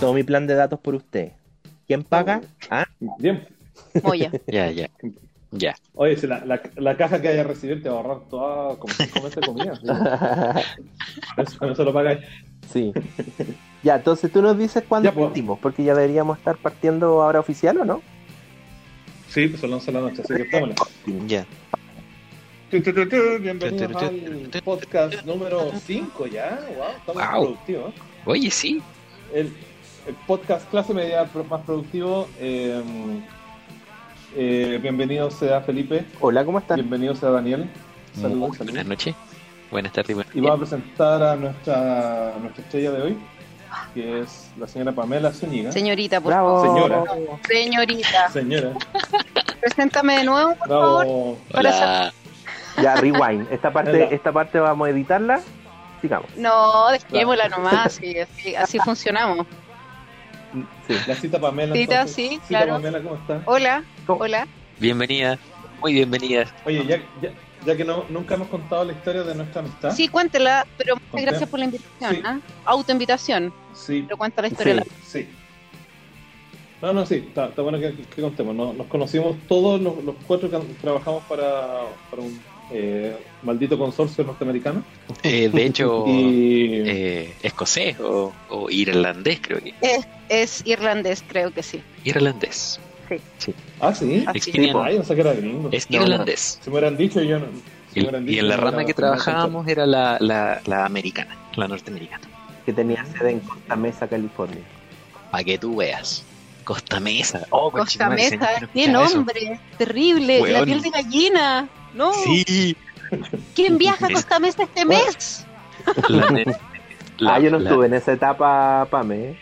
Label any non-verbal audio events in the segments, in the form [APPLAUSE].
todo mi plan de datos por usted. ¿Quién paga? Ah, Bien. Moya. [LAUGHS] Ya, ya. Ya. Oye, si la, la, la caja que haya recibido te va a ahorrar toda como de comida. ¿sí? [LAUGHS] Eso, con eso lo pagáis. sí. Ya, entonces tú nos dices cuándo Ya, pues. partimos, porque ya deberíamos estar partiendo ahora oficial, ¿o no? Sí, pues son las 11 de la noche, así que démosle. Ya. Bienvenidos al podcast número 5 ya. Wow, estamos Wow. productivos. Oye, sí. El, el podcast clase media más productivo. eh, eh, bienvenido sea Felipe. Hola, ¿cómo estás? Bienvenido sea Daniel. Saludos. Buenas noches. Buenas tardes. buenas Y vamos a presentar a nuestra, nuestra estrella de hoy, que es la señora Pamela Zúñiga. Señorita, por Bravo. Señora. favor. Señorita. Señora, Preséntame de nuevo, por favor. bravo. Hola. Ya, rewind. Esta parte, Hola. esta parte vamos a editarla. Sigamos. No, dejémosla nomás, así, así, así funcionamos. Sí. La cita Pamela. Cita, entonces. sí, Cita claro. Pamela, ¿cómo está? Hola, ¿Cómo? hola. Bienvenida. Muy bienvenida. Oye, ya, ya, ya que no, nunca hemos contado la historia de nuestra amistad. Sí, cuéntela, pero muchas ¿Conté? gracias por la invitación. Sí. ¿ah? Autoinvitación, Sí, pero cuenta la historia. Sí. sí. No, no, sí, está, está bueno que, que contemos. Nos, nos conocimos todos los, los cuatro que trabajamos para, para un eh, maldito consorcio norteamericano. Eh, de hecho, [LAUGHS] Y eh, escocés o, o irlandés, creo que. Es, es irlandés, creo que sí. Irlandés. Ah, sí. Así. Experian- Ay, no sé que era gringo. Es No, no. irlandés. Si me hubieran dicho, yo no. si Y, en la rama que trabajábamos era la, la, la americana, la norteamericana. Que tenía sede en Costa Mesa, California. Para que tú veas. Costa Mesa. Oh, Costa Mesa, qué escuchaba eso. nombre, terrible, la Weón. piel de gallina. No, Sí. ¿quién viaja a Costa Mesa este mes? La [LAUGHS] ah, yo no la- estuve en esa etapa, Pame.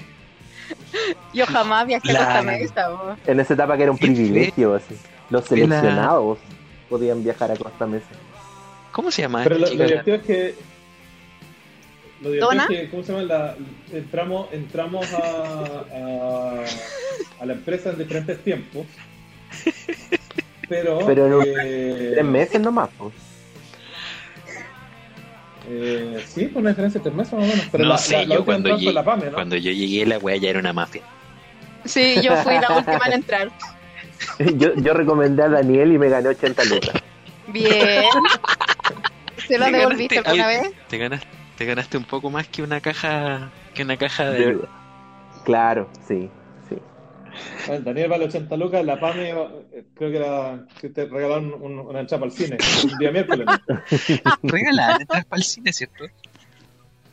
Yo jamás viajé La- a Costa Mesa. En esa etapa que era un privilegio, así. Los seleccionados podían viajar a Costa Mesa. ¿Cómo se llama? Pero lo, lo divertido es que. Lo divertido ¿Dona? es que, ¿cómo se llama? La, entramos entramos a, a, a la empresa en diferentes tiempos. [LAUGHS] Pero. Pero eh, Tres meses nomás, pues. eh, sí, por una diferencia de tres meses más o menos. Pero no la, sé, la- la yo cuando llegué, la PAME, ¿no? cuando yo llegué la wea ya era una mafia. Sí, yo fui la última en entrar. [LAUGHS] Yo, yo recomendé a Daniel y me gané 80 lucas. Bien. ¿Se lo Te devolviste ganaste alguna vez? Te ganaste, te ganaste un poco más que una caja que una caja de. Claro, sí. Bueno, Daniel vale 80 lucas, la PAME eh, creo que era que te regalaron un- una entrada al cine un día miércoles. [LAUGHS] Regaladas entras para el cine, ¿cierto?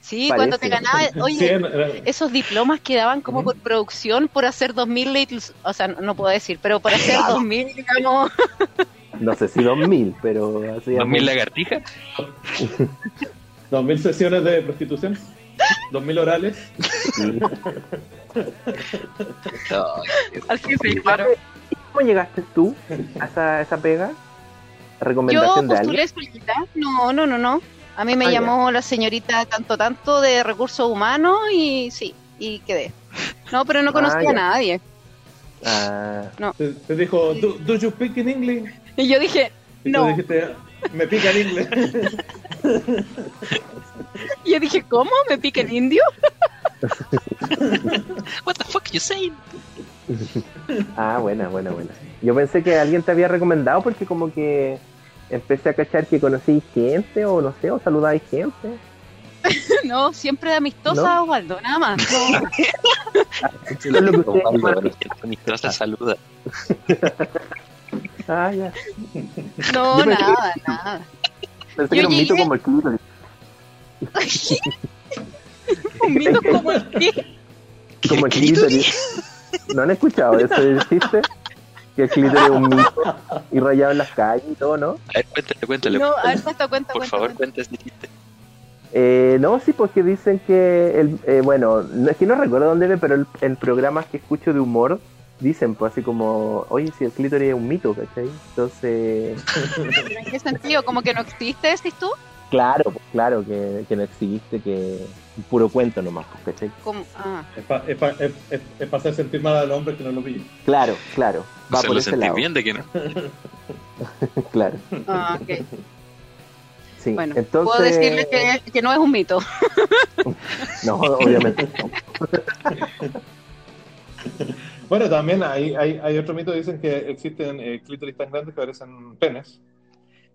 Sí, Parece. cuando te ganabas, oye, Sí, era- esos diplomas que daban como por producción por hacer 2000 Little, o sea, no, no puedo decir, pero por hacer 2000, digamos, [LAUGHS] No sé si 2000, pero así. ¿Dos mil lagartijas? [LAUGHS] 2000 sesiones de prostitución, 2000 orales. claro. ¿Cómo llegaste tú a esa, esa pega? Yo ¿Recomendación de alguien? postulé solita, no, no, no, no. A mí me Ah, ya. llamó la señorita tanto, tanto de recursos humanos y sí, y quedé. No, pero no Ah, conocía ya. a nadie. Ah, Te, te dijo, do, do you speak in English? Y yo dije, Y no. dijiste, me pica el inglés. Y yo dije, ¿cómo? ¿Me pica el indio? [LAUGHS] What the fuck you saying? ah, buena, buena, buena. Yo pensé que alguien te había recomendado porque como que empecé a cachar que conocí gente o no sé, o saludabais gente. [LAUGHS] No, siempre de amistosa, ¿No? Osvaldo, nada más. No. [LAUGHS] Eso es lo que ustedes Osvaldo, amistosa saluda. Ah, ya. No, Yo nada, nada. Pensé Yo que era [LAUGHS] un mito como el clítoris. Un mito como el que. Como el clítoris. ¿No han escuchado ese chiste? Que el clítoris es un mito y rayado en las calles y todo, ¿no? A ver, cuéntale, cuéntale. No, a ver, cuenta, cuenta, por cuenta. favor, cuenta. ese chiste. Eh, no, sí, porque dicen que, el, eh, bueno, no, es que no recuerdo dónde ve, pero el- en programas que escucho de humor dicen, pues así como, oye, si el clítoris es un mito, ¿cachai? Entonces, ¿Pero [LAUGHS] ¿En qué sentido? ¿Como que no existe, decís tú? claro, pues, claro que, que no existe, que un puro cuento nomás, pues, ¿cachai? Como, ah, Es para es pa, es, es, es pa hacer sentir mal al hombre que no lo pilla. Claro, claro, va por Hacerlo ese sentir lado, bien de que no. [LAUGHS] claro, ah, ok. sí. Bueno, Entonces, puedo decirle que, que no es un mito. [LAUGHS] no, obviamente no. Bueno, también hay, hay, hay otro mito, dicen que existen eh, clítoris tan grandes que parecen penes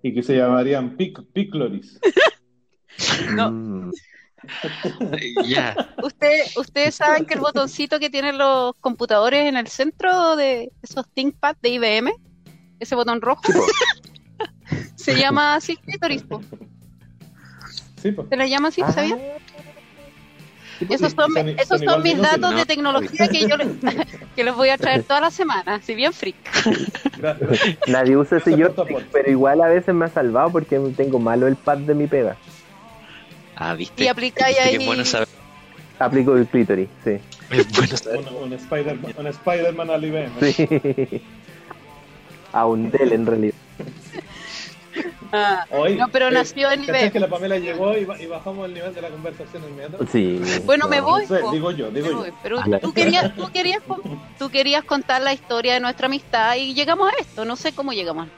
y que se llamarían pic, picloris. [LAUGHS] No. Mm. Ya. Usted, Ustedes saben que el botoncito que tienen los computadores en el centro de esos ThinkPad de IBM, ese botón rojo, [LAUGHS] se llama así clítoris, po. Sí. Se le llama así, Ah. ¿sabía? Esos son, son- esos son son igual de mis datos ¿no? de tecnología que yo les, [LAUGHS] que les voy a traer toda la semana, si bien freak. Nadie usa ese aporte. pero igual a veces me ha salvado porque tengo malo el pad de mi pega. Ah, viste. Y aplicáis ahí. Es bueno saber. Aplico el clítoris, sí. Es bueno saber. Un, un Spider-Man un Spider-Man al IBM. sí. A un Dell en realidad. [LAUGHS] Ah, Hoy, No, pero eh, nació ¿cachai IBM. que la Pamela llegó y, y bajamos el nivel de la conversación inmediato? Sí. Bueno, me no. voy. No sé, digo yo, digo Me yo. voy, Pero tú querías, tú, querías, tú querías contar la historia de nuestra amistad y llegamos a esto. No sé cómo llegamos.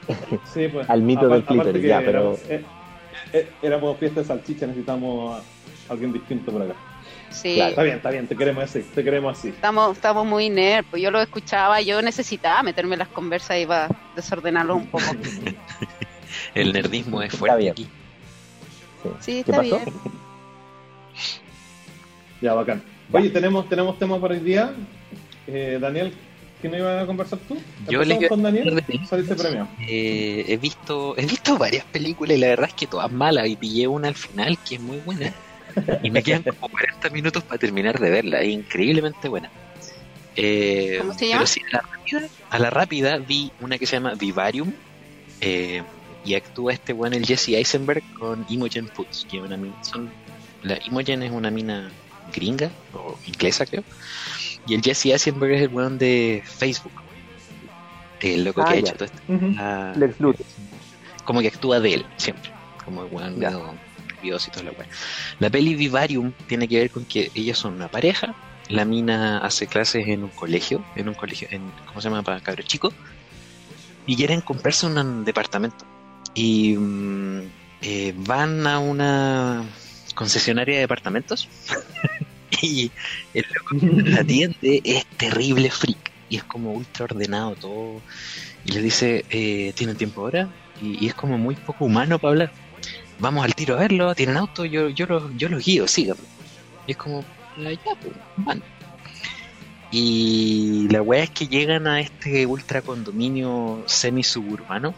Sí, pues, Al mito del clítoris, ya, pero- Éramos, eh, eh, éramos fiesta de salchicha, necesitamos a alguien distinto por acá. Sí. Claro. Está bien, está bien, te queremos así, te queremos así. Estamos, estamos muy nerd, pues yo lo escuchaba, yo necesitaba meterme en las conversas y para desordenarlo un poco. [LAUGHS] El nerdismo es fuerte aquí. Sí, ¿Qué está pasó? bien. [LAUGHS] Ya, bacán. Oye, tenemos, tenemos temas para hoy día. Eh, Daniel, ¿qué no iba a conversar tú? Yo ¿Empezamos le- con Daniel? Saliste premio. Eh, he visto he visto varias películas y la verdad es que todas malas y pillé una al final que es muy buena y me quedan como 40 minutos para terminar de verla es increíblemente buena Eh, ¿Cómo se llama? pero sí, a la rápida, a la rápida vi una que se llama Vivarium eh, y actúa este bueno el Jesse Eisenberg con Imogen Poots que es una mina- son, la Imogen es una mina gringa o inglesa creo y el Jesse Eisenberg es el weón de Facebook el loco Ah, que ha ya. hecho todo esto. Ah, Lex Luthor. como que actúa de él, siempre. Como el weón y toda la weá. La peli Vivarium tiene que ver con que ellos son una pareja. La mina hace clases en un colegio, en un colegio, en, ¿cómo se llama? Para cabros chicos. Y quieren comprarse un departamento. Y mm, eh, van a una concesionaria de departamentos. [LAUGHS] y el loco la atiende es terrible freak. Y es como ultra ordenado todo. Y les dice, eh, ¿tienen tiempo ahora? Y, es como muy poco humano para hablar. Vamos al tiro a verlo, tienen auto, yo, yo, los, yo los guío, síganme. Y es como, "Ah, ya, pues, van. Y la weá es que llegan a este ultra condominio semi-suburbano,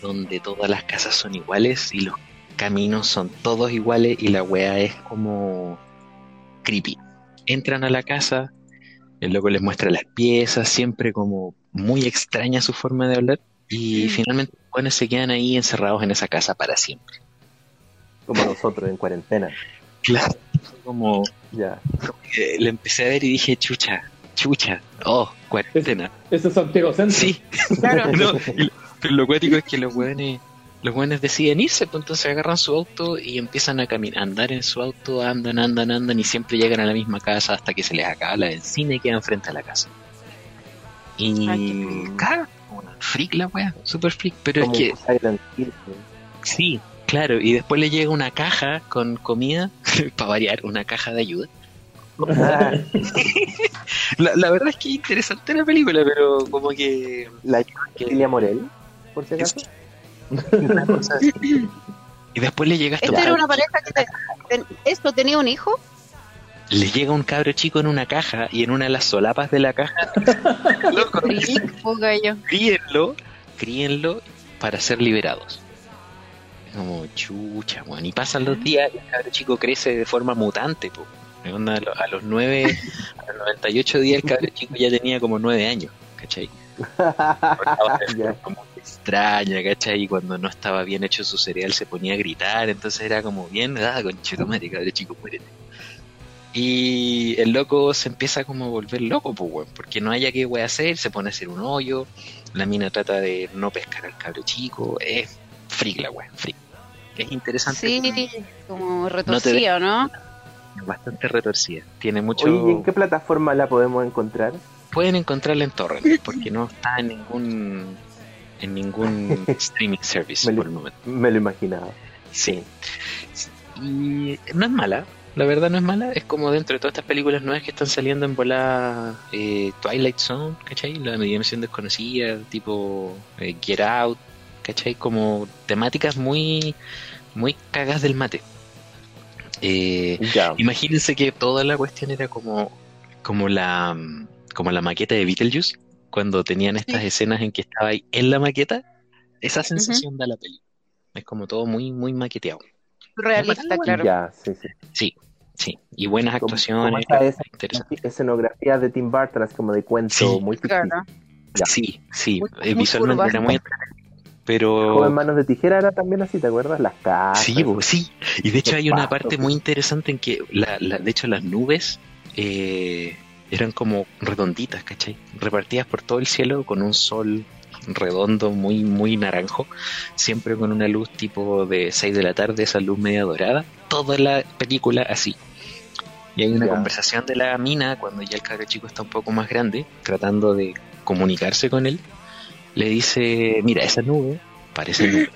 donde todas las casas son iguales y los caminos son todos iguales y la weá es como creepy. Entran a la casa, el loco les muestra las piezas, siempre como muy extraña su forma de hablar y finalmente los buenos se quedan ahí encerrados en esa casa para siempre. Como nosotros en cuarentena. Claro, como Ya. que le empecé a ver y dije, chucha, chucha, oh, cuarentena. Ese es Santiago Centro. Sí, Claro. [LAUGHS] No, y lo, pero lo cuático es que los weones, los weones deciden irse, pues entonces agarran su auto y empiezan a caminar, andar en su auto, andan, andan, andan y siempre llegan a la misma casa hasta que se les acaba la benzina y quedan frente a la casa. Y Ay, claro, una freak la wea, super freak, pero Como es que un Silent Hill. sí, claro, y después le llega una caja con comida, [LAUGHS] para variar, una caja de ayuda. Ah, [LAUGHS] La, la verdad es que es interesante la película, pero como que La Cecilia Morel, por si acaso. una cosa así. Y después le llega esto. Era una pareja que te- ten- esto tenía un hijo. Le llega un cabro chico en una caja y en una de las solapas de la caja, [LAUGHS] loco, [LAUGHS] críenlo, críenlo para ser liberados. Como chucha, weón. Y pasan los días y el cabro chico crece de forma mutante, po. A los, a los 9, a los 98 días el cabro chico ya tenía como 9 años, ¿cachai? [LAUGHS] Hablaba extraña, ¿cachai? Y cuando no estaba bien hecho su cereal se ponía a gritar, entonces era como bien, ah, conchetumare, cabrón chico, muérete. Y el loco se empieza como a volver loco, pues, weón, porque no haya qué weón hacer, se pone a hacer un hoyo, la mina trata de no pescar al cabro chico, es freak la weón, freak. Es interesante, Sí, como retorcida, ¿no? es bastante retorcida, tiene mucho... Oye, ¿y en qué plataforma la podemos encontrar? Pueden encontrarla en torrent, porque no está en ningún en ningún [LAUGHS] streaming service por el momento. Me lo imaginaba. Sí. Y no es mala. la verdad no es mala. Es como dentro de todas estas películas nuevas que están saliendo en volada eh, Twilight Zone, ¿cachai? La dimensión desconocida, tipo eh, Get Out, ¿cachai? Como temáticas muy, muy cagas del mate. Eh. Imagínense que toda la cuestión era como, como la como la maqueta de Beetlejuice, cuando tenían estas Sí. escenas en que estaba ahí en la maqueta, esa sensación da la peli. Es como todo muy, muy maqueteado. Realista, claro. Ya, sí, sí. Sí, sí. Y buenas Como- como actuaciones. esa- esa interesante. escenografía de Tim Burton, así como de cuento, Sí. muy. Claro. Ya. Sí, sí. Muy- eh, muy visualmente curva. era muy. Pero Joven Manos de Tijera era también así, ¿te acuerdas? Las casas. Sí, bo, sí. Y de hecho hay una parte muy interesante en que, la, la- de hecho, las nubes eh, eran como redonditas, ¿cachai? Repartidas por todo el cielo con un sol redondo, muy, muy naranjo, siempre con una luz tipo de 6 de la tarde, esa luz media dorada. Toda la película así. Y hay una Ya. conversación de la mina cuando ya el cabro chico está un poco más grande, tratando de comunicarse con él. Le dice, mira, esa nube parece nube.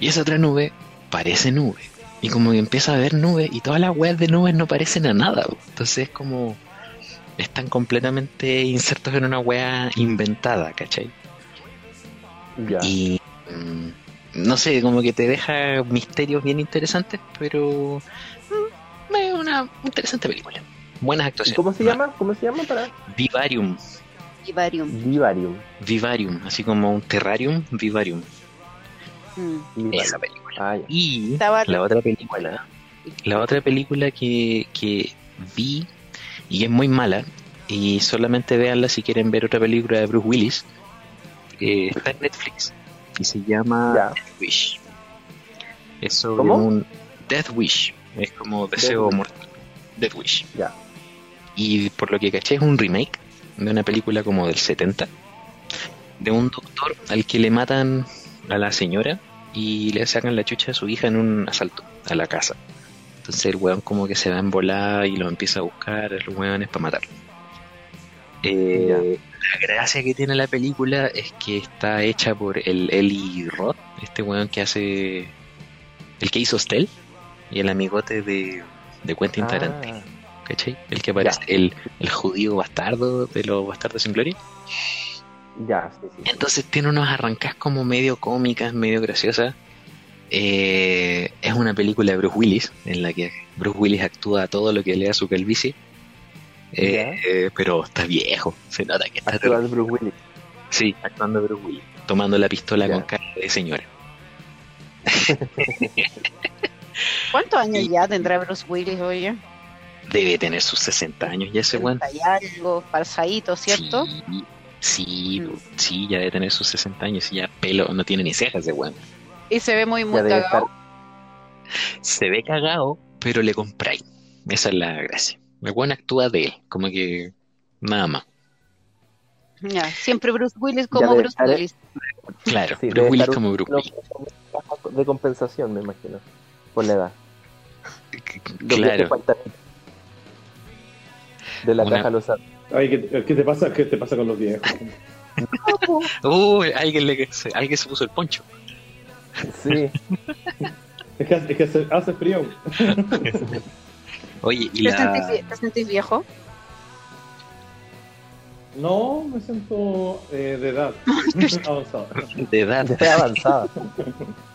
Y esa otra nube parece nube. Y como que empieza a ver nubes y todas las weas de nubes no parecen a nada. Entonces es como... Están completamente insertos en una wea inventada, ¿cachai? Ya. Y... mm, no sé, como que te deja misterios bien interesantes, pero... mm, Es una interesante película. Buenas ¿Y actuaciones. ¿Cómo se llama? ¿Cómo se llama para? Vivarium. Vivarium. Vivarium. Vivarium. Así como un terrarium, Vivarium. Mm. Esa película. Ah. Y Estaba- la otra película, la otra película que, que vi y es muy mala, y solamente véanla si quieren ver otra película de Bruce Willis, eh, está en Netflix y se llama Ya. Death Wish. Es sobre ¿Cómo? un Death Wish, es como deseo mortal. Death Wish. Ya. Y por lo que caché es un remake de una película como del 70 de un doctor al que le matan a la señora y le sacan la chucha a su hija en un asalto a la casa. Entonces el weón como que se va en volada y lo empieza a buscar los weones para matarlo. Eh, la gracia que tiene la película es que está hecha por el Eli Roth, este weón que hace el que hizo Stell y el amigote de, de Quentin Tarantino. Ah, ¿cachai? El que aparece, el, el judío bastardo de los bastardos sin gloria. ya, sí, sí. Entonces tiene unos arrancas como medio cómicas, medio graciosas. Eh, es una película de Bruce Willis, en la que Bruce Willis actúa todo lo que le da su calvicie. Eh, eh, pero está viejo, se nota que está Actúa de Bruce Willis. Sí, actuando Bruce Willis, tomando la pistola Ya. con cara de señora. [LAUGHS] ¿Cuántos años ya tendrá Bruce Willis, oye? Debe tener sus 60 años ya ese weón. 30 y algo, pasadito, ¿cierto? Sí, sí, Mm. sí, ya debe tener sus 60 años y ya pelo, no tiene ni cejas ese weón. Y se ve muy, cagado. Se ve cagado, pero le compráis. Esa es la gracia. El weón actúa de él, como que nada más. Ya, siempre Bruce Willis como Bruce estar- Willis. Claro, Sí, Bruce Willis como Bruce no, Willis. de compensación, me imagino. Por la edad. Claro. De la Una- caja los Ay, ¿qué, qué te pasa? ¿Qué te pasa con los viejos? [LAUGHS] Uy, alguien, le, alguien se puso el poncho. Sí, Es que, es que hace, hace frío. [LAUGHS] Oye, y ¿Te, la... sentís, te sentís viejo? No, me siento eh, de edad [LAUGHS] avanzada. de edad. de edad avanzada.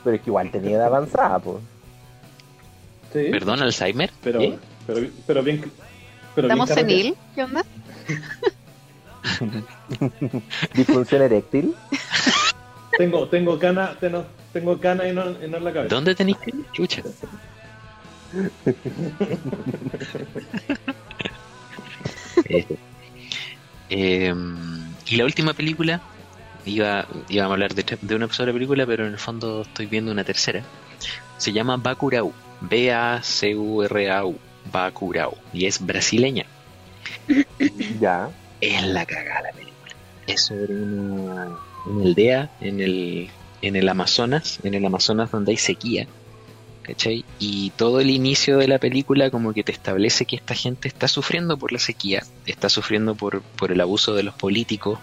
Pero es que igual tenía edad avanzada, pues. Sí, Perdón, Alzheimer. pero, ¿Eh? pero, pero bien. Pero bien ¿Estamos carrete. senil? ¿Qué onda? [LAUGHS] Disfunción eréctil. Tengo, tengo cana, tengo, tengo cana y no, y no en la cabeza. ¿Dónde tenéis que ir? Chucha. [LAUGHS] Eh, eh, y la última película, iba, íbamos a hablar de, una sola película, pero en el fondo estoy viendo una tercera. Se llama Bacurau. B-A-C-U-R-A-U. Bacurau. Y es brasileña. Ya. Es la cagada la película. Es sobre una, una aldea en el, en el Amazonas, en el Amazonas donde hay sequía. ¿Cachai? Y todo el inicio de la película como que te establece que esta gente está sufriendo por la sequía, está sufriendo por, por el abuso de los políticos.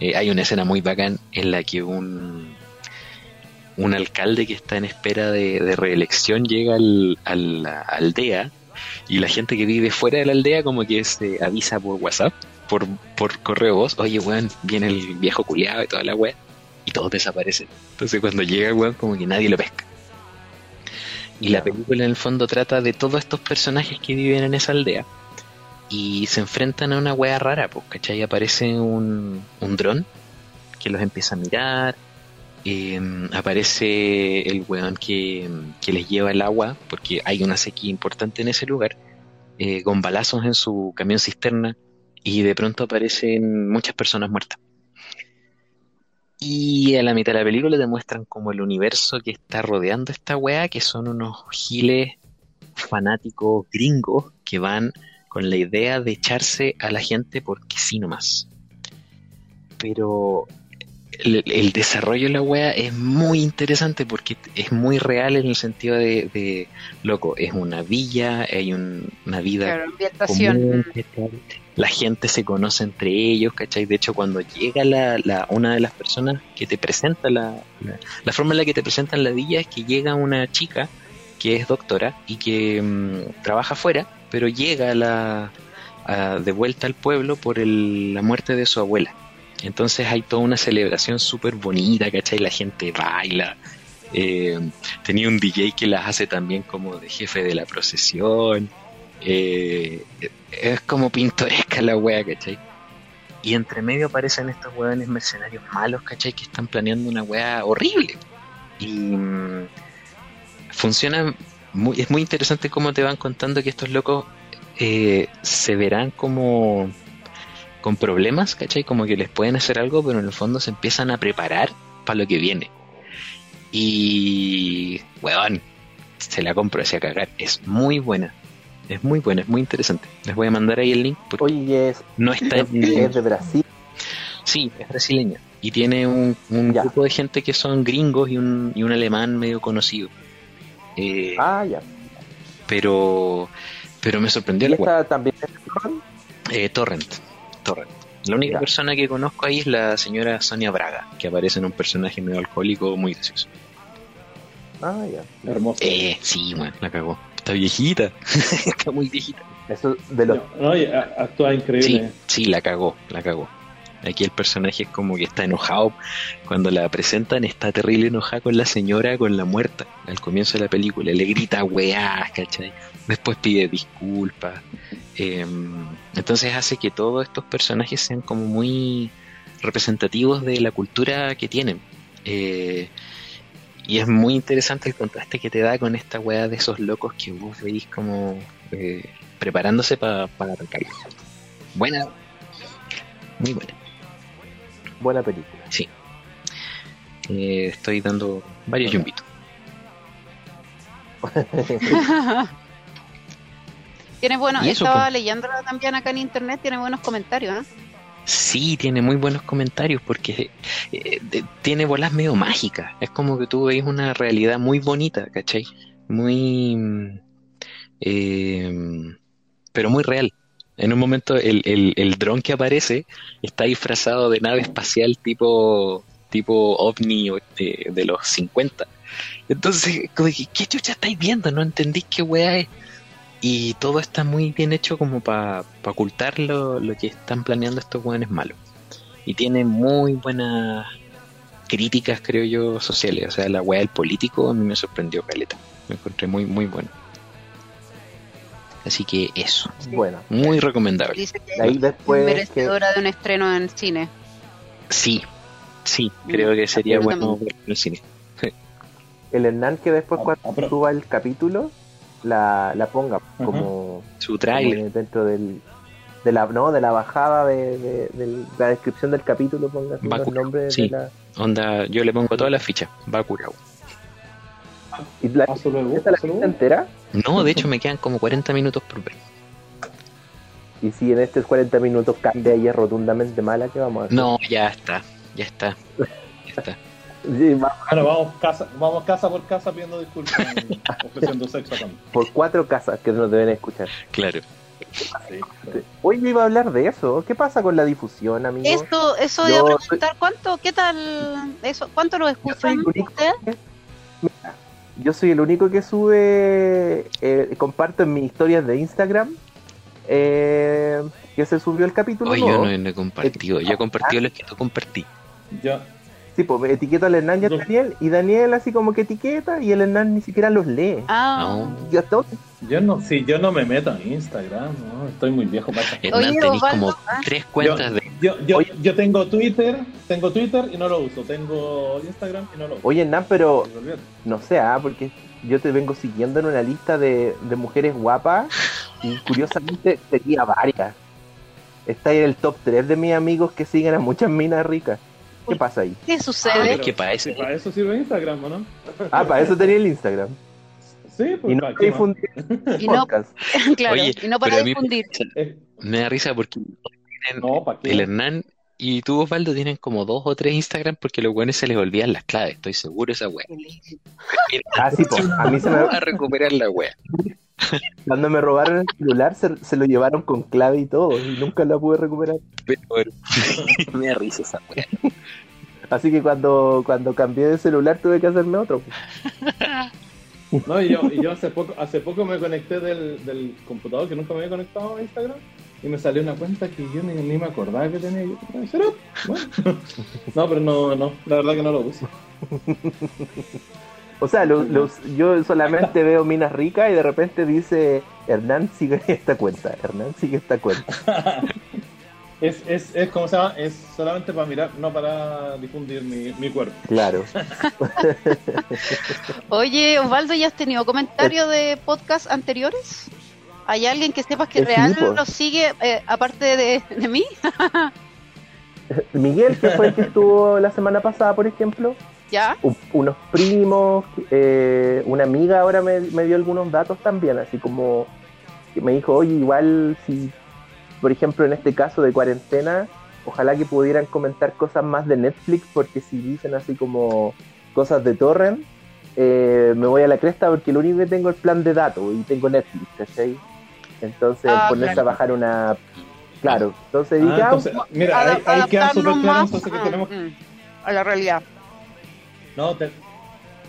Eh, hay una escena muy bacán en la que un, un alcalde que está en espera de, reelección llega al, a la aldea y la gente que vive fuera de la aldea como que se avisa por WhatsApp, por, por correo voz, oye weón, viene el viejo culiado y toda la weá, y todos desaparecen. Entonces cuando llega weón como que nadie lo pesca. Y la película en el fondo trata de todos estos personajes que viven en esa aldea y se enfrentan a una wea rara, pues, ¿cachai? Aparece un, un dron que los empieza a mirar, eh, aparece el weón que, que les lleva el agua, porque hay una sequía importante en ese lugar, eh, con balazos en su camión cisterna, y de pronto aparecen muchas personas muertas. Y a la mitad de la película te muestran como el universo que está rodeando esta weá, que son unos giles fanáticos gringos que van con la idea de echarse a la gente porque sí nomás. Pero el, el desarrollo de la wea es muy interesante porque es muy real en el sentido de, de, loco, es una villa, hay un- una vida Claro, ambientación. la gente se conoce entre ellos, ¿cachai? De hecho, cuando llega la, la- una de las personas que te presenta la, la, la forma en la que te presentan la villa es que llega una chica que es doctora y que mm, trabaja afuera, pero llega a la, a- de vuelta al pueblo por el- la muerte de su abuela. Entonces hay toda una celebración súper bonita, ¿cachai? La gente baila. Eh, tenía un DJ que las hace también como de jefe de la procesión. Eh, es como pintoresca la wea, ¿cachai? Y entre medio aparecen estos weones mercenarios malos, ¿cachai? Que están planeando una wea horrible. Y mm, funciona muy, es muy interesante cómo te van contando que estos locos eh, se verán como con problemas, ¿cachai? Como que les pueden hacer algo, pero en el fondo se empiezan a preparar para lo que viene. Y, weón, se la compro hacia cagar. Es muy buena. Es muy buena, es muy interesante. Les voy a mandar ahí el link porque Oye, es, no está en... es de Brasil. Sí, es brasileña. Y tiene un, un grupo de gente que son gringos y un, y un alemán medio conocido. Eh, Ah, ya. pero pero me sorprendió ¿Y esta también es de Torrent? Eh, Torrent. Torrent. La única Ya. persona que conozco ahí es la señora Sonia Braga, que aparece en un personaje medio alcohólico muy gracioso. Ah, ya. Hermoso. Eh, sí, bueno, la cagó. Está viejita. [LAUGHS] Está muy viejita. Eso de los. No, actúa Sí, increíble. sí, la cagó, la cagó. Aquí el personaje es como que está enojado. Cuando la presentan, está terrible enojada con la señora, con la muerta, al comienzo de la película. Le grita weá, ¿cachai? Después pide disculpas. Eh, entonces hace que todos estos personajes sean como muy representativos de la cultura que tienen. Eh, y es muy interesante el contraste que te da con esta weá de esos locos que vos veis como eh, preparándose pa- para atacar. Buena, muy buena. Buena película. Eh, estoy dando varios yumbitos. [LAUGHS] Tiene bueno, estaba pues. leyéndola también acá en internet, tiene buenos comentarios, ¿eh? Sí, tiene muy buenos comentarios porque eh, de- tiene bolas medio mágicas. Es como que tú veis una realidad muy bonita, ¿cachai? Muy... mm, eh, pero muy real. En un momento el, el, el dron que aparece está disfrazado de nave espacial tipo tipo ovni de, de los 50. Entonces, ¿qué chucha estáis viendo? No entendí qué weá es. Y todo está muy bien hecho como para ocultar lo, lo que están planeando estos weones malos. Y tiene muy buenas críticas, creo yo, sociales. O sea, la weá del político a mí me sorprendió, Caleta. Me encontré muy, muy bueno. Así que eso, Bueno, muy recomendable. Dice que ahí es después que merecedora de un estreno en cine. Sí, sí, creo que sería bueno verlo en el cine. el Hernán que después Ah, cuando ah, suba el capítulo la, la ponga como, Su como trailer, dentro del de la no de la bajada de, la descripción del capítulo ponga los nombres sí. de la onda, yo le pongo todas las fichas, va curado. y la luego, ¿esta la entera No, de hecho me quedan como 40 minutos por ver. y si en estos 40 minutos cambia y es rotundamente mala ¿qué vamos a hacer? No, ya está, ya está, ya está. [LAUGHS] Sí, va Bueno, vamos casa, vamos casa por casa pidiendo disculpas, [LAUGHS] ofreciendo sexo también. por cuatro casas que nos deben escuchar Claro. Sí. Hoy yo iba a hablar de eso. ¿Qué pasa con la difusión, amigo? Esto, eso Yo de preguntar, ¿cuánto, qué tal, eso, cuánto lo escuchan ustedes? Yo soy el único que sube, eh, comparto en mis historias de Instagram eh, que se subió el capítulo Oye, yo no, no he compartido. Yo he compartido lo que tú compartí. Yo, Sí, pues etiqueto al Hernán y a No. Daniel, y Daniel así como que etiqueta, y el Hernán ni siquiera los lee. Ah, No. Yo hasta- yo no, sí, yo no me meto en Instagram, ¿no? estoy muy viejo para eso. Hernán, Oye, tenéis como tres cuentas de. Yo, yo, Oye. yo tengo Twitter, tengo Twitter y no lo uso. Tengo Instagram y no lo uso. Oye, Hernán, pero no sé, ah, porque yo te vengo siguiendo en una lista de, de mujeres guapas, y curiosamente seguía varias. Está ahí en el top 3 de mis amigos que siguen a muchas minas ricas. ¿Qué pasa ahí? ¿qué Ah, sucede? es que para eso sirve Instagram, ¿o no? Ah, para eso tenía el Instagram. Sí, pues Y no ¿para difundir Y no, [LAUGHS] claro, Oye, y no para difundir. Me da risa porque no, el Hernán y tú, Osvaldo, tienen como dos o tres Instagram porque los buenos se les olvidan las claves. Estoy seguro de esa wea. Ah, sí, pues, a mí se me, a recuperar la wea. [LAUGHS] cuando me robaron el celular se, se lo llevaron con clave y todo, y nunca la pude recuperar. Pero [LAUGHS] me da risa esa wea. Así que cuando, cuando cambié de celular tuve que hacerme otro. No, y yo, y yo hace poco hace poco me conecté del, del computador que nunca me había conectado a Instagram y me salió una cuenta que yo ni, ni me acordaba que tenía. Yo, "Ah, ¿será? Bueno. [LAUGHS] No, pero no, no, la verdad que no lo uso. O sea, lo- los- yo solamente [LAUGHS] veo minas ricas y de repente dice Hernán sigue [LAUGHS] esta cuenta, Hernán sigue esta cuenta. Es, es, es como se llama, es solamente para mirar, no para difundir mi, mi cuerpo. Claro. Oye, Osvaldo, ¿ya has tenido comentarios de podcast anteriores? ¿Hay alguien que sepas que sí, real pues. lo sigue eh, aparte de, de mí? [LAUGHS] Miguel, que fue el que estuvo la semana pasada, por ejemplo, ¿Ya? u- unos primos, eh, una amiga ahora me, me dio algunos datos también, así como que me dijo, oye, igual si, por ejemplo, en este caso de cuarentena, ojalá que pudieran comentar cosas más de Netflix, porque si dicen así como cosas de torrent, eh, me voy a la cresta porque lo único que tengo es plan de datos y tengo Netflix, ¿cachai? Entonces Ah, ponerse claro. a bajar una... Claro, entonces Ah, ah, entonces, mira, ahí, ahí queda súper claro más entonces que a- tenemos mm, a la realidad. No, te-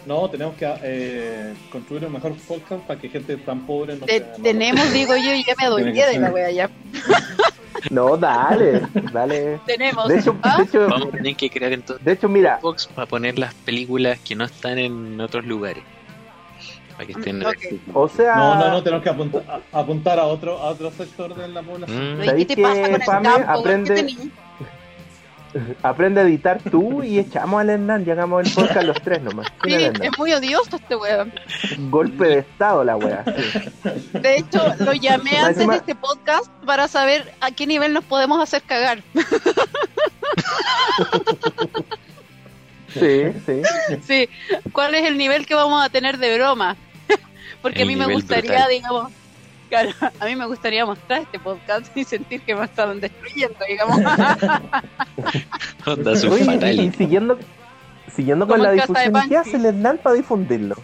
no tenemos que eh, construir un mejor podcast para que gente tan pobre no Te- sea- no- tenemos, digo yo, y ya me [LAUGHS] que de la wea ya. [LAUGHS] no, dale, dale. Tenemos. De hecho, ¿Ah? de hecho, Vamos a tener que crear entonces de hecho, mira, para poner las películas que no están en otros lugares. Para que estén en Ok. o sea, No, no, no, tenemos que apuntar a, apuntar a otro a otro sector de la población. Mm, ¿Y ¿Sabéis qué te pasa que, con el Pame, campo? aprende- [LAUGHS] aprende a editar tú y echamos al Hernán, llegamos el podcast los tres nomás. Sí, es muy odioso este weón. Golpe de estado la wea. sí. De hecho, lo llamé antes de este podcast para saber a qué nivel nos podemos hacer cagar. [LAUGHS] Sí, sí. Sí, ¿cuál es el nivel que vamos a tener de broma? Porque a mí me gustaría, brutal. digamos, claro, [LAUGHS] a mí me gustaría mostrar este podcast y sentir que me estaban destruyendo, digamos. [LAUGHS] onda su Oye, y, siguiendo, siguiendo con la difusión, ¿qué hace el Hernán para difundirlo?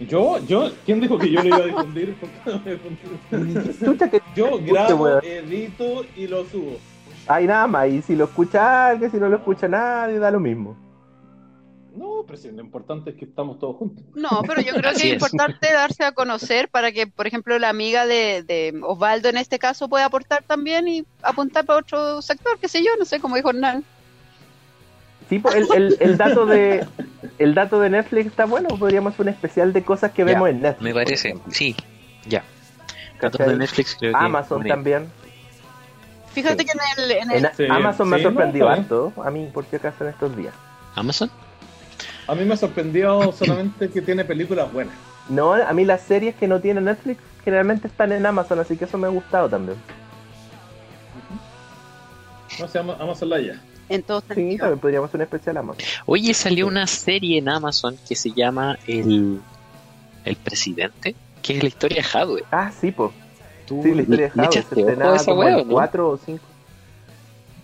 Yo, yo, ¿quién dijo que yo lo iba a difundir? ¿Por qué no me difundir? Chucha que Yo grabo, edito y lo subo. hay nada más, y si lo escucha alguien, si no lo escucha nadie, da lo mismo. No, pero sí, lo importante es que estamos todos juntos. No, pero yo creo que es es. importante [LAUGHS] darse a conocer para que, por ejemplo, la amiga de, de Osvaldo en este caso pueda aportar también y apuntar para otro sector, qué sé yo, no sé, como dijo Hernán. Sí, pues, el, el, el dato de el dato de Netflix está bueno, podríamos hacer un especial de cosas que Ya, vemos en Netflix. Me parece, sí, ya. Datos de Netflix creo que. Amazon también. Fíjate Sí. que en el, en el- En Sí, Amazon me ha no, sorprendido harto, a mí, por si acaso en estos días. ¿Amazon? A mí me sorprendió [COUGHS] solamente que tiene películas buenas. No, a mí las series que no tienen Netflix generalmente están en Amazon, así que eso me ha gustado también. No se llama Amazon Laya. en todos Sí, también podríamos hacer un especial Amazon. Oye, salió una serie en Amazon que se llama El, el Presidente, que es la historia de Hadwe. Ah, sí. ¿Tú Sí, la historia de House se estrenaba como wea, el o no? 4 o 5.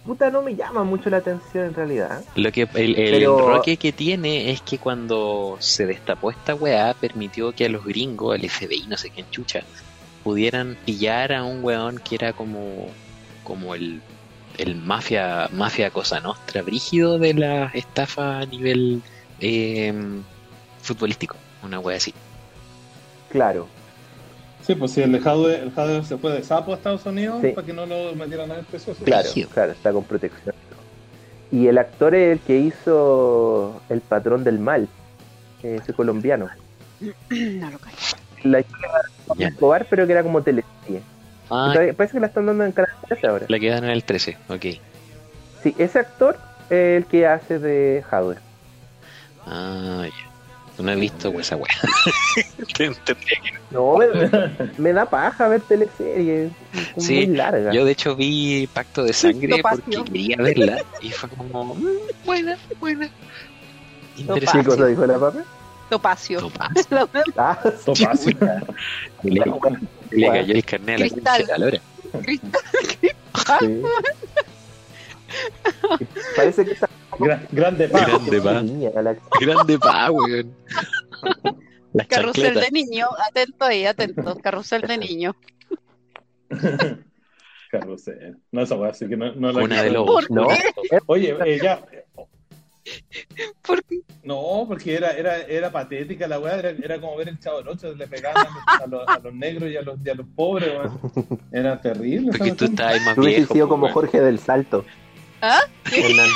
Puta, no me llama mucho la atención en realidad. Lo que el, el Pero- enroque que tiene es que cuando se destapó esta weá permitió que a los gringos, al FBI, no sé quién chucha, pudieran pillar a un weón que era como, como el, el mafia, mafia cosa nostra, brígido de la estafa a nivel eh, futbolístico, una wea así. Claro. Sí, pues si el Jadwe, el se fue de sapo a Estados Unidos Sí. para que no lo metieran el precioso. Claro, claro, está con protección. Y el actor es el que hizo El patrón del mal, ese colombiano. [CLEARS THROAT] No lo cacho. La historia de. Escobar, pero que era como teleserie. Ah, Parece que la están dando en Canal 13 ahora. la quedan en el 13, ok. Sí, ese actor es el que hace de Howard. Ah, ya. No he visto pues, esa [LAUGHS] que- No, me, me da paja ver teleseries. es Sí, muy larga. Yo de hecho vi Pacto de Sangre porque quería verla y fue como "Mm, buena, buena. ¿Qué Interesante. cosa dijo la papa? Topacio. Topacio. [LAUGHS] [LAUGHS] Ah, Topacio. Le, le cayó el carnet a la Cristal. de la lora. Parece que esa Gra- grande pa. Grande pa. [LAUGHS] Grande pa, weón. Las Carrusel chancletas. de niño, atento ahí, atento. Carrusel de niño. [LAUGHS] Carrusel. No, esa weá, así que no, no la Cuna de lobos. No. Oye, eh, ya. ¿Por qué? No, porque era, era, era patética la weá, era, era como ver el chavo del 8, le pegaban a los, a los negros y a los, y a los pobres, weón. [LAUGHS] Era terrible. Porque tú estabas más Tú viejo. sido po, como. Jorge del Salto. ¿Ah? Hernán.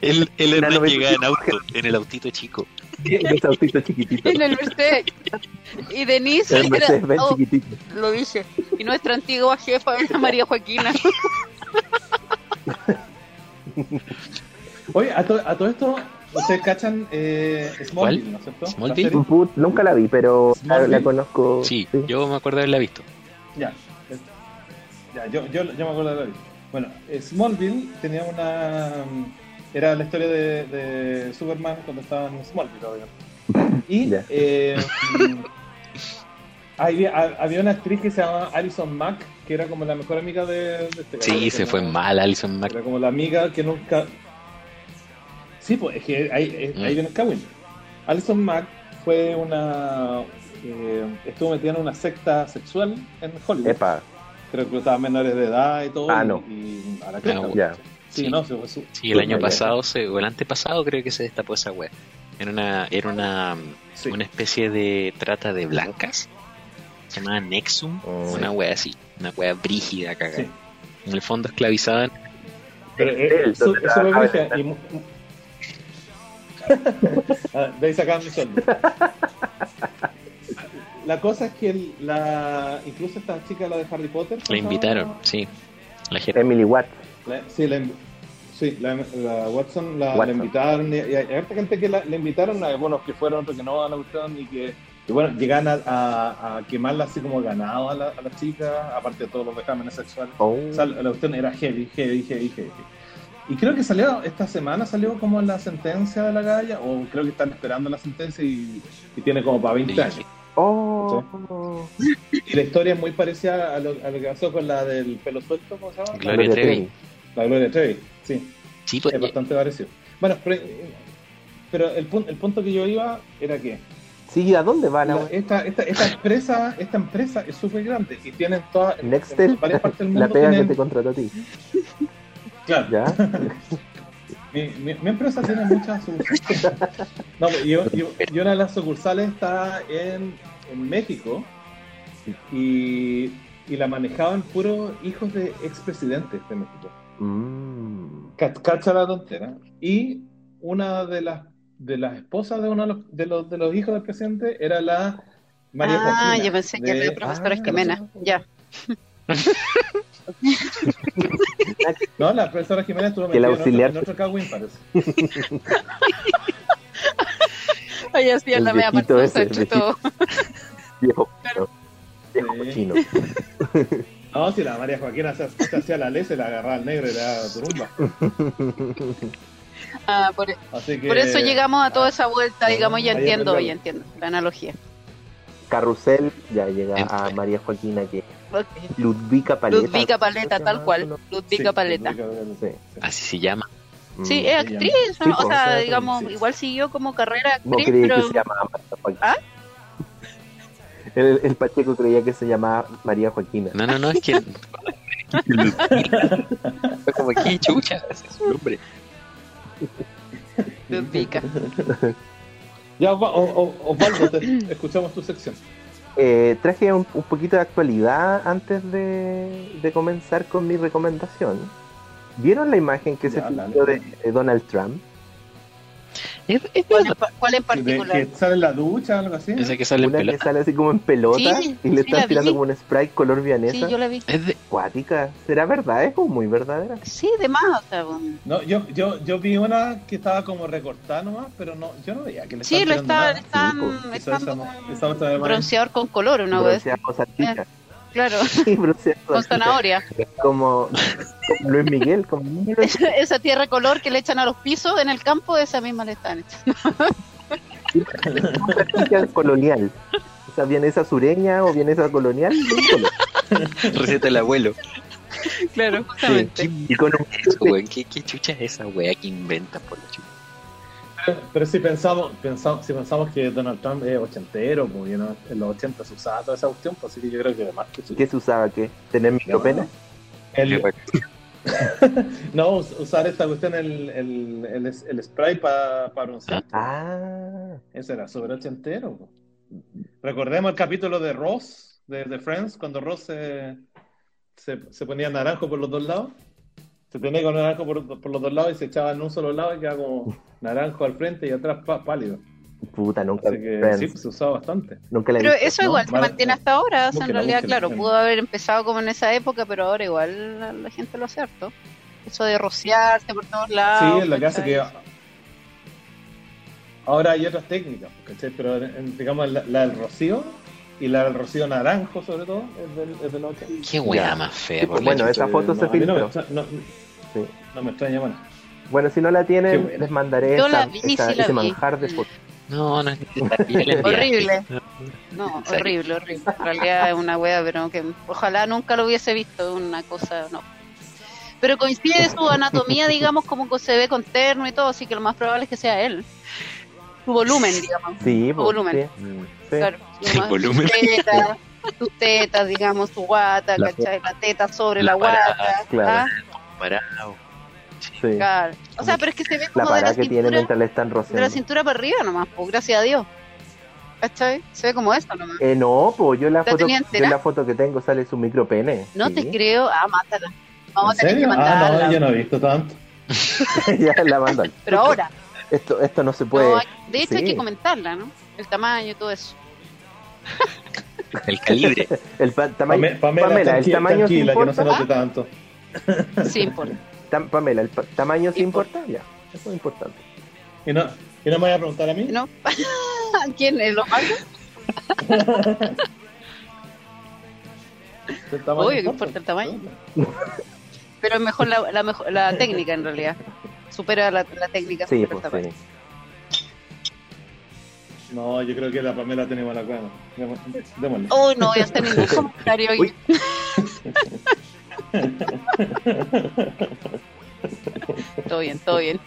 Él, él Era Hernán llegaba en auto, en el autito chico. Ese autito chiquitito. En el Mercedes. Y Denise El Mercedes oh, chiquitito. lo dije. Y nuestra antigua jefa era María Joaquina. Oye, a, to- a todo esto, ustedes cachan eh, Smallville, ¿Cuál? ¿no es cierto? Smallville. La serie. Put, nunca la vi, pero la, conozco. Sí, yo me acuerdo de haberla visto. Ya. Ya, yo, yo, yo me acuerdo de la vida. Bueno, eh, Smallville tenía una. Era la historia de, de Superman cuando estaba en Smallville, obviamente. [LAUGHS] Y Ya. eh, había, ha- había una actriz que se llama Alison Mack, que era como la mejor amiga de, de este Sí, se fue no- mal Alison Mack. Era como la amiga que nunca. Sí, pues es que ahí, ahí- ahí Mm. viene el cagüín. Alison Mack fue una. eh, estuvo metida en una secta sexual en Hollywood. Epa, que reclutaba menores de edad y todo. Ah, y- no. Y, a la cresta, Ah, güey. Sí, Sí. no, se fue su- Sí, el año pasado, se, o el antepasado creo que se destapó esa wea. Era una, era una, Sí. una especie de trata de blancas. Se llamaba Nexum, Oh. una wea así. Una wea brígida, cagada. Sí. En el fondo esclavizaban. Pero, eh, eso- eso y [LAUGHS] Ah, de ahí sacaban mi sueldo. La cosa es que el- la, incluso esta chica, la de Harry Potter, La ¿cómo se invitaron, sí. La gente. Emily Watt. La- sí, la, sí, la, la Watson la, Watson. invitaron y, y hay harta gente que la, invitaron, algunos que fueron, otros que no, a la cuestión y que, y bueno, llegan a, a, a quemarla así como ganado a la, a la chica, aparte de todos los vejámenes sexuales. Oh. O sea, la cuestión era heavy, heavy, heavy, heavy. Y creo que salió, esta semana salió como la sentencia de la galla, o creo que están esperando la sentencia y, y tiene como para 20 años. Oh. Y la historia es muy parecida a lo, a lo que pasó con la del pelo suelto, ¿cómo se llama? Gloria Gloria Trevi. La Gloria Trevi, sí. Sí, pues, Es bastante parecido. Bueno, pero, pero el, pun- el punto que yo iba era que Sí, ¿a dónde van? la- a esta, esta, esta empresa esta empresa es súper grande y tienen todas Nextel, en varias partes del [LAUGHS] mundo la pega que tienen- te contrató a ti. [LAUGHS] claro, ¿Ya? [LAUGHS] mi, mi- mi empresa tiene muchas sucursales. No, y, y- y una de las sucursales está en, en México y, y la manejaban puros hijos de expresidentes de México. Mm. Ca- Cacha la tontera. Y una de las de las esposas de uno de los, de los, de los hijos del presidente era la María ah, Joaquina. yo pensé que de- era la profesora Ah, Jimena. Ya. [LAUGHS] No, la profesora Jiménez estuvo Que la metida en otro, auxiliar- en otro cagüín, parece. [LAUGHS] Ay, hacía El la el entre todo. Viejo, viejo Sí. cochino. [LAUGHS] No, si la María Joaquina se, se hacía la ley, se la agarraba al negro y le daba turumba. [LAUGHS] Ah, por, Así que, por eso llegamos a toda esa vuelta, Ah, digamos, ya entiendo, ya entiendo la analogía. Carrusel, ya llega a María Joaquina, que Ok. Ludvica Paleta. Ludvica Paleta, tal cual. Ludvica Sí, Paleta. Ludvica- Sí. así se llama. Mm. Sí, es Sí, actriz, o pues, sea, digamos, sí. igual siguió como carrera actriz, pero que se llama María Joaquina. ¿Ah? El, el Pacheco creía que se llamaba María Joaquina. No, no, no, es que. [LAUGHS] Como, ¿qué chucha? Ese es su nombre. [LAUGHS] Me pica. Ya, Osva- O- O- Osvaldo, te- escuchamos tu sección. Eh, traje un, un poquito de actualidad antes de, de comenzar con mi recomendación. ¿Vieron la imagen que se Ya, filtró de, de Donald Trump? Es, es ¿Cuál en, cuál en De- particular? que sale en la ducha o algo así. Esa que sale en Una que pelota. sale así como en pelota Sí, y le sí están tirando vi. como un spray color vianesa. Sí, yo la vi. Es de, Acuática. ¿Será verdad? Es como muy verdadera. Sí, de más. O sea, bueno. No, yo, yo, yo vi una que estaba como recortada nomás, pero no, yo no veía que le Sí, lo tirando están, están de- bronceador con color, una vez. Claro, Sí, [LAUGHS] con zanahoria. Como, como Luis Miguel, como [LAUGHS] Luis Esa, esa tierra color que le echan a los pisos en el campo, esa misma le están echando. colonial. O sea, vienesa sureña o vienesa colonial. de un color. [LAUGHS] receta del abuelo. Claro, Sí. Y con un ¿Qué, ¿Qué chucha es esa weá que inventan por la chucha? Pero si pensamos, pensamos, si pensamos que Donald Trump es ochentero, pues you know, en los 80 se usaba toda esa cuestión, pues así que yo creo que sí. ¿Qué se usaba? ¿Qué? ¿Tener micropene? El- [LAUGHS] no, us- usar esta cuestión, el, el, el, el spray para broncear. Ah, Ese era sobre ochentero. po. Recordemos el capítulo de Ross, de, de Friends, cuando Ross se, se, se ponía naranjo por los dos lados. Se tenía con naranjo por, por los dos lados y se echaba en un solo lado y quedaba como naranjo al frente y atrás pa- pálido. puta, nunca Así que sí, se usaba bastante. Nunca Pero visto. eso ¿no? igual se Vale, mantiene hasta ahora. O sea, en realidad, búsquela, claro, búsquela. pudo haber empezado como en esa época, pero ahora igual la, la gente lo hace harto. Eso de rociarse por todos lados. Sí, es lo que hace que. Ahora hay otras técnicas, ¿cachai? Pero en- digamos la, la del rocío y la del rocío naranjo, sobre todo, es del, es del 80. Qué weá más fea. Por pues, bueno, esa foto se filtró. no, Sí. no me extraña, bueno. Bueno, si no la tienen, buena. les mandaré Yo esa- la vi, esa- sí la ese vi. manjar de fotos. No, no. Horrible. No, horrible, horrible. En realidad es una wea, pero que ojalá nunca lo hubiese visto, una cosa, no. Pero coincide su anatomía, digamos, como que se ve con terno y todo, así que lo más probable es que sea él. Su volumen, digamos. Sí, Su pues, volumen. sí. Sí. Claro, [LAUGHS] El volumen. Sus tetas, sus tetas, digamos, su guata, La- ¿cachai? La teta sobre La la, guata. claro. ¿ah? Parado. Sí. Claro. O sea, pero es que se ve La como de la, parada que tiene cintura, mientras le están de la rociando. cintura para arriba nomás, pues, gracias a Dios. ¿Cachai? Se ve como eso nomás. Eh, no, pues yo la ¿La foto, yo la foto que tengo sale su micropene. No Sí. te creo. Ah, mátala. Vamos a ¿En tener que serio? Ah, mandarla. no, yo no he visto tanto. [LAUGHS] ya la mandan. [LAUGHS] Pero ahora. Esto, esto no se puede. no, hay- de hecho, hay sí. que comentarla, ¿no? El tamaño y todo eso. El calibre. [LAUGHS] El pa- tamaño, Pame- Pamela, Pamela, el tamaño tranquila, que no se note tanto. Sí, [LAUGHS] importa. Tam- Pamela, el tamaño sí Importa. importa. Ya, eso es importante. ¿Y no, ¿Y no me voy a preguntar a mí? ¿No? [LAUGHS] ¿Quién es lo malo? ¿El tamaño Obvio que importa el tamaño. [LAUGHS] Pero es mejor la, la, mejor, la técnica, en realidad. Supera la, la técnica. Sí, supera el pues tamaño. sí. No, yo creo que la Pamela tiene mala cueva. Démosle. Uy, no voy a hacer ningún comentario. Todo bien, todo bien.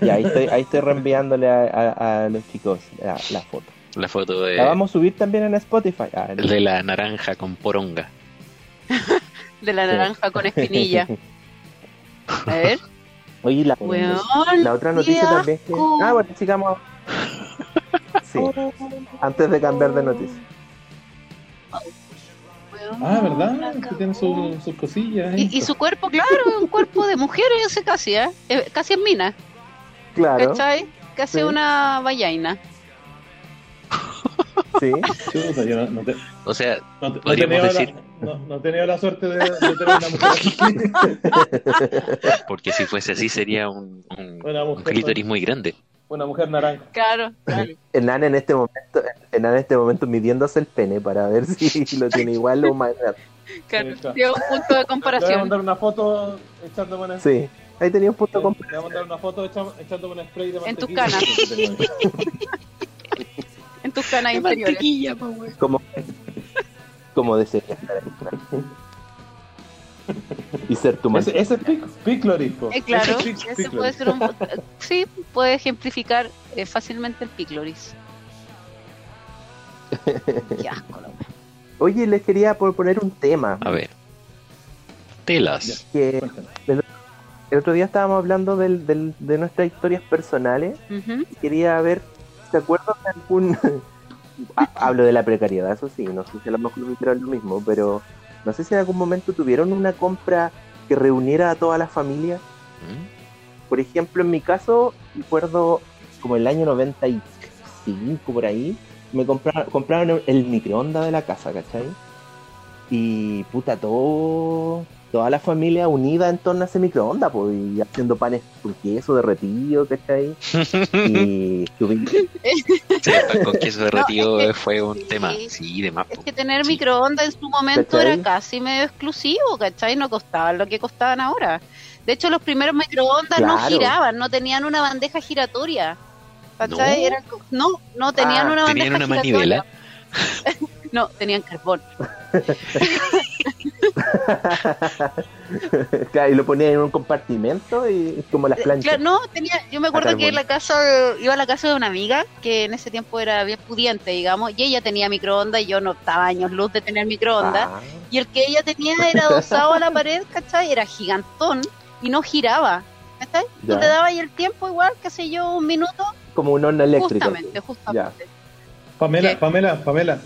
Y ahí estoy, ahí estoy reenviándole a, a- a los chicos la, la foto. La foto de, La vamos a subir también en Spotify. Ah, en- de la naranja con poronga. [LAUGHS] De la Sí. naranja con espinilla. A ver. Oye, la, Weón, la otra noticia también es que... Ah, bueno, sigamos. Sí, antes de cambiar de noticia. Weón, Ah, ¿verdad? Que tiene su- sus cosillas. Y, y su cuerpo, claro, es un cuerpo de mujer ese casi, ¿eh? Eh, Casi en mina, Claro, ¿cachai? Casi Sí. una vallaina. [LAUGHS] sí. Chuta, yo no, no te- O sea, no te- Podríamos decir- La, no, no he tenido la suerte de, de tener una mujer así. [LAUGHS] porque si fuese así sería un, un, un muy grande. Una mujer naranja. Claro, claro. [LAUGHS] Enan en este momento, Enan en este momento midiéndose el pene para ver si lo tiene igual o más grande. claro. Sí. Tiene un punto de Le voy a comparación. mandar una foto echándome una, Sí, ahí tenía un punto le con voy a mandar una foto echa- echándome un spray de En tus mantequilla. En tus canas inferiores. como, como desearía estar ahí. Y ser tu Ese, madre. ese es pic, picloris. Eh, claro, Ese es pic- ese picloris. puede ser un. Sí, puede ejemplificar eh, fácilmente el picloris. [LAUGHS] Qué asco, la wea. Oye, les quería proponer un tema. A ver. Telas. Que el otro día estábamos hablando del, del- de nuestras historias personales. Y Quería ver, ¿se acuerdan de algún... [LAUGHS] Ha- Hablo de la precariedad, eso sí, no sé si a lo mejor lo mismo, pero no sé si en algún momento tuvieron una compra que reuniera a toda la familia. ¿Mm? Por ejemplo, en mi caso, recuerdo como el año 95 por ahí, me compraron, compraron el microondas de la casa, ¿cachai? Y puta, todo, toda la familia unida en torno a ese microondas, pues, y haciendo panes con queso derretido, ¿cachai? [LAUGHS] Y estuve- Sí, pan con [LAUGHS] queso derretido es que- fue un sí. tema. Sí, de más. Es que tener Sí. microondas en su momento ¿Cachai? era casi medio exclusivo, ¿cachai? No costaban lo que costaban ahora. De hecho, los primeros microondas no giraban, no tenían una bandeja giratoria. ¿Cachai? No. Eran no, no tenían Ah, una Tenían bandeja una giratoria. manivela. [LAUGHS] No, tenían carbón. [LAUGHS] Claro, y lo ponía en un compartimento y como las Eh, planchas. Claro, no, tenía, yo me acuerdo que en la casa, de- iba a la casa de una amiga que en ese tiempo era bien pudiente, digamos, y ella tenía microondas y yo no estaba años luz de tener microondas. Ah, Y el que ella tenía era adosado a la pared, ¿cachai? Era gigantón y no giraba, ¿cachai? Tú Ya. te dabas ahí el tiempo igual, qué sé yo, un minuto, como un horno eléctrico. justamente, justamente. Pamela, ¿Qué? Pamela, Pamela.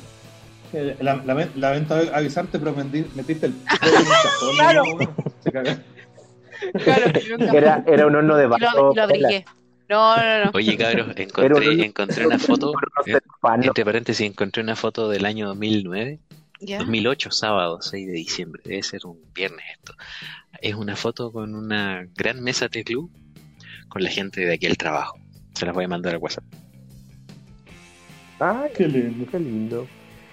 Eh, La, la, lamento avisarte, pero metiste el [LAUGHS] Claro. Claro, Era, era un horno de lo, barro. lo abrigué. No, no, no. Oye, cabros, [LAUGHS] encontré, encontré una foto. Horno eh. Entre paréntesis, encontré una foto del año 2009. Ya. 2008, sábado 6 de diciembre. Debe ser un viernes esto. Es una foto con una gran mesa de club con la gente de aquí al trabajo. Se las voy a mandar al WhatsApp. Ay, Qué lindo. Qué lindo.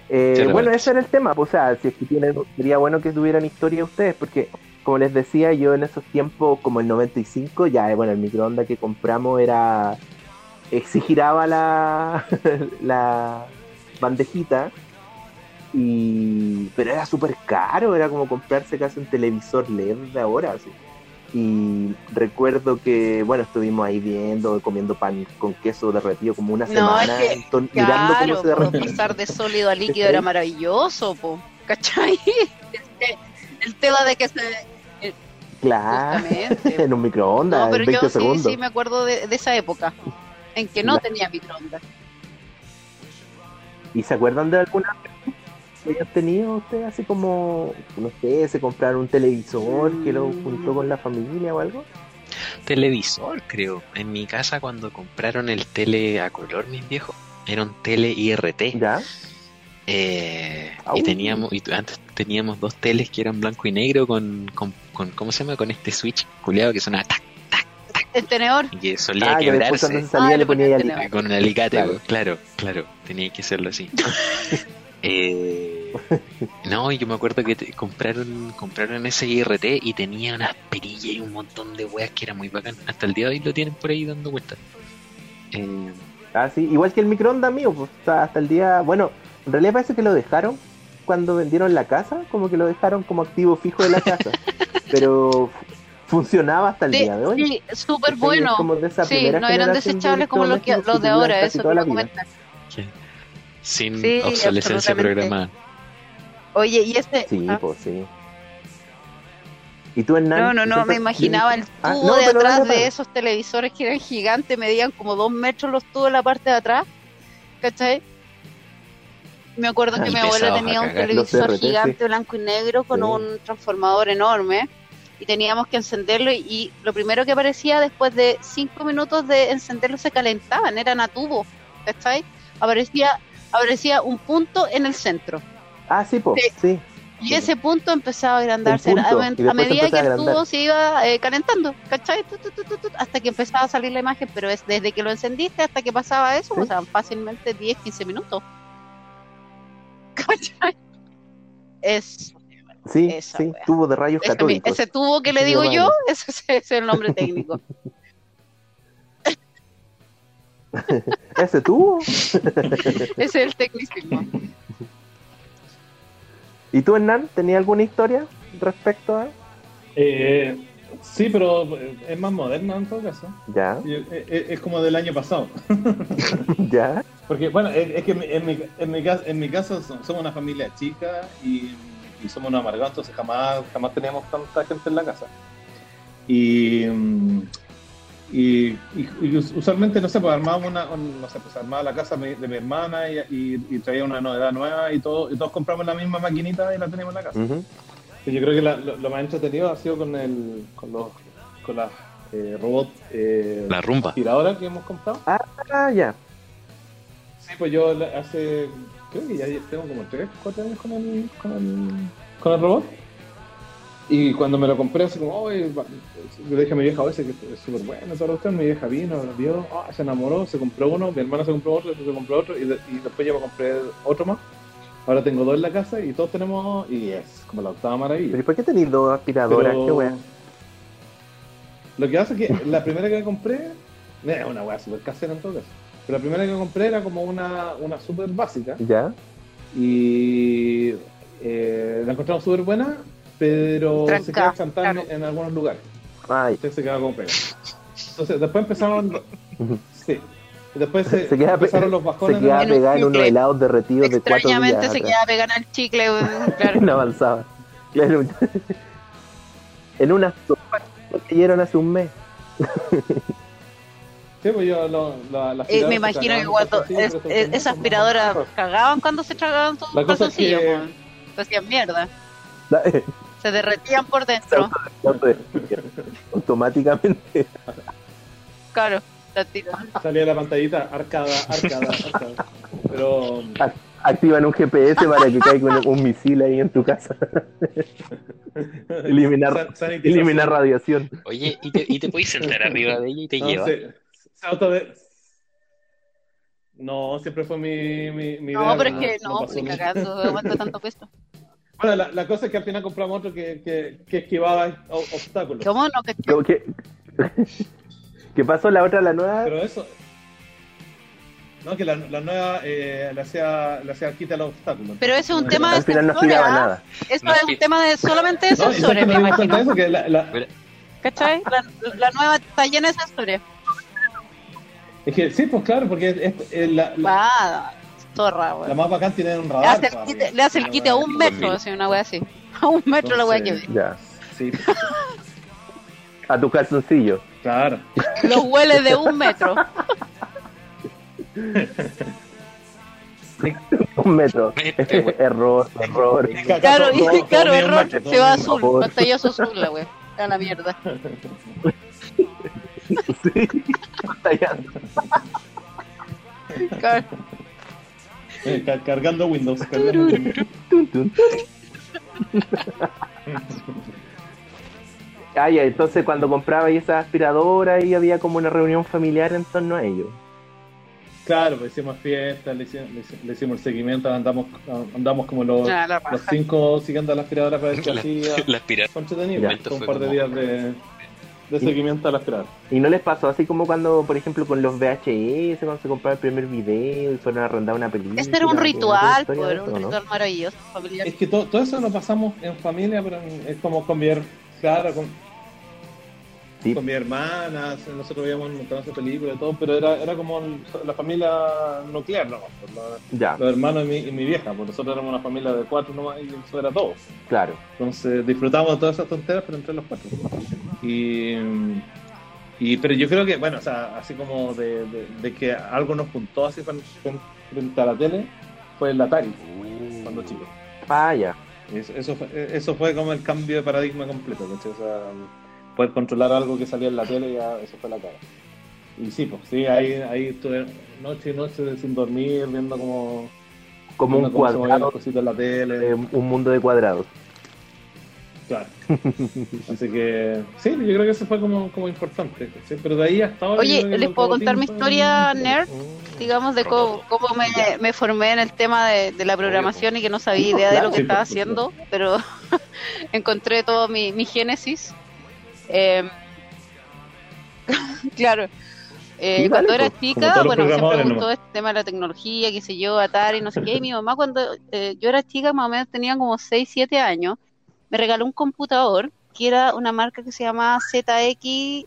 Eh, bueno, ese era el tema. pues, O sea, si es que tienen, sería bueno que tuvieran historia ustedes, porque como les decía, yo en esos tiempos, como el 95, ya, eh, bueno, el microondas que compramos era. eh, sí giraba la, [LAUGHS] la bandejita, y pero era súper caro, era como comprarse casi un televisor LED de ahora. así. Y recuerdo que, bueno, estuvimos ahí viendo, comiendo pan con queso derretido como una No, semana, es que, mirando cómo Claro, se derretía. pasar de sólido a líquido era maravilloso, po. ¿cachai? [LAUGHS] Este, el tema de que se... Claro, Justamente. [LAUGHS] en un microondas, No, pero en 20 yo sí, segundos. sí me acuerdo de, de esa época en que no tenía microondas. ¿Y se acuerdan de alguna que hayan tenido ustedes así como, no sé, se compraron un televisor que lo juntó con la familia o algo? Televisor, creo. En mi casa, cuando compraron el tele a color, mis viejos, era un tele IRT. ¿Ya? Eh, y teníamos, y antes teníamos dos teles que eran blanco y negro con, con, con ¿cómo se llama? Con este switch culeado que sonaba tac, El tenedor. y que solía Ah, que quebrarse. cuando se salía Ah, le ponía tenedor. al- Con un alicate, Claro. claro, claro, tenía que hacerlo así. [LAUGHS] Eh, no, y yo me acuerdo que te- compraron compraron ese IRT y tenía unas perillas y un montón de weas que era muy bacán. Hasta el día de hoy lo tienen por ahí dando vueltas. Eh, Ah, sí, igual que el microondas mío, pues o sea, hasta el día, bueno, en realidad parece que lo dejaron cuando vendieron la casa, como que lo dejaron como activo fijo de la casa, [LAUGHS] pero fu- funcionaba hasta el Sí, día de hoy. sí, súper bueno. Es como de esa Sí, no eran desechables como los, que, los de ahora, eso que la vida. Sin Sí, obsolescencia programada. Oye, y este... Sí, ah, pues sí. ¿Y tú, Hernán? no, no, no, me ¿Siempre- imaginaba el tubo Ah, no, de atrás de esos televisores que eran gigantes, medían como dos metros los tubos en la parte de atrás, ¿cachai? Me acuerdo que Y mi abuela tenía un televisor CRT, sí. gigante blanco y negro con Sí. un transformador enorme y teníamos que encenderlo y, y lo primero que aparecía después de cinco minutos de encenderlo se calentaban, eran a tubo, ¿cachai? Aparecía, aparecía un punto en el centro Ah, sí, pues, Sí. sí. y ese punto empezaba a agrandarse a, punto, a medida que el tubo se iba eh, calentando, ¿cachai? Hasta que empezaba a salir la imagen, pero es desde que lo encendiste hasta que pasaba eso, Sí. o sea, fácilmente 10, 15 minutos. [LAUGHS] ¿Cachai? Es, Sí, Esa sí, wea. tubo de rayos católicos. ese tubo que le digo yo, [LAUGHS] ese es el nombre técnico. [LAUGHS] ¿Ese tubo? [LAUGHS] ese es el tecnicismo. [LAUGHS] ¿Y tú, Hernán, tenías alguna historia respecto a...? Eh, Sí, pero eh, es más moderna en todo caso. Ya, eh, eh, Es, como del año pasado. ya. Porque, bueno, es, es que en mi, en, mi, en, mi caso, en mi caso so- somos una familia chica y, y somos unos amargados, entonces jamás, jamás teníamos tanta gente en la casa. Y, mm, y, y- y us- usualmente, no sé, pues armábamos una, un- no sé, pues armaba la casa de mi hermana y, y- y traía una novedad nueva y, todo, y todos compramos la misma maquinita y la teníamos en la casa. Y Yo creo que la- lo, lo más entretenido ha sido con, el, con los con las eh, robots eh, La rumba. aspiradoras que hemos comprado. Ah, ya. Sí, pues yo la- hace, creo que ya tengo como 3, 4 años con el, con el, con el robot. Y cuando me lo compré, así como, oye, le dije a mi vieja, oye, que es súper bueno, la cuestión". Mi vieja vino, lo vio, ah, se enamoró, se compró uno, mi hermana se compró otro, después se compró otro, y, de- y después yo me compré otro más. Ahora tengo dos en la casa y todos tenemos, y es como la octava maravilla. ¿Pero ¿y por qué tenéis dos aspiradoras? Pero- Qué wea. Lo que pasa es que la primera que me compré, es una weá súper casera en todo caso. Pero la primera que compré era como una, una súper básica Ya. y eh, la encontramos súper buena, pero se Tranca, queda chantada claro. en algunos lugares. Ay. Entonces se queda como pega. Entonces después empezaron. [LAUGHS] Sí. Después se, Se queda, pe- empezaron los se bajones. queda En un pegada en unos helados derretidos de cuatro días. Extrañamente se queda pegada al chicle, [LAUGHS] claro. no avanzaba. Claro. [LAUGHS] en una sopa que cayeron hace un mes. Sí, pues yo lo- la, la Eh, me se imagino que cuando es- es- son esa mucho más aspiradora bajos. cagaban cuando se tragaban todos La los cosa es que- se hacían mierda, Se se derretían por dentro. [LAUGHS] Automáticamente. claro, la tira. Salía la pantallita arcada, arcada, arcada. Pero Ac- Activan un GPS para que caiga un, un misil ahí en tu casa. Eliminar-. Eliminar radiación. Oye, ¿y te, y te puedes sentar arriba de ella y te No, lleva? se- se autode- No, siempre fue mi, mi, mi No, idea, pero es que no no, nunca. cagando, aguanta tanto peso. Bueno, la, la cosa es que al final compramos otro que, que, que esquivaba obstáculos. ¿Cómo no? Que ¿Qué [LAUGHS] pasó? La otra, la nueva. Pero eso. No, que la, la nueva eh, le hacía, le hacía quita los obstáculos. Pero ese es un No, tema Al final no sensores, ¿ah? nada. Eso No, es un tema de solamente de No, sensores, me de imagino. eso, que la, la- ¿Cachai? La, la nueva está llena de sensores. es que sí, pues claro, porque es, es la, la, Va, zorra, la weón. más bacán tiene un Le radar. hace el arriba. le hace el quite a weá un metro, así, una wea así. [LAUGHS] A un metro la wea que Entonces, ve. Ya. Sí, A tu calzoncillo. claro. Los hueles de un metro. [LAUGHS] Un metro. Este, error, error. Claro, y [LAUGHS] claro, error, se va azul, pantallazo azul la wea. A la mierda. Sí. Batallando. Claro. Eh, ca- cargando Windows. Cargando Windows. Ah, ya, entonces cuando compraba esa aspiradora y había como una reunión familiar en torno a ello. Claro, pues hicimos fiestas, le hicimos, le hicimos- le hicimos el seguimiento, andamos, andamos como los, Ah, cinco siguiendo a la aspiradora para ver qué hacía. La aspiradora. Fue entretenido, Ya. fue un par de como- días de, de seguimiento a la aspiradora. ¿Y no les pasó así como cuando, por ejemplo, con los VHS, cuando se compraba el primer video y fueron a arrendar una película? Este era un ¿Alguna ritual, historia pues, un no? ritual maravilloso, familiar. Es que todo, todo eso lo pasamos en familia, pero es como con mi, her- claro, con, Sí. con mi hermana, nosotros veíamos montón de películas y todo, pero era, era como la familia nuclear, ¿no? La- Ya, los hermanos y mi, y mi vieja, porque nosotros éramos una familia de cuatro nomás y eso era todo. claro. Entonces disfrutamos de todas esas tonteras, pero entre los cuatro. Y, y pero yo creo que, bueno, o sea, así como de, de- de que algo nos juntó así frente a la tele, fue el Atari, cuando chico. Vaya. Eso, eso, fue, eso fue como el cambio de paradigma completo, ¿cachai? O sea, poder controlar algo que salía en la tele, ya eso fue la cara. Y sí, pues sí, ahí, ahí estuve noche y noche sin dormir, viendo como, Como un viendo cuadrado, cositas en la tele. eh, un mundo de cuadrados. Claro. [LAUGHS] Así que sí, yo creo que eso fue como, como importante. ¿sí? Pero de ahí hasta ahora. Oye, ¿les puedo contar mi historia nerd? digamos, de cómo, cómo me, me formé en el tema de, de la programación y que no sabía idea de lo que Sí, estaba haciendo, pero [LAUGHS] encontré todo mi, mi génesis. Eh, [LAUGHS] claro. Eh, cuando era pues, chica, bueno, siempre me gustó este tema de la tecnología, qué sé yo, Atari, no sé qué. Y mi mamá, cuando eh, yo era chica, más o menos tenía como 6, 7 años, me regaló un computador que era una marca que se llamaba ZX,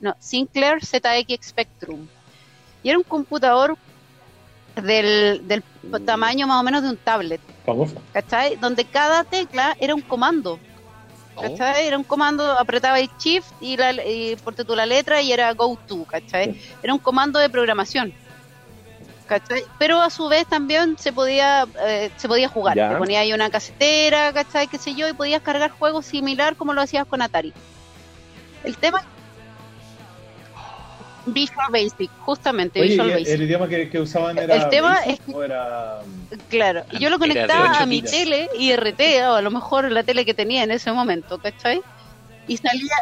no, Sinclair ZX Spectrum. Y era un computador del, del tamaño más o menos de un tablet, Famosa. ¿cachai? Donde cada tecla era un comando. ¿Cachai? Era un comando, apretaba el shift y, la, y tú la letra y era go to, ¿cachai? Era un comando de programación. ¿cachai? Pero a su vez también se podía eh, se podía jugar. Ya. Te ponía ahí una casetera, ¿cachai? qué sé yo, y podías cargar juegos similar como lo hacías con Atari. El tema Visual Basic, justamente Oye, Visual ¿y Basic. el idioma que, que usaban era. El tema Basic es que- era. Claro, y yo lo conectaba a mi tele IRT, o a lo mejor la tele que tenía en ese momento, ¿cachai? Y salía,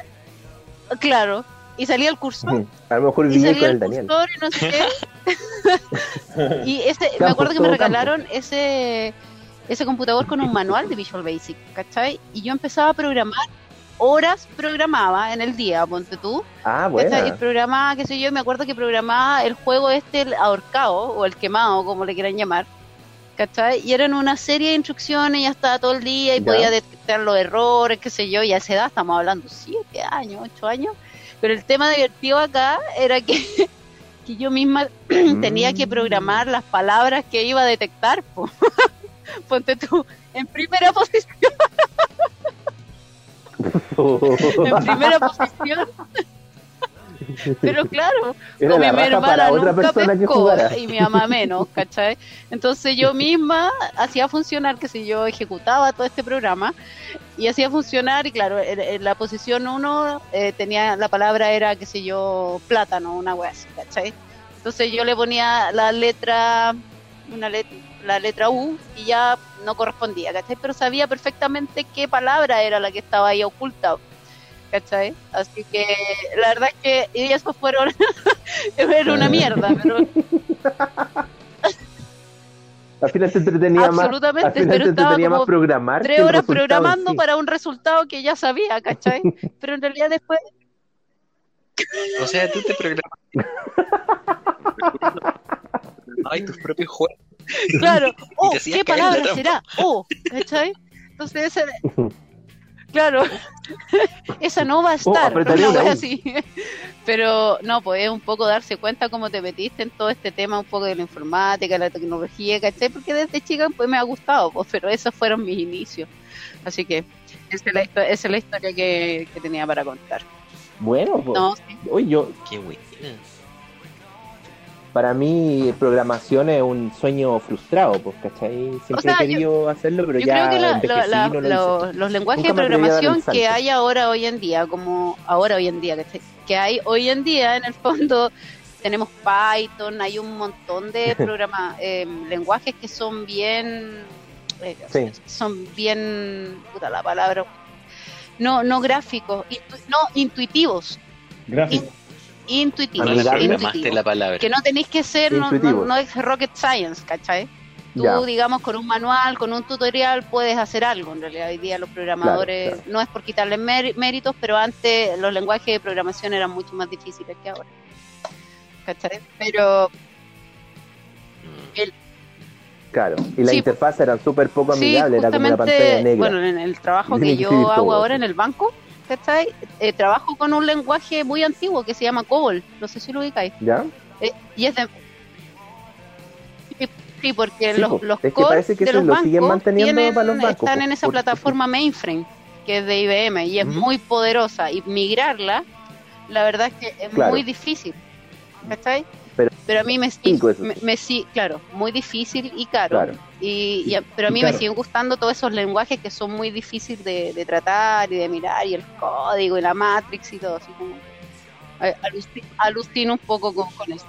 claro, y salía el cursor. [LAUGHS] A lo mejor y viví salía con el el Daniel. cursor y no sé qué. [LAUGHS] y ese, me acuerdo que me campo. regalaron ese, ese computador con un manual de Visual Basic, ¿cachai? Y yo empezaba a programar, horas programaba en el día, ponte tú, Ah, buena. programaba, qué sé yo, me acuerdo que programaba el juego este, el ahorcado, o el quemado, como le quieran llamar, ¿cachai? Y eran una serie de instrucciones, ya estaba todo el día y Ya. podía detectar los errores, qué sé yo, y a esa edad estamos hablando siete años, ocho años, pero el tema divertido acá era que, [LAUGHS] que yo misma [CLEARS THROAT] tenía que Mm. programar las palabras que iba a detectar, po. [LAUGHS] ponte tú, en primera [LAUGHS] posición, en [LAUGHS] primera posición. Pero claro, Era la mi hermana nunca persona pescó y mi mamá menos, ¿cachai? Entonces yo misma hacía funcionar, que si yo ejecutaba todo este programa y hacía funcionar y claro, en, en la posición 1 tenía la palabra era, que sé yo, plátano, una wea así, ¿cachai? Entonces yo le ponía la letra, una let- la letra U y ya no correspondía, ¿cachai? Pero sabía perfectamente qué palabra era la que estaba ahí oculta. ¿Cachai? Así que la verdad es que y esos fueron [LAUGHS] era una mierda, pero [LAUGHS] Al final te entretenía más. Absolutamente, Al final pero estaba entretenía como más programar. tres horas programando sí. para un resultado que ya sabía, ¿cachai? [LAUGHS] Pero en realidad después, O sea, tú te programas. Hay tus propios juegos. [LAUGHS] claro, [LAUGHS] oh, ¿qué palabra será? Oh, ¿cachai? Entonces ese, claro, [LAUGHS] esa no va a estar, apretaré una wea así. Pero no, pues es un poco darse cuenta cómo te metiste en todo este tema, un poco de la informática, la tecnología, ¿cachai? Porque desde chica pues me ha gustado, pues, pero esos fueron mis inicios. Así que esa es la, histo- esa es la historia que, que tenía para contar. Bueno, pues, No, sí. oye, yo, Qué buena. Para mí programación es un sueño frustrado, pues, ¿cachai? Siempre O sea, he querido hacerlo, pero Yo ya creo que la- envejecí la- y no lo lo- hice. los lenguajes Nunca de programación que hay ahora hoy en día, como ahora hoy en día, ¿cachai? que hay hoy en día en el fondo tenemos Python, hay un montón de [LAUGHS] programa, eh, lenguajes que son bien, eh, Sí. son bien, puta la palabra, no no gráficos, intu- no intuitivos, Gráfico. intuitivos, No la Amigable. la palabra. que no tenéis que ser, no, no, Intuitivos. no es rocket science, ¿cachai? Tú, Ya. digamos, con un manual, con un tutorial, puedes hacer algo. En realidad, hoy día los programadores, Claro, no es por quitarles méri- méritos, pero antes los lenguajes de programación eran mucho más difíciles que ahora. ¿Cachai? Pero Mm. Claro, y las Sí, interfaces eran súper poco sí, amigables, era como una pantalla negra. bueno, en el trabajo [LAUGHS] que yo hago ahora sí. en el banco, ¿cachai? Eh, trabajo con un lenguaje muy antiguo que se llama COBOL. No sé si lo ubicáis. ¿Ya? Eh, y es de... Sí, porque Sí, los, los Es que parece que de los lo bancos siguen manteniendo tienen- para los bancos, están en esa plataforma mainframe que es de IBM y es muy poderosa y migrarla, la verdad es que es Claro. muy difícil, ¿cachai? Pero- a mí me, eso me, sí. me sí, claro, muy difícil y caro. Claro. Y, pero a mí me siguen gustando todos esos lenguajes que son muy difíciles de, de tratar y de mirar, y el código y la matrix y todo, así como. aluci- alucino un poco con, con eso.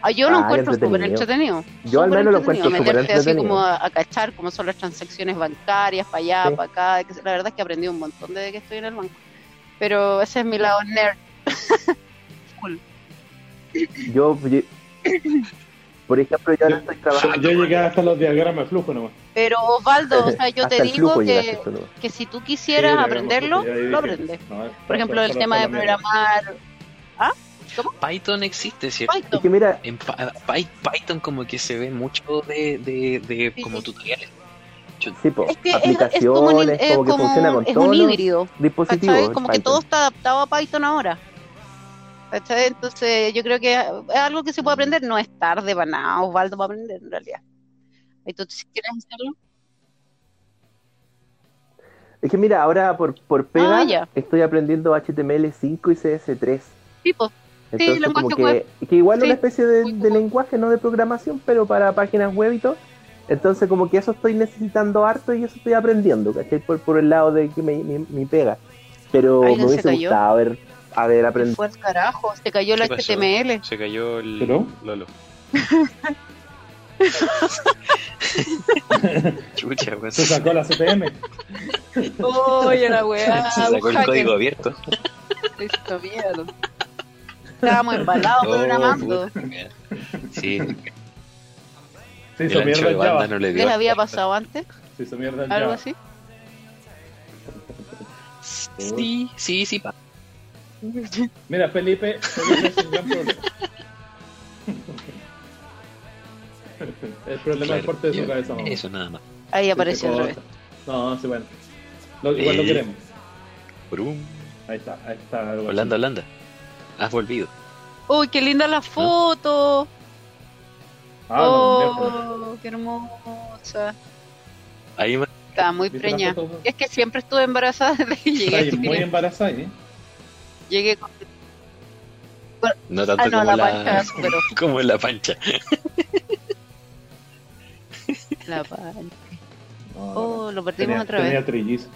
Ah, yo lo Ah, encuentro súper entretenido. entretenido. Yo al menos lo entretenido, encuentro súper meterte así entretenido. como a, a cachar cómo son las transacciones bancarias para allá, Sí. para acá. que La verdad es que aprendí un montón desde que estoy en el banco. Pero ese es mi lado nerd. [LAUGHS] Cool. Yo, yo- por ejemplo, yo ahora estoy Yo, trabajando. yo llegué hasta los diagramas de flujo nomás. Pero Osvaldo, o sea, yo [LAUGHS] te digo que, que si tú quisieras Sí, aprenderlo, lo aprendes. No, es- Por ejemplo, el tema de solo mierda. programar Python existe, ¿cierto? Es Python. que mira, En Py- Py- Python como que se ve mucho de, de, de Sí, como sí. tutoriales. Yo Sí, po, Es que es, es como, un, aplicaciones, es como que como funciona un- con es un híbrido. Como que Python. todo está adaptado a Python ahora. ¿Cachai? Entonces yo creo que es algo que se puede aprender. No es tarde para nada, Osvaldo, para aprender en realidad. Entonces, si quieres hacerlo, Es que mira, ahora por, por pega Ah, estoy aprendiendo HTML5 y CS3. tipo, Entonces, lenguaje como que, web. que igual Sí, una especie de, de lenguaje, no de programación, pero para páginas web y todo. Entonces, como que eso estoy necesitando harto y eso estoy aprendiendo, ¿cachai? Por, por el lado de que me, mi, mi pega. Pero me ¿Alguien se hubiese cayó? gustado haber, haber se aprendido. fue al carajo, se cayó el ¿Qué pasó? HTML. Se cayó el ¿Pero? Lolo. [LAUGHS] Chucha, weón. Se sacó la CPM. Oye, la weá. Se sacó el hacker. código abierto. Esto miedo. Estábamos embalados Oh, programando. puta. Sí, Se el hizo ancho mierda de el banda Java. no le dio. ¿Les había pasado antes? Se hizo mierda el ¿Algo Java. así? Sí, sí, sí. pa. Mira, Felipe, Felipe es un gran problema. El problema Claro, es parte de su yo- cabeza, mamá. Eso nada más. Ahí apareció Sí, al se revés. corta. No, sí, bueno. Lo, igual lo Eh, queremos. Brum. Ahí está, ahí está. algo así. Holanda, Holanda. Has volvido. Uy, qué linda la foto. Ah, no, oh, qué hermosa. Ahí me- Estaba muy ¿Viste la preña. Es que siempre estuve embarazada desde que llegué Está ahí [LAUGHS] muy embarazada, ¿eh? Llegué con... no tanto Ah, no, como la pancha [LAUGHS] superó. como la pancha. La pancha. No, Oh, lo tenía, perdimos otra tenía vez. trillizo.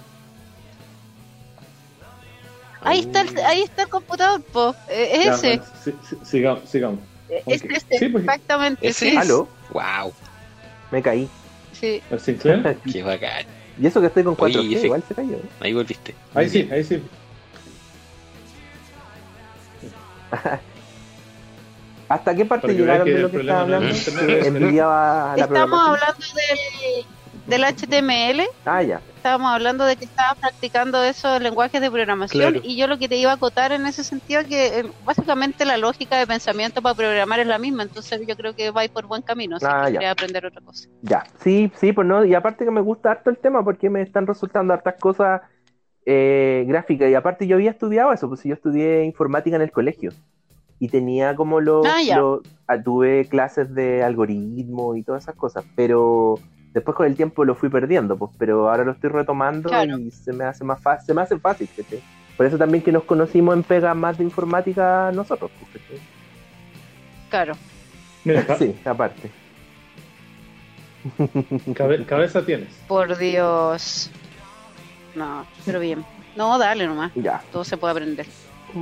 Ahí está, el, ahí está el computador, po. Eh, Es Ya, ese. bueno, si- si- sigamos, sigamos. Es ok. ese. Sí, pues. Exactamente, Ese sí. es. ¿Aló? Wow, Me caí. Sí. ¿El Sinclair? [LAUGHS] qué bacán. Y eso que estoy con Oye, 4G, efe- igual se cayó. Ahí volviste. Ahí Muy sí, bien. ahí sí. ¿Hasta qué parte llegaron de lo que estaba no hablando? es es la Estamos hablando del, del HTML. Ah, ya. Estábamos hablando de que estabas practicando esos lenguajes de programación Claro. y yo lo que te iba a acotar en ese sentido que eh, básicamente la lógica de pensamiento para programar es la misma, entonces yo creo que vais por buen camino si Ah, ya. quieres aprender otra cosa. Ya, sí, sí, pues no, y aparte que me gusta harto el tema porque me están resultando hartas cosas eh, gráficas, y aparte yo había estudiado eso, pues yo estudié informática en el colegio, y tenía como los, Ah, los- ah, tuve clases de algoritmo y todas esas cosas, pero después con el tiempo lo fui perdiendo, pues, pero ahora lo estoy retomando Claro. y se me hace más fácil, se me hace fácil, ¿cachai? Por eso también que nos conocimos en Pega más de informática nosotros, pues, ¿cachai? Claro. Mira, [LAUGHS] Sí, aparte. [LAUGHS] cabe- cabeza tienes. Por Dios. No, pero bien. No, dale nomás. Ya. Todo se puede aprender.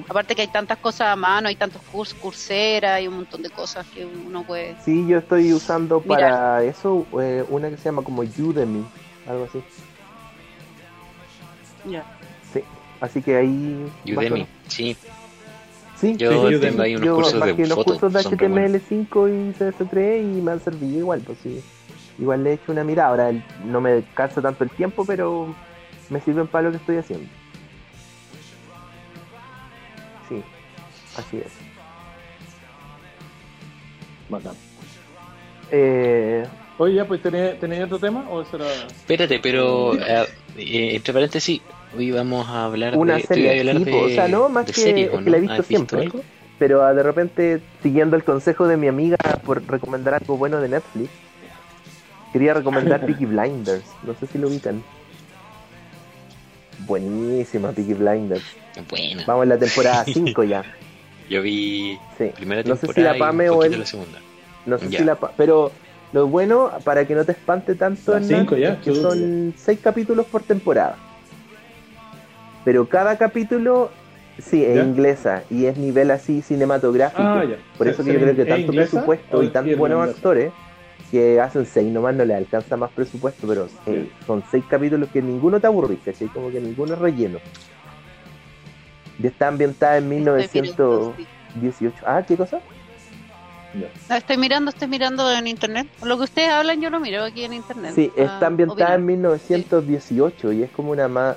Aparte que hay tantas cosas a mano, hay tantos cursos, Coursera, hay un montón de cosas que uno puede... Sí, yo estoy usando Mirar. para eso eh, una que se llama como Udemy, algo así. Ya. Sí, así que ahí. Udemy, sí. Sí, Yo Sí, tengo ahí unos yo cursos de los foto. cursos de son re buenos. HTML5 y CS3 y me han servido igual, pues sí. Igual le he hecho una mirada. Ahora no me cansa tanto el tiempo, pero me sirven para lo que estoy haciendo. Sí, así es. Bacán. Eh, Oye, ya, pues, ¿tenía, ¿tenía otro tema? ¿O eso era...? Espérate, pero eh, eh, entre paréntesis, hoy vamos a hablar una de. iba a serie, hablar sí, de, o sea, no, más que, series, es ¿o que la he no? visto ¿Has visto siempre. algo? Pero de repente, siguiendo el consejo de mi amiga por recomendar algo bueno de Netflix, quería recomendar [LAUGHS] Peaky Blinders. No sé si lo ubican. Buenísima Peaky Blinders. Buena. Vamos en la temporada [LAUGHS] 5 ya. Yo vi Sí. primera No sé si la Pame o la segunda. No sé Ya. si la. pa- Pero lo bueno, para que no te espante tanto, Hernán, cinco ya, es que son 6 capítulos por temporada. Pero cada capítulo, sí, es ¿Ya? inglesa y es nivel así cinematográfico. Ah. Por ¿Se- eso que yo creo que ¿es tanto inglesa presupuesto y tan buenos actores que hacen seis nomás no le alcanza más presupuesto, pero sí, Sí. son seis capítulos que ninguno te aburrís, ¿cachai? Como que ninguno es relleno. Y está ambientada en Estoy mirando, 1918. sí. Ah, ¿qué cosa? No, estoy mirando, estoy mirando en internet. Lo que ustedes hablan yo lo miro aquí en internet. Sí, Ah, está ambientada en opinan. 1918 y es como una más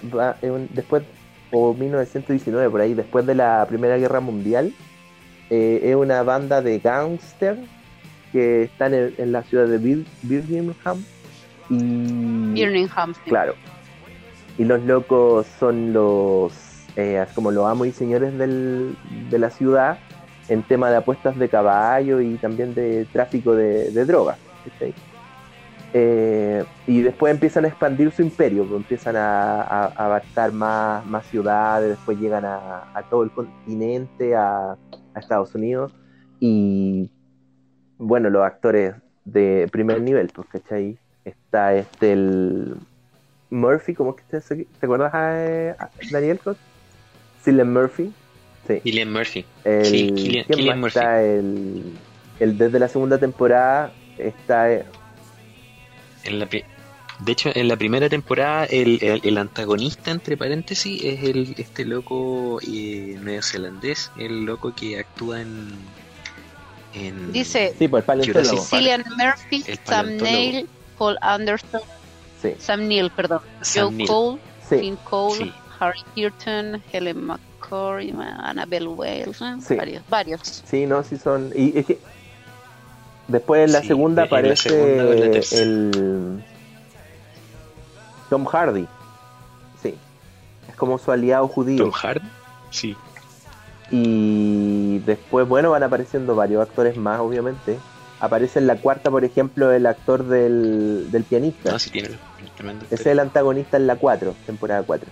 después o 1919 por ahí, después de la Primera Guerra Mundial. eh, es una banda de gángster que están en, en la ciudad de Bir- Birmingham y Birmingham. sí. Claro. Y los locos son los, eh, como los amos y señores del, de la ciudad en tema de apuestas de caballo y también de tráfico de, de drogas. ¿cachai? Eh, y después empiezan a expandir su imperio, pues empiezan a, a- a abarcar más, más ciudades, después llegan a, a todo el continente, a Estados Unidos. Y bueno, los actores de primer nivel, pues, ¿cachai? Está este el Murphy, ¿cómo es que te, te acuerdas a, a Daniel? Cillian Murphy. Sí. Killian Murphy. El, Sí, Cillian- ¿quién Cillian Murphy. está? El, el desde la segunda temporada está eh, En la de hecho, en la primera temporada, el, el- el antagonista, entre paréntesis, es el este loco eh, neozelandés, el loco que actúa en. En Dice sí, pues. Cillian Murphy, El Sam. Neill, Paul Anderson, Sí, Sam Neill, perdón, Sam Joe Neill. Cole, sí, Finn Cole, Sí. Harry Curtin, Helen McCoy, Annabelle Wales, ¿eh? Sí. varios, varios. sí, no, sí son. Y es que después en la Sí, segunda la aparece segunda la tercera. el Tom Hardy. Sí, es como su aliado judío. Tom Hardy. Sí. Y después, bueno, van apareciendo varios actores más, obviamente. Aparece en la cuarta, por ejemplo, el actor del, del pianista. No, sí tiene tremendo. Ese es el antagonista en la 4, temporada 4.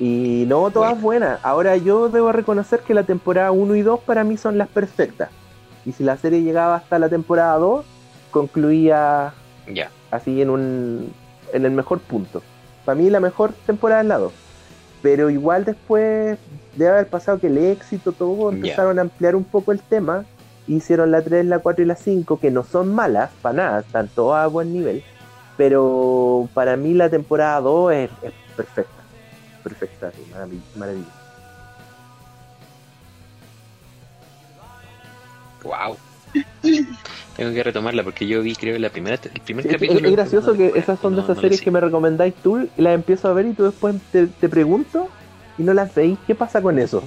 Y no, todas Bueno. buenas. Ahora yo debo reconocer que la temporada 1 y 2 para mí son las perfectas. Y si la serie llegaba hasta la temporada 2, concluía Ya. así en un en el mejor punto. Para mí la mejor temporada es la 2. Pero igual después de haber pasado que el éxito, todo, empezaron a ampliar un poco el tema. Hicieron la 3, la 4 y la 5, que no son malas, para nada, están todas a buen nivel. Pero para mí la temporada 2 es, es perfecta. Perfecta, sí, marav- maravillosa. Wow. Tengo que retomarla porque yo vi, creo, la primera, el primer Sí, capítulo. es gracioso que esas son de esas no series que me recomendáis tú las empiezo a ver y tú después te, te pregunto y no las veis. ¿Qué pasa con eso?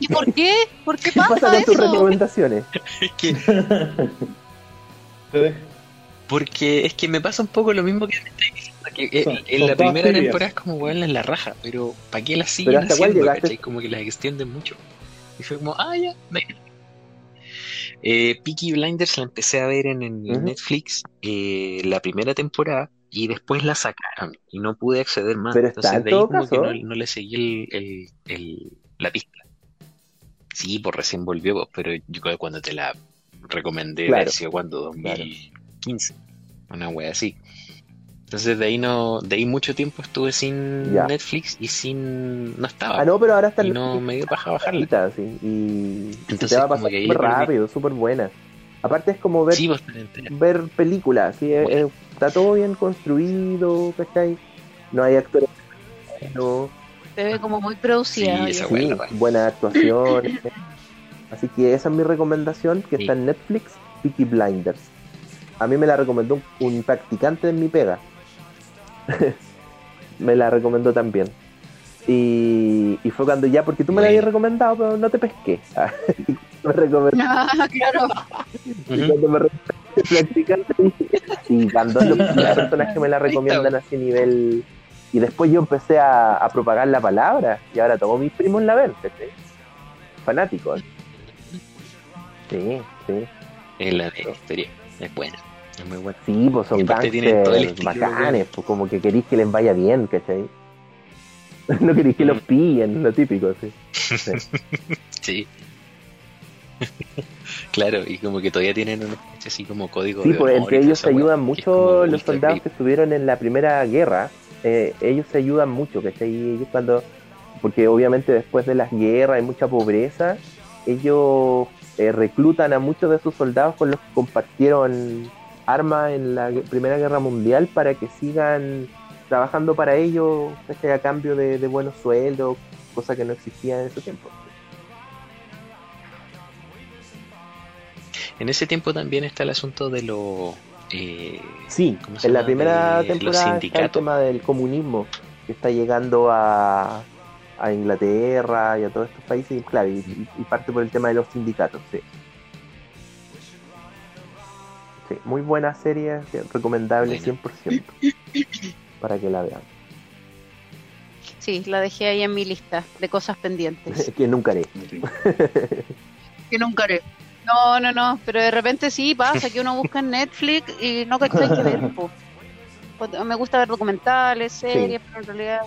¿Y por qué? ¿Por qué [LAUGHS] ¿Qué pasa pasa con tus eso? recomendaciones? Es que- porque es que me pasa un poco lo mismo que en- Son- en son la primera temporada es como weón en la raja, pero ¿para qué las siguen ¿hasta cuál haciendo? llegaste? ¿cachai? Como que las extienden mucho. Y fue como, ah, ya, venga. Eh, Peaky Blinders la empecé a ver en. Netflix eh, la primera temporada y después la sacaron y no pude acceder más. Pero está Entonces en de ahí todo como que no, no le seguí el, el- el- la pista. Sí, pues recién volvió, pues, pero yo creo que cuando te la recomendé, Claro. sido cuando 2015, una wea así. Entonces de ahí no, de ahí mucho tiempo estuve sin Ya. Netflix y sin, no estaba. Ah, no, pero ahora está y no me dio paja bajarla. Sí, y Entonces, te va a pasar súper rápido, súper buena. Aparte es como ver, Sí, ver películas, ¿sí? Es- es- está todo bien construido, ¿cachai? No hay actores, no, Se ve como muy producida. Sí, sí, buena, actuaciones. Así que esa es mi recomendación, que Sí. está en Netflix, Peaky Blinders. A mí me la recomendó un, practicante en mi pega. [LAUGHS] me la recomendó también. Y, y fue cuando ya, porque tú me la habías recomendado, pero no te pesqué. me recomendó Ah, claro. Y cuando me recomendó [LAUGHS] practicante y cuando las personas que me la recomiendan a ese nivel. Y después yo empecé a, a propagar la palabra y ahora todos mis primos la ven, ¿cachai? Fanáticos. Sí, sí. Es la de historia, es buena, es muy buena. Sí, pues son gangsters bacanes, pues como que queréis que les vaya bien, ¿cachai? [LAUGHS] No queréis que los Mm. pillen, lo típico, sí. [LAUGHS] Sí. Sí. [LAUGHS] claro, y como que todavía tienen especie así como código Sí, de pues entre ellos se ayudan mucho los soldados que estuvieron en la primera guerra. eh, ellos se ayudan mucho, ¿cachai? Ellos cuando, porque obviamente después de las guerras hay mucha pobreza, ellos eh, reclutan a muchos de sus soldados con los que compartieron armas en la Primera Guerra Mundial para que sigan trabajando para ellos, ¿cachai? A cambio de, de buenos sueldos, cosa que no existía en ese tiempo. En ese tiempo también está el asunto de lo... eh, Sí, ¿Cómo se en la primera De los temporada está el tema del comunismo que está llegando a, a Inglaterra y a todos estos países, y claro, y, y- y parte por el tema de los sindicatos, sí. Sí, muy buena serie, recomendable Buena. 100% para que la vean. Sí, la dejé ahí en mi lista de cosas pendientes. [LAUGHS] que nunca haré. que nunca haré. No, no, no, pero de repente sí pasa que uno busca en Netflix y no cachai que ver. po. Pues, Me gusta ver documentales, series, pero en realidad.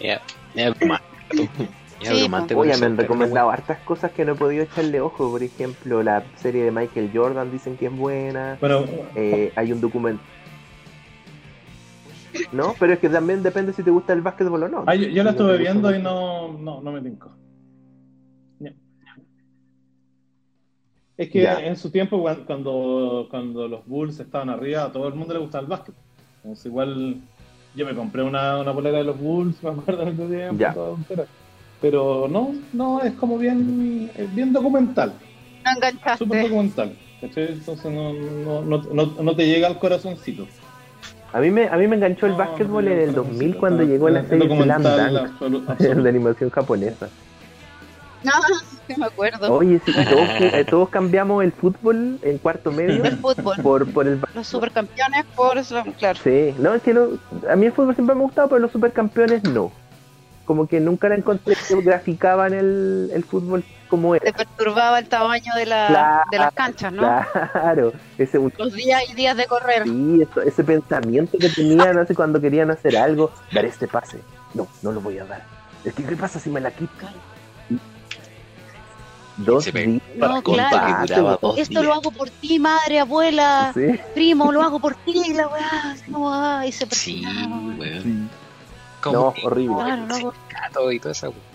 Ya, ya romántico. Ya Sí, Oye, me han recomendado hartas cosas que no he podido echarle ojo. Por ejemplo, la serie de Michael Jordan dicen que es buena. Bueno, Eh, hay un documento. No, pero es que también depende si te gusta el básquetbol o no. ah, yo, yo la Si estuve viendo y no, no, no me tincó. Es que Ya. en su tiempo, cuan- cuando, cuando los Bulls estaban arriba, a todo el mundo le gustaba el básquet. Entonces, igual yo me compré una, una polera de los Bulls, [LAUGHS] me acuerdo en ese tiempo, Ya. Pero no, no, es como bien, es bien documental, No súper enganchaste. documental. ¿cachai? Entonces no, no, no, no, no te llega al corazoncito. A mí me, a mí me enganchó el No, básquetbol en el al 2000 corazoncito. cuando llegó la serie Slam documental Dunk, [LAUGHS] de animación japonesa. [LAUGHS] No, que me acuerdo. Oye, sí, y [LAUGHS] todos, eh, todos cambiamos el fútbol en cuarto medio El fútbol. por, por el Los supercampeones por Slam, claro. Sí, no, es que lo- a mí el fútbol siempre me ha gustado, pero los supercampeones no. Como que nunca la encontré que graficaban el, el fútbol como era. Te perturbaba el tamaño de, la, Claro, de las canchas, ¿no? Claro, ese, Los días y días de correr. sí, eso- ese pensamiento que tenían hace cuando querían hacer algo, dar este pase. No, no lo voy a dar. Es que, ¿qué pasa si me la quito? Dos días No, claro. Que duraba weón. dos Esto lo hago por ti, madre, abuela, Sí, primo, lo hago por ti, la weá. así como, y se Sí, weón. sí. No, horrible. Claro, no, sindicato y toda esa weón.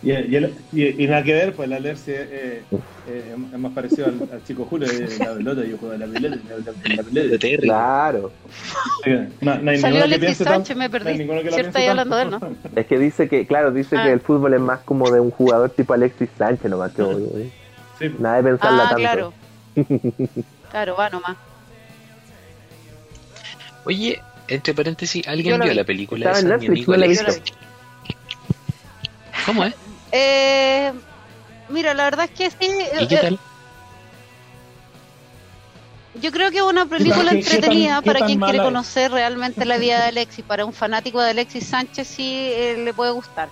Y, y, el- y- y nada que ver, pues la alercia eh, eh, es más parecido al, al chico Julio de la pelota, yo juego de la pelota, la, la- la pelota. De Terry. Claro. No, no hay Salió Alexis Sánchez, me no perdí. la ¿Cierto? Ahí hablando de él, tanto. Es que dice que, claro, dice Ah. que el fútbol es más como de un jugador tipo Alexis Sánchez nomás que obvio, ¿eh? Sí, Nada de pensarla Ah, tanto. claro. [LAUGHS] Claro, va nomás. Oye, entre paréntesis, ¿alguien vio vi. la película Estaba en esa? Mi Netflix, amigo no visto. vi. ¿Cómo es? Eh, mira, la verdad es que sí. ¿Y qué eh, tal? Yo creo que es una película qué- qué tan- entretenida para quien quiere es? conocer realmente la vida de Alexis. Para un fanático de Alexis Sánchez sí eh, le puede gustar.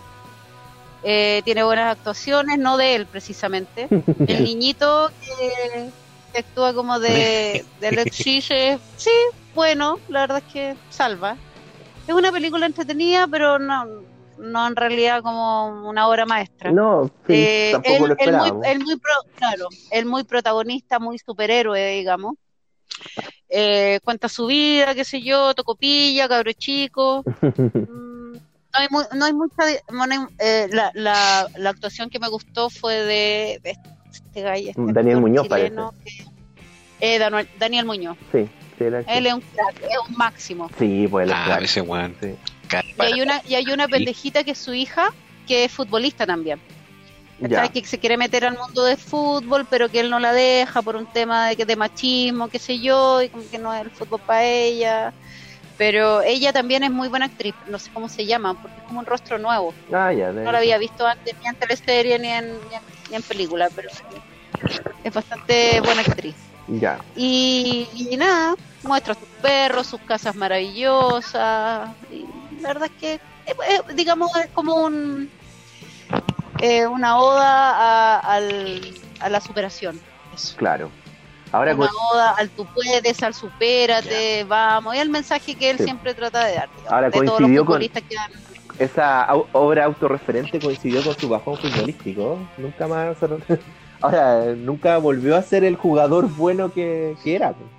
Eh, tiene buenas actuaciones, no de él precisamente. [LAUGHS] El niñito que, que actúa como de, [LAUGHS] de Alexis, eh, sí, bueno, la verdad es que salva. Es una película entretenida, pero no, no en realidad como una obra maestra. No, sí, Eh, tampoco él, lo él muy, él muy pro- claro, él muy protagonista, muy superhéroe, digamos. Eh, cuenta su vida, qué sé yo, tocopilla, cabro chico. [LAUGHS] Mm, No hay, mu- no hay mucha. di- no hay- eh, la, la, la actuación que me gustó fue de, de este gallo. este Daniel actor Muñoz, chileno que- eh, Daniel, Daniel Muñoz. Sí, Él es un crack, es un máximo. Sí, pues el Ah, crack. ese weón. Y hay una, y hay una pendejita que es su hija, que es futbolista también. Ya. que se quiere meter al mundo de fútbol, pero que él no la deja por un tema de, de machismo, qué sé yo, y como que no es el fútbol para ella. Pero ella también es muy buena actriz, no sé cómo se llama, porque es como un rostro nuevo. Ah, ya. No la había visto antes ni en teleserie ni en, ni en, ni en película, pero es bastante buena actriz. Ya. Y, y nada, muestra sus perros, sus casas maravillosas. Y la verdad es que, eh, eh, digamos, es como un eh, una oda a, al- a la superación. Eso. Claro. Ahora Una con- oda al tú puedes, al supérate, vamos. Es el mensaje que él Sí. siempre trata de dar. digamos, Ahora de todos los coincidió con- que han- esa obra autorreferente coincidió con su bajón futbolístico. Nunca más. [LAUGHS] Ahora, nunca volvió a ser el jugador bueno que, que era. pues.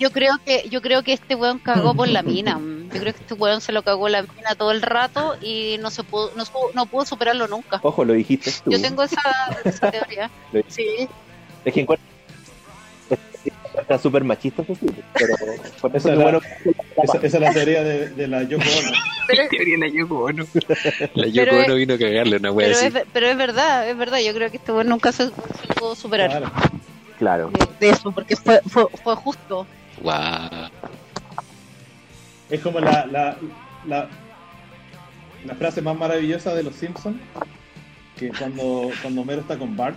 Yo creo que yo creo que este weón cagó por la mina. [LAUGHS] mm. Yo creo que este weón se lo cagó la mina todo el rato y no se pudo no, su- no pudo superarlo nunca. Ojo, lo dijiste tú. Yo tengo esa, esa teoría. [LAUGHS] Sí, Es que encuentro. Está súper machista posible. Pero por eso Esa es la- bueno. Esa, esa es la teoría de, de la Yoko Ono. [LAUGHS] pero, Teoría la Yoko Ono. La Pero Yoko es- Ono vino a cagarle una wea pero, así. es, ve- pero es verdad, es verdad. Yo creo que este weón nunca se, se pudo superar Claro. Claro. de, de eso, porque fue, fue, fue justo. Guau. Es como la, la, la, la frase más maravillosa de los Simpsons, que cuando, cuando Homero está con Bart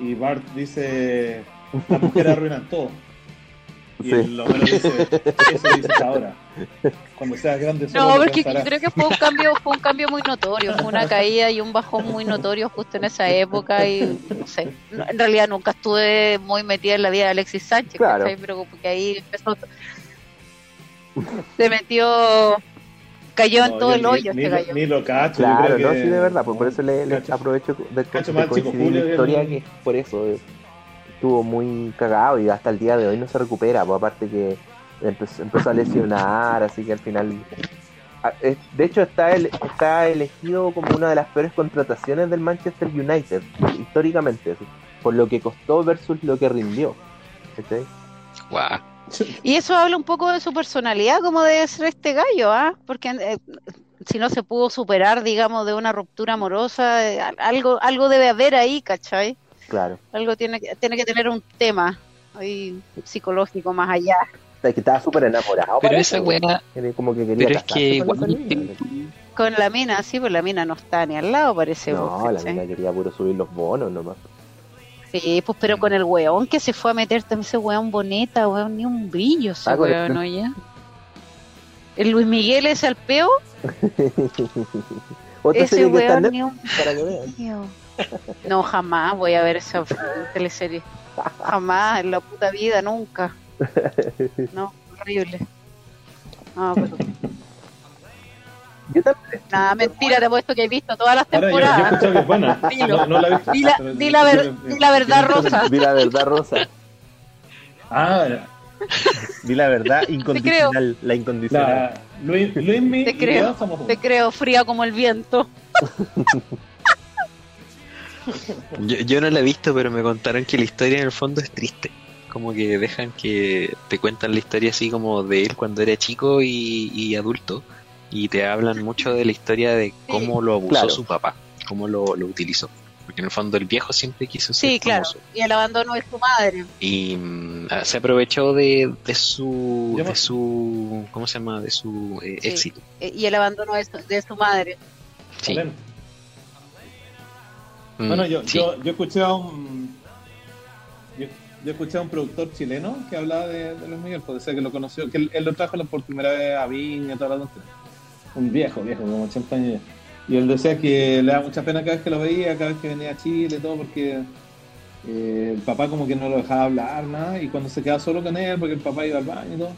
y Bart dice, las mujeres arruinan todo. Y Sí. el Homero dice, eso dices ahora. Cuando seas grande No, porque pensarás". creo que fue un cambio, fue un cambio muy notorio, fue una caída y un bajón muy notorio justo en esa época y no sé, en realidad nunca estuve muy metida en la vida de Alexis Sánchez, Claro. ¿cachai? pero porque ahí empezó, se metió, cayó en todo yo el hoyo ni, este lo- gallo. ni lo cacho. yo Claro, creo no, que- sí, de verdad, pues por eso le, le Cacho- aprovecho de, cacho coincidir la historia el- que por eso eh, estuvo muy cagado y hasta el día de hoy no se recupera, pues aparte que empezó, empezó a lesionar, así que al final... ah, es- De hecho está, el, está elegido como una de las peores contrataciones del Manchester United, históricamente, así, por lo que costó versus lo que rindió. ¿cachai? Guau. Y eso habla un poco de su personalidad, como debe ser este gallo, ¿ah? Porque eh, si no se pudo superar, digamos, de una ruptura amorosa, eh, al- algo, algo debe haber ahí, ¿cachai? Claro. Algo tiene que, tiene que tener un tema ahí psicológico más allá. Que estaba súper enamorado. Pero esa weá, Era Como que quería pero es que con la mina, sí, pues la mina no está ni al lado, parece. No, pues, la mina quería puro subir los bonos nomás. Sí, pues pero con el weón que se fue a meter también ese weón boneta, weón, ni un brillo ese Ah, weón, oye. El Luis Miguel ese al peo, [LAUGHS] Otra ese serie que está en weón ni un para que vean. brillo. No, jamás voy a ver esa [LAUGHS] teleserie. Jamás, en la puta vida, nunca. No, horrible. No, pero Yo también. nada, mentira, te he puesto que he visto todas las Ahora yo, yo he temporadas. escuchado que es buena. Dilo. No, no la he visto. Di la- di la ver- di la verdad, Rosa. Vi la verdad, Rosa. Ah, Di la verdad incondicional, la incondicional. la, Luis, Luis Mi Te creo, yo somos Te creo fría como el viento. [LAUGHS] Yo, yo no la he visto, pero me contaron que la historia en el fondo es triste. Como que dejan que te cuentan la historia así como de él cuando era chico y, y adulto. Y te hablan mucho de la historia de cómo lo abusó Claro. su papá, cómo lo, lo utilizó. Porque en el fondo el viejo siempre quiso ser Sí, claro. famoso. Y el abandono de su madre. Y mm, ah, se aprovechó de, de su de su ¿cómo se llama? de su eh, Sí. éxito. eh, Y el abandono de su, de su madre. Sí. Mm, Bueno, yo, sí. yo, yo escuché a un. Yo, escuché a un productor chileno que hablaba de, de Luis Miguel, puede ser que lo conoció, que él, él lo trajo por primera vez a Viña toda la tontería. Un viejo, viejo, como 80 años ya. Y él decía que le da mucha pena cada vez que lo veía, cada vez que venía a Chile y todo, porque eh, el papá como que no lo dejaba hablar, nada, y cuando se quedaba solo con él, porque el papá iba al baño y todo,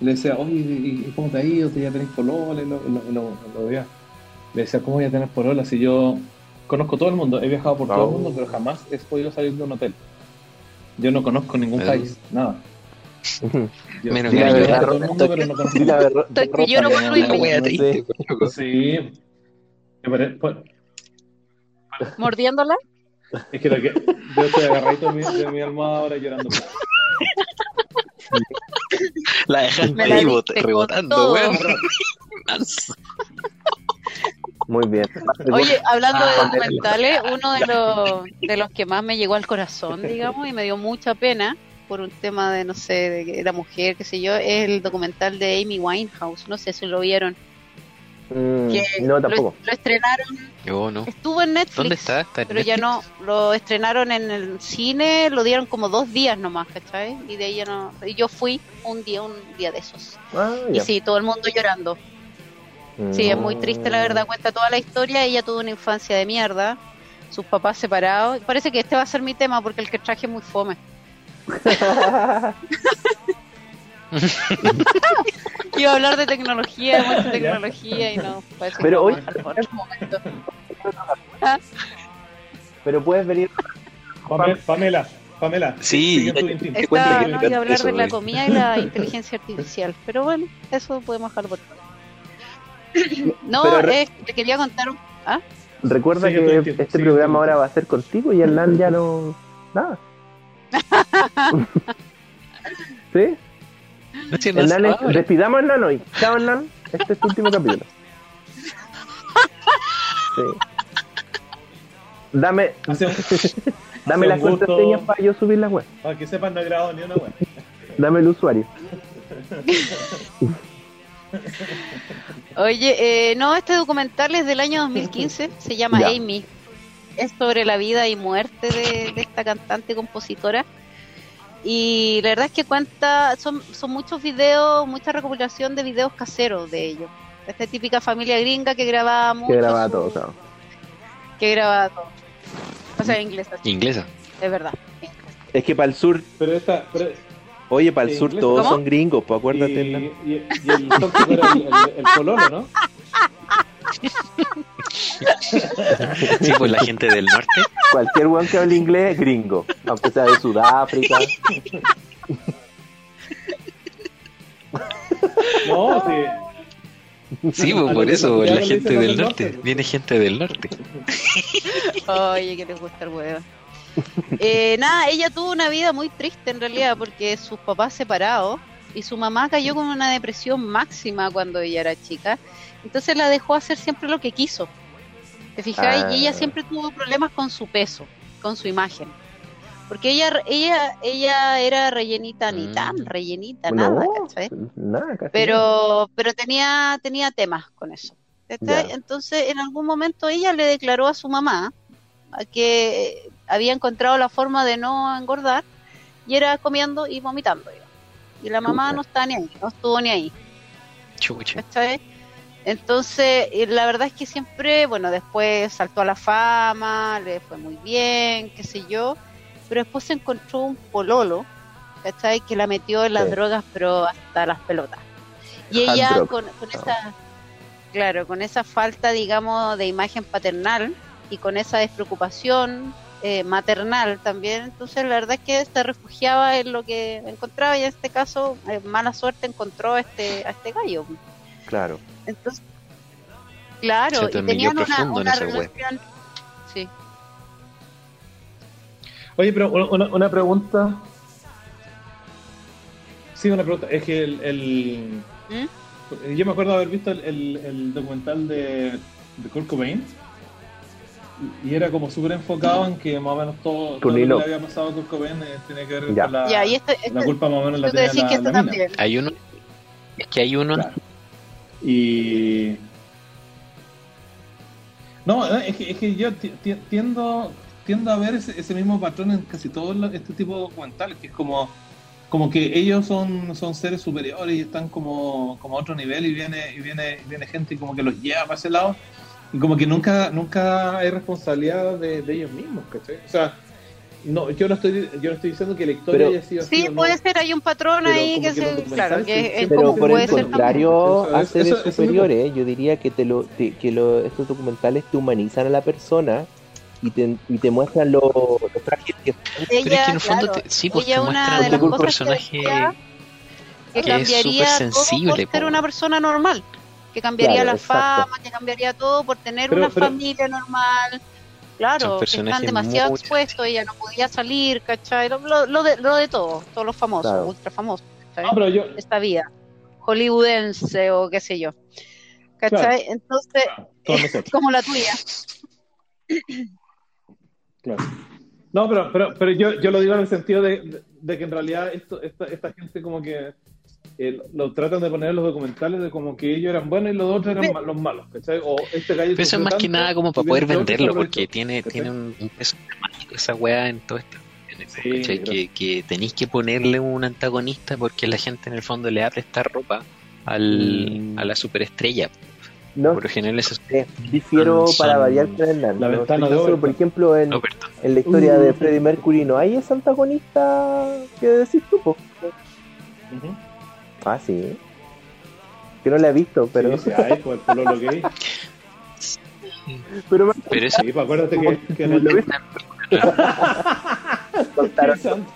le decía, oye, ¿y, cómo te ha ido? ¿Te ya tenés polola? Y lo, lo, lo, lo veía. Le decía, ¿cómo voy a tener polola si yo conozco todo el mundo? He viajado por todo el mundo, pero jamás he podido salir de un hotel. Yo no conozco ningún Ah. país, nada. [LAUGHS] Yo, Menos yo que yo- todo el mundo, pero no conozco. Estoy que wea no loco. Sí. Pues, Mordiéndola. Es que, lo que yo estoy agarradito de mi, de mi almohada ahora llorando. La dejaste ahí rebotando, weón. [LAUGHS] Muy bien. Oye, hablando de Ah, documentales, uno de los, de los que más me llegó al corazón, digamos, y me dio mucha pena por un tema de, no sé, de que era mujer, qué sé yo, es el documental de Amy Winehouse. No sé si lo vieron. Mm, Que no, lo- tampoco. Lo, estrenaron, Yo no. estuvo en Netflix. ¿Dónde está? ¿Está en Pero ya no, lo estrenaron en el cine, lo dieron como dos días nomás, ¿cachai? Y de ahí ya no. Y yo fui un día, un día de esos. Ah, Y sí, todo el mundo llorando. Sí, es muy triste la verdad, cuenta toda la historia. Ella tuvo una infancia de mierda, sus papás separados. Parece que este va a ser mi tema porque el que traje es muy fome. [LAUGHS] Iba a hablar de tecnología, de mucha tecnología y no, parece Pero hoy- dejar momento. [LAUGHS] Pero puedes venir. Pame- Pamela, Pamela. Sí, ya-. Te no, iba a hablar eso, de la comida y la inteligencia artificial, pero bueno, eso podemos dejarlo por [LAUGHS] No, Pero eh, te quería contar un... ¿Ah? Recuerda que este programa ahora va a ser contigo y Hernán ya no. Nada. [LAUGHS] ¿Sí? No sé, no Hernán, es- sabe. despidamos a Hernán hoy. Chao, Hernán. Este es tu último capítulo. [LAUGHS] Sí. Dame, dame las contraseñas para yo subir la web. para que sepan, no he grabado ni una web. Dame el usuario. Oye, eh, no, este documental es del año 2015, se llama Ya. Amy. es sobre la vida y muerte de, de esta cantante y compositora. Y la verdad es que cuenta, son, son muchos videos, mucha recopilación de videos caseros de ellos. Esta típica familia gringa que grababa mucho. Que grababa su- todo, claro. Que grababa todo. O sea, inglesa, Inglesa. es verdad. Es que para el sur, Pero esta. Pero, oye, para el ¿En sur inglés? todos ¿Cómo? son gringos, pues y, acuérdate. y, la- y el tóxico era el, el, el pololo, ¿no? Sí, pues la gente del norte. Cualquier weón que hable inglés es gringo, aunque sea de Sudáfrica. No, sí. Sí, pues por eso, la gente del norte. norte. Viene gente del norte. Oye, que les gusta el huevo. [LAUGHS] Eh, nada, ella tuvo una vida muy triste en realidad porque sus papás separados y su mamá cayó con una depresión máxima cuando ella era chica. Entonces la dejó hacer siempre lo que quiso. ¿Te fijáis? Y ella Ah. siempre tuvo problemas con su peso, con su imagen. Porque ella ella ella era rellenita, ni Mm. tan rellenita, nada, ¿cachai? nada, casi nada. pero pero tenía tenía temas con eso entonces en algún momento ella le declaró a su mamá que había encontrado la forma de no engordar y era comiendo y vomitando digamos. y la mamá no está ni ahí no estuvo ni ahí Chucha. entonces la verdad es que siempre bueno después saltó a la fama le fue muy bien qué sé yo pero después se encontró un pololo ¿cachai? que la metió en las Sí. drogas pero hasta las pelotas y ella con, con esa claro con esa falta digamos de imagen paternal y con esa despreocupación eh, maternal también entonces la verdad es que se refugiaba en lo que encontraba y en este caso eh, mala suerte encontró a este a este gallo Claro. entonces claro Se y te tenían una, una relación sí Oye, pero una, una- una pregunta. Sí, una pregunta. Es que el. el- ¿Mm? Yo me acuerdo haber visto el, el- el documental de, de Kurt Cobain. Y era como súper enfocado en que más o menos todo, todo lo que le había pasado a Kurt Cobain eh, tenía que ver Ya. con la, ya y este, la este culpa más o menos la tenía la, que este la mina. también Hay uno. Es que hay uno. Claro. Y. No, eh, es que, es que yo ti- ti- tiendo, tiendo a ver ese, ese mismo patrón en casi todos los- este tipo de documentales, que es como, como que ellos son, son seres superiores y están como, como a otro nivel y viene, y viene, y viene gente y como que los lleva para ese lado como que nunca, nunca hay responsabilidad de, de ellos mismos, ¿cachai? O sea, no, yo no estoy, yo no estoy diciendo que la historia Pero- haya sido sí así o no. puede ser hay un patrón ahí que que los se claro que siempre- es Pero como por puede el también. contrario, Eso- hace de eso- eso superiores, yo diría que te lo te- que lo, estos documentales te humanizan a la persona y te, y te muestran lo, lo frágil que son. Pero es que en el fondo, claro, te- sí, pues ella te muestran un personaje. que que es súper sensible, por ser una persona normal, que cambiaría Claro, la exacto. fama, que cambiaría todo por tener Pero- una pero- familia normal. Claro, que están demasiado muy- expuestos, ella no podía salir, ¿cachai? Lo, lo- lo de, lo de todo, todos los famosos, Claro. ultra famosos, ¿cachai? No, pero yo, Esta vida, hollywoodense o qué sé yo, ¿cachai? Entonces, nosotros. como la tuya. Claro. No, pero, pero, pero yo, yo lo digo en el sentido de, de- de que en realidad esto, esta, esta gente como que eh, lo, tratan de poner en los documentales de como que ellos eran buenos y los otros eran los malos, ¿cachai? O este gallo Pero eso es más que nada como para poder venderlo, porque tiene, ¿cachai? tiene un, un peso dramático esa weá en todo esto. Sí, ¿cachai? claro. que, que tenéis que ponerle un antagonista porque la gente en el fondo le va a prestar ropa al, Mm. a la superestrella. No Por lo general eso es sé, difiero Son- para variar con Hernán. La ¿no? ventana de seguro, Por ejemplo, en, la historia de Uh. Freddie Mercury no hay ese antagonista que decís tú, po? Ujú. Ah, sí. Que no la he visto, pero... Sí, sí, [LAUGHS] hay, pues, el pololo gay. pero me Pero Sí, pues acuérdate que, que en el... lo viste [LAUGHS] contaron. [LAUGHS]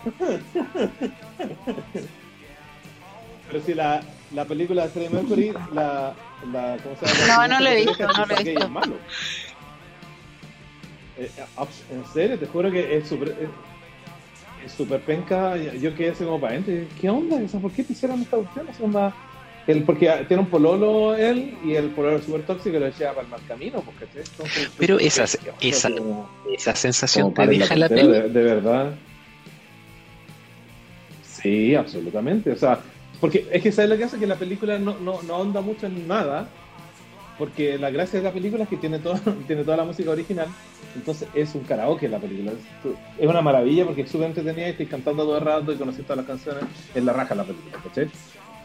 Pero si la, la película de Freddie Mercury, la, la, ¿cómo se llama? No, no la he visto, no la he visto. es malo. Eh, abs- en serio, te juro que es súper súper penca. Yo quedé así como para y, ¿Qué onda? O sea, ¿Por qué te hicieron esta cuestión? Es onda- El, porque tiene un pololo él y el pololo es súper tóxico y lo lleva para el mal camino. Porque, Entonces, Pero ¿qué- esa- esa- como- esa sensación te deja la tontera, peli. de, de verdad. Sí, absolutamente. O sea, porque es que sabes lo que hace que la película no, no, no onda mucho en nada, porque la gracia de la película es que tiene, todo, [LAUGHS] tiene toda la música original, entonces es un karaoke la película. Es, una maravilla porque es súper entretenida y estoy cantando todo el rato y conociendo todas las canciones, es la raja la película, ¿cachai?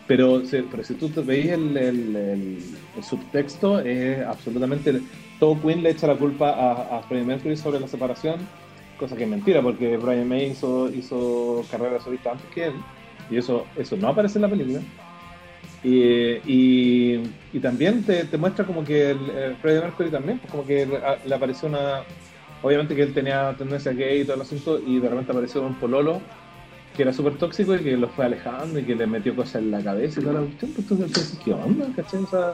Pero, pero si tú te veis el, el- el- el subtexto, es absolutamente. Todo Queen le echa la culpa a, a Freddie Mercury sobre la separación, cosa que es mentira, porque Brian May hizo, hizo carrera solista antes que él, y eso, eso no aparece en la película. Y, y, y también te, te muestra como que el, el Freddie Mercury también, pues como que le, apareció una. Obviamente que él tenía tendencia gay y todo el asunto, y de repente apareció un pololo que era súper tóxico y que lo fue alejando y que le metió cosas en la cabeza y toda la cuestión. Pues tú dices, ¿qué onda? ¿Cachai? O sea,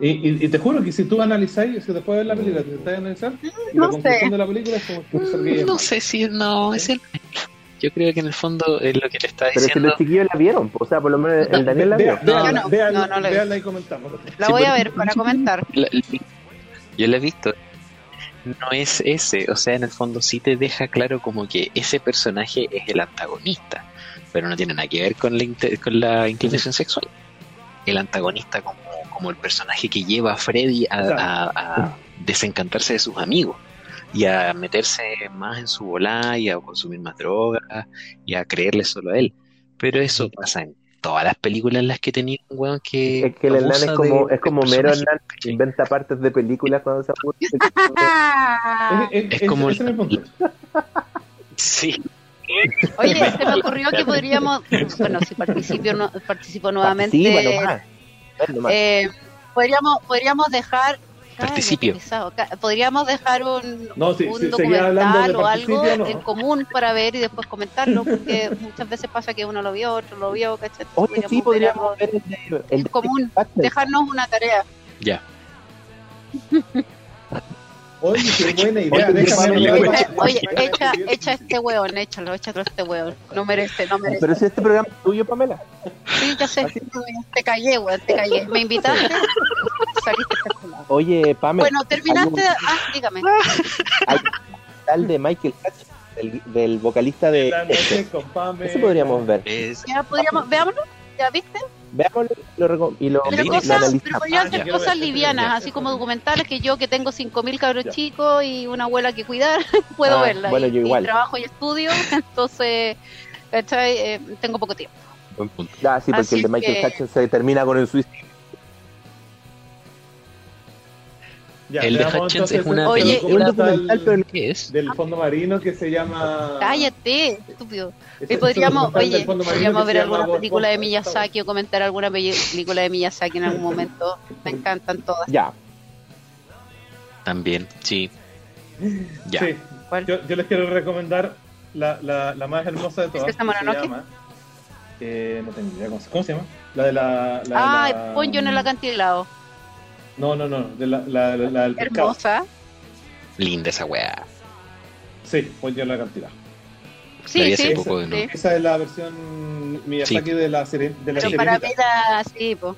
y, y, y te juro que si tú analizáis, si después de ver la película, te estás a analizar, y no la sé. de la película es como que No sé si no es el. Yo creo que en el fondo es lo que le está Pero si diciendo. los chiquillos la vieron, o sea, por lo menos el Daniel la vio. Vea- vea- Yo no, vea- no, no la vi. véanla y comentamos. La Sí, voy a ver para comentar. La- la- yo la he visto. No es ese, o sea, en el fondo sí te deja claro como que ese personaje es el antagonista, pero no tiene nada que ver con la, con la inclinación sexual. El antagonista como, como el personaje que lleva a Freddy a, a- a desencantarse de sus amigos y a meterse más en su volá y a consumir más drogas y a creerle solo a él. Pero eso pasa en todas las películas en las que he tenido un weón que. Es que el Hernán es como, de- es como Mero Hernán, inventa partes de películas cuando se aburre. [LAUGHS] Es, es- Es como. Sí, Oye, se me [LAUGHS] ocurrió que podríamos, bueno, si participo, no, participo nuevamente, Participa nomás. Nomás. eh, podríamos, podríamos dejar, Participio. podríamos dejar un, No, un de documental o algo no. en común para ver y después comentarlo, porque [LAUGHS] muchas veces pasa que uno lo vio, otro lo vio, ¿cachai? Oye, sí, podríamos ver el el común, dejarnos una tarea. ya. [LAUGHS] Oye, qué [LAUGHS] buena idea. Oye, déjame oye. Echa, oye, echa, echa este hueón, échalo, échalo este hueón. No merece, no merece. Pero si este programa es tuyo, Pamela. Sí, ya sé. Te callé, weón, te callé. Me invitaste, saliste calculado. Oye, Pamela. Bueno, terminaste. Ah, dígame. [LAUGHS] Hay un tal de Michael Hutch, del, del vocalista de. La noche con Pame. Ese podríamos ver. Es, Ya podríamos, veámoslo. ¿Ya viste? Veámoslo y lo, y lo, Pero Línea. lo cosas, pero podrían Ah, ser ya. cosas Ya. livianas, Ya. así como documentales que yo que tengo 5.000 cabros Ya. chicos y una abuela que cuidar, [LAUGHS] puedo Ah, verla. bueno, y, yo y igual. trabajo y estudio, [LAUGHS] entonces. Eh, tengo poco tiempo. Ah, sí, porque Así el de Michael que- Hutchins se termina con el suicidio. Ya, el de entonces es una Oye, película un documental, pero- ¿Qué es? del fondo marino que se llama. Cállate, estúpido. Y podríamos, oye, podríamos ver alguna película de Miyazaki o comentar alguna pe- película de Miyazaki en algún momento. Me encantan todas. Ya. También, sí. Ya. Sí, ¿Cuál? yo, yo les quiero recomendar la, la, la más hermosa de todas. ¿Es esta que se Mononoke? llama. Eh, no tengo idea cómo se, cómo se llama. La de la. la pon yo en el acantilado. No, no, no. De la, la, la, la del pescado. Hermosa. Linda esa weá. Sí, pon yo en la cantidad. Sí, sí, poco de sí. Esa es la versión Miyazaki de la, seren- de la Pero para Sirenita. mí la, sí, po.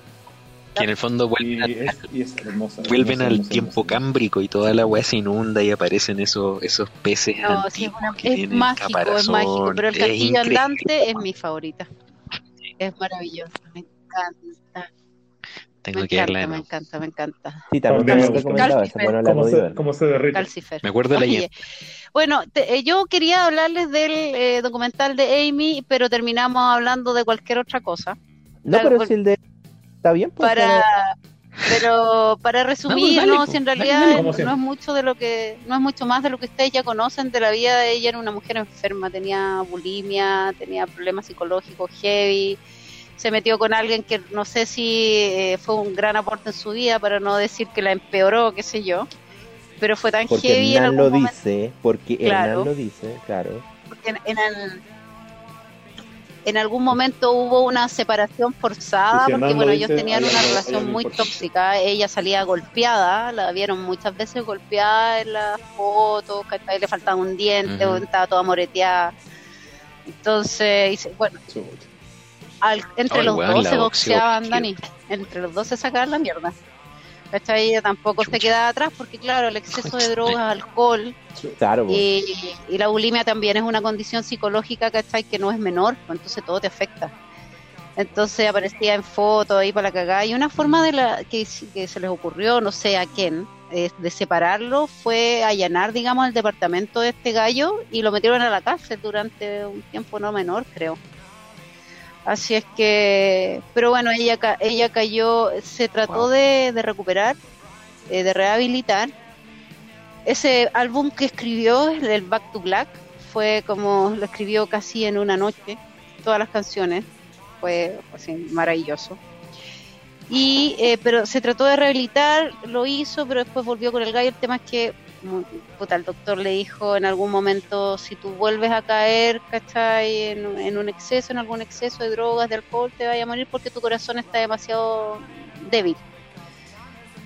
Que en el fondo vuelven, Y al- es, y es hermosa. vuelven hermosa, al hermosa, tiempo hermosa. cámbrico y toda la weá se inunda y aparecen esos, esos peces No, sí, una- que es mágico, es mágico. Pero el castillo andante es mi favorita. Es maravilloso. Me encanta. Tengo Me que verla encanta, me encanta, me encanta. Sí, también me esa, bueno, la he ¿Cómo podido se, cómo se derrite? Calcifer. Me acuerdo de la Oye, bueno, te- eh, yo quería hablarles del eh, documental de Amy, pero terminamos hablando de cualquier otra cosa. No, pero por- si el de. Está bien, pues. Para, pero para resumir, dale, no, si en realidad dale. No es mucho de lo que, no es mucho más de lo que ustedes ya conocen de la vida de ella. Era una mujer enferma, tenía bulimia, tenía problemas psicológicos heavy. Se metió con alguien que no sé si eh, fue un gran aporte en su vida, para no decir que la empeoró, qué sé yo. Pero fue tan Porque heavy en Hernán algún lo momento. dice, porque Claro. Hernán lo dice, claro. porque en, en el- en algún momento hubo una separación forzada, si porque bueno, lo ellos dice, tenían una relación muy tóxica, ella salía golpeada, la vieron muchas veces golpeada en las fotos, ¿cachai? le faltaba un diente, o estaba toda moreteada. Entonces, bueno, al- entre Ay, los weón, dos se boxeaban. Dani, entre los dos se sacaban la mierda. ¿Cachai? Ella tampoco se quedaba atrás porque claro, el exceso de drogas, alcohol, Claro, y, y la bulimia también es una condición psicológica, ¿cachai? Que no es menor, pues entonces todo te afecta. Entonces aparecía en fotos ahí para la cagada. Y una forma de la que, que se les ocurrió, no sé a quién, eh, de separarlo fue allanar, digamos, el departamento de este gallo y lo metieron a la cárcel durante un tiempo no menor, creo. Así es que, pero bueno, ella ca- ella cayó, se trató Wow. de, de recuperar, eh, de rehabilitar. Ese álbum que escribió, el Back to Black, fue como lo escribió casi en una noche, todas las canciones, fue así, maravilloso. Y, eh, pero se trató de rehabilitar, lo hizo, pero después volvió con el gallo. El tema es que, puta, el doctor le dijo en algún momento, si tú vuelves a caer, ¿cachai? En, en un exceso, en algún exceso de drogas, de alcohol, te vaya a morir porque tu corazón está demasiado débil.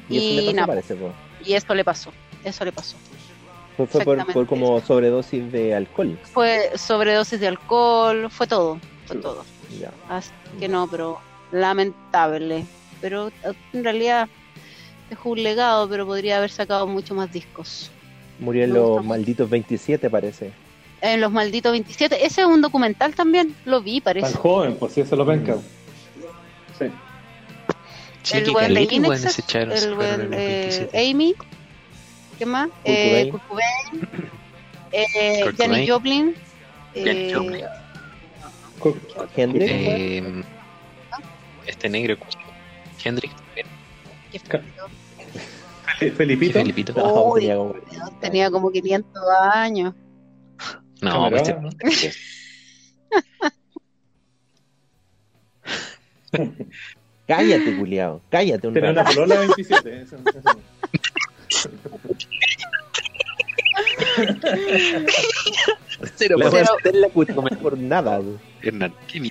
Y eso Y le pasó, parece. Y eso le pasó, eso le pasó. Fue, fue por, por como eso. sobredosis de alcohol. Fue sobredosis de alcohol, fue todo, fue todo. Ya. Así que no, pero lamentable. Pero en realidad dejó un legado, pero podría haber sacado mucho más discos. Murió en los mucho. malditos 27, parece. En Los Malditos 27, ese es un documental también, lo vi, Tan parece. joven, pues si eso lo penca. Sí. Sí, el weón de se el fueron weón en los eh, 27. Amy, ¿qué más? Kurt Eh, Cobain. Kurt Cobain, eh, Kurt Janis. Joplin, eh, Joplin. Hendrix. Eh, este negro. Hendrix, ¿qué [LAUGHS] Felipito. Felipito. No, Uy, tenía como- tenía como 500 años. No, pues, Camarón, este- [LAUGHS] Cállate, culiao. Cállate un Tenía una polola de 27. eso- eso. Cero, La.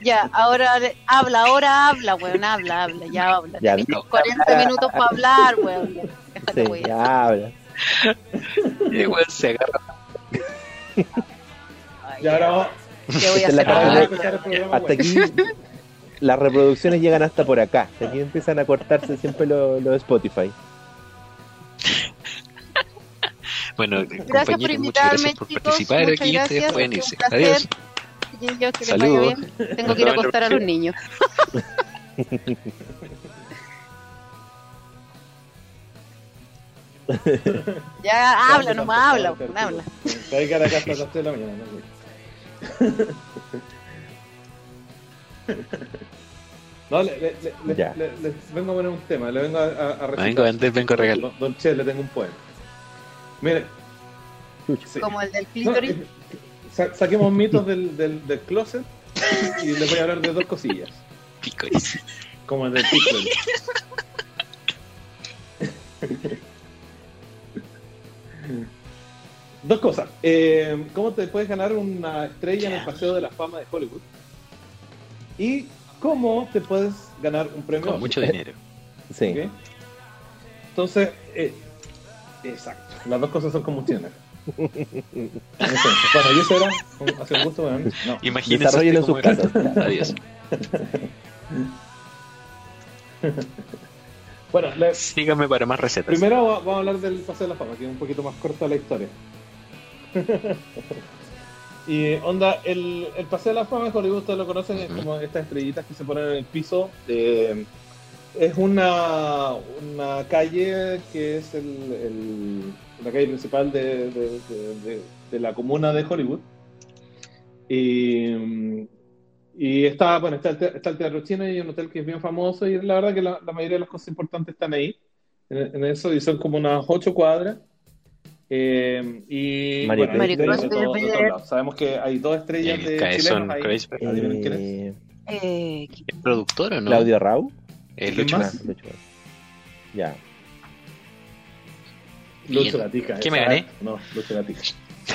Ya, ahora le- habla, ahora habla, weón, habla, habla, ya habla. Ya, no. 40 minutos para hablar, weón. Déjate, Sí, weón. ya habla. Weón, se agarra. Ay, Y ahora vamos ¿Qué voy a Esta es la hacer? parte a de- empezar el programa. Hasta aquí las reproducciones llegan hasta por acá. Aquí empiezan a cortarse siempre los los Spotify. Bueno, Gracias por compañeros, muchas invitarme, gracias por chicos. participar Muchas aquí. Ustedes gracias. pueden Un irse. Adiós. Chiquillos, que les Saludos. vaya bien. Tengo que ir a acostar a los niños. [LAUGHS] ya, habla nomás, habla, weón, habla. Hay que ir acá hasta las 3 de la mañana. ¿no? [LAUGHS] No, le, le- le- le- vengo a poner un tema, le vengo a, a, a recitar. Vengo, antes vengo a regalar. Don, don Che, le tengo un poema. Mire, sí. Como el del clítoris. eh, sa- saquemos mitos del, del, del closet y les voy a hablar de dos cosillas. Picoris. Como el del TikTok. Dos cosas. Eh, ¿Cómo te puedes ganar una estrella en el Paseo de la Fama de Hollywood? Y cómo te puedes ganar un premio. Con mucho dinero. Sí. Entonces, eh, exacto. Las dos cosas son combustibles. Entonces, bueno, y eso era. Hace un gusto, bueno, no. Imagínense Desarrollen en sus casas. Adiós. [LAUGHS] Bueno, le- Síganme para más recetas. Primero va- vamos a hablar del Paseo de la Fama, que es un poquito más corta la historia. [LAUGHS] y onda, el, el Paseo de la Fama de Hollywood, ustedes lo conocen, es como estas estrellitas que se ponen en el piso. es una, una calle que es el, el- la calle principal de, de- de- de- de la comuna de Hollywood. Y, y está, bueno, está el, te- está el Teatro Chino y un hotel que es bien famoso y la verdad que la, la mayoría de las cosas importantes están ahí en, en eso y son como unas ocho cuadras. Eh, y Mario bueno, Creuzberg. estrellas de todo- de. Sabemos que hay dos estrellas El de chilenos ahí. Eh, Eh, ¿Es productor o no? Claudio Rau. El ¿Quién Lucho. más? Lucho. Ya. Lucho Gatica. ¿Qué me exacto. gané? No, Lucho Gatica.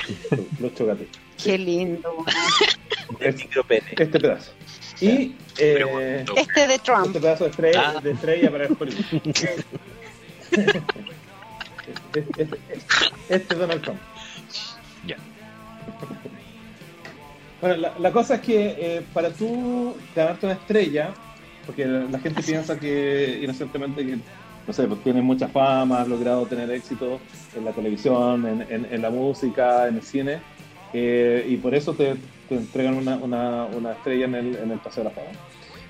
[LAUGHS] Lucho Gatica. qué lindo. weón. Este pedazo. Y eh. Este de Trump. este pedazo de estrella, Ah. de estrella para el Hollywood. este, este- este es Donald Trump. Ya. Bueno, la, la cosa es que eh, para tú ganarte una estrella, porque la, la gente piensa que inocentemente que, no sé, pues tienes mucha fama, has logrado tener éxito en la televisión, en, en- en la música, en el cine, eh, y por eso te, te entregan una, una- una estrella en el, en el Paseo de la Fama.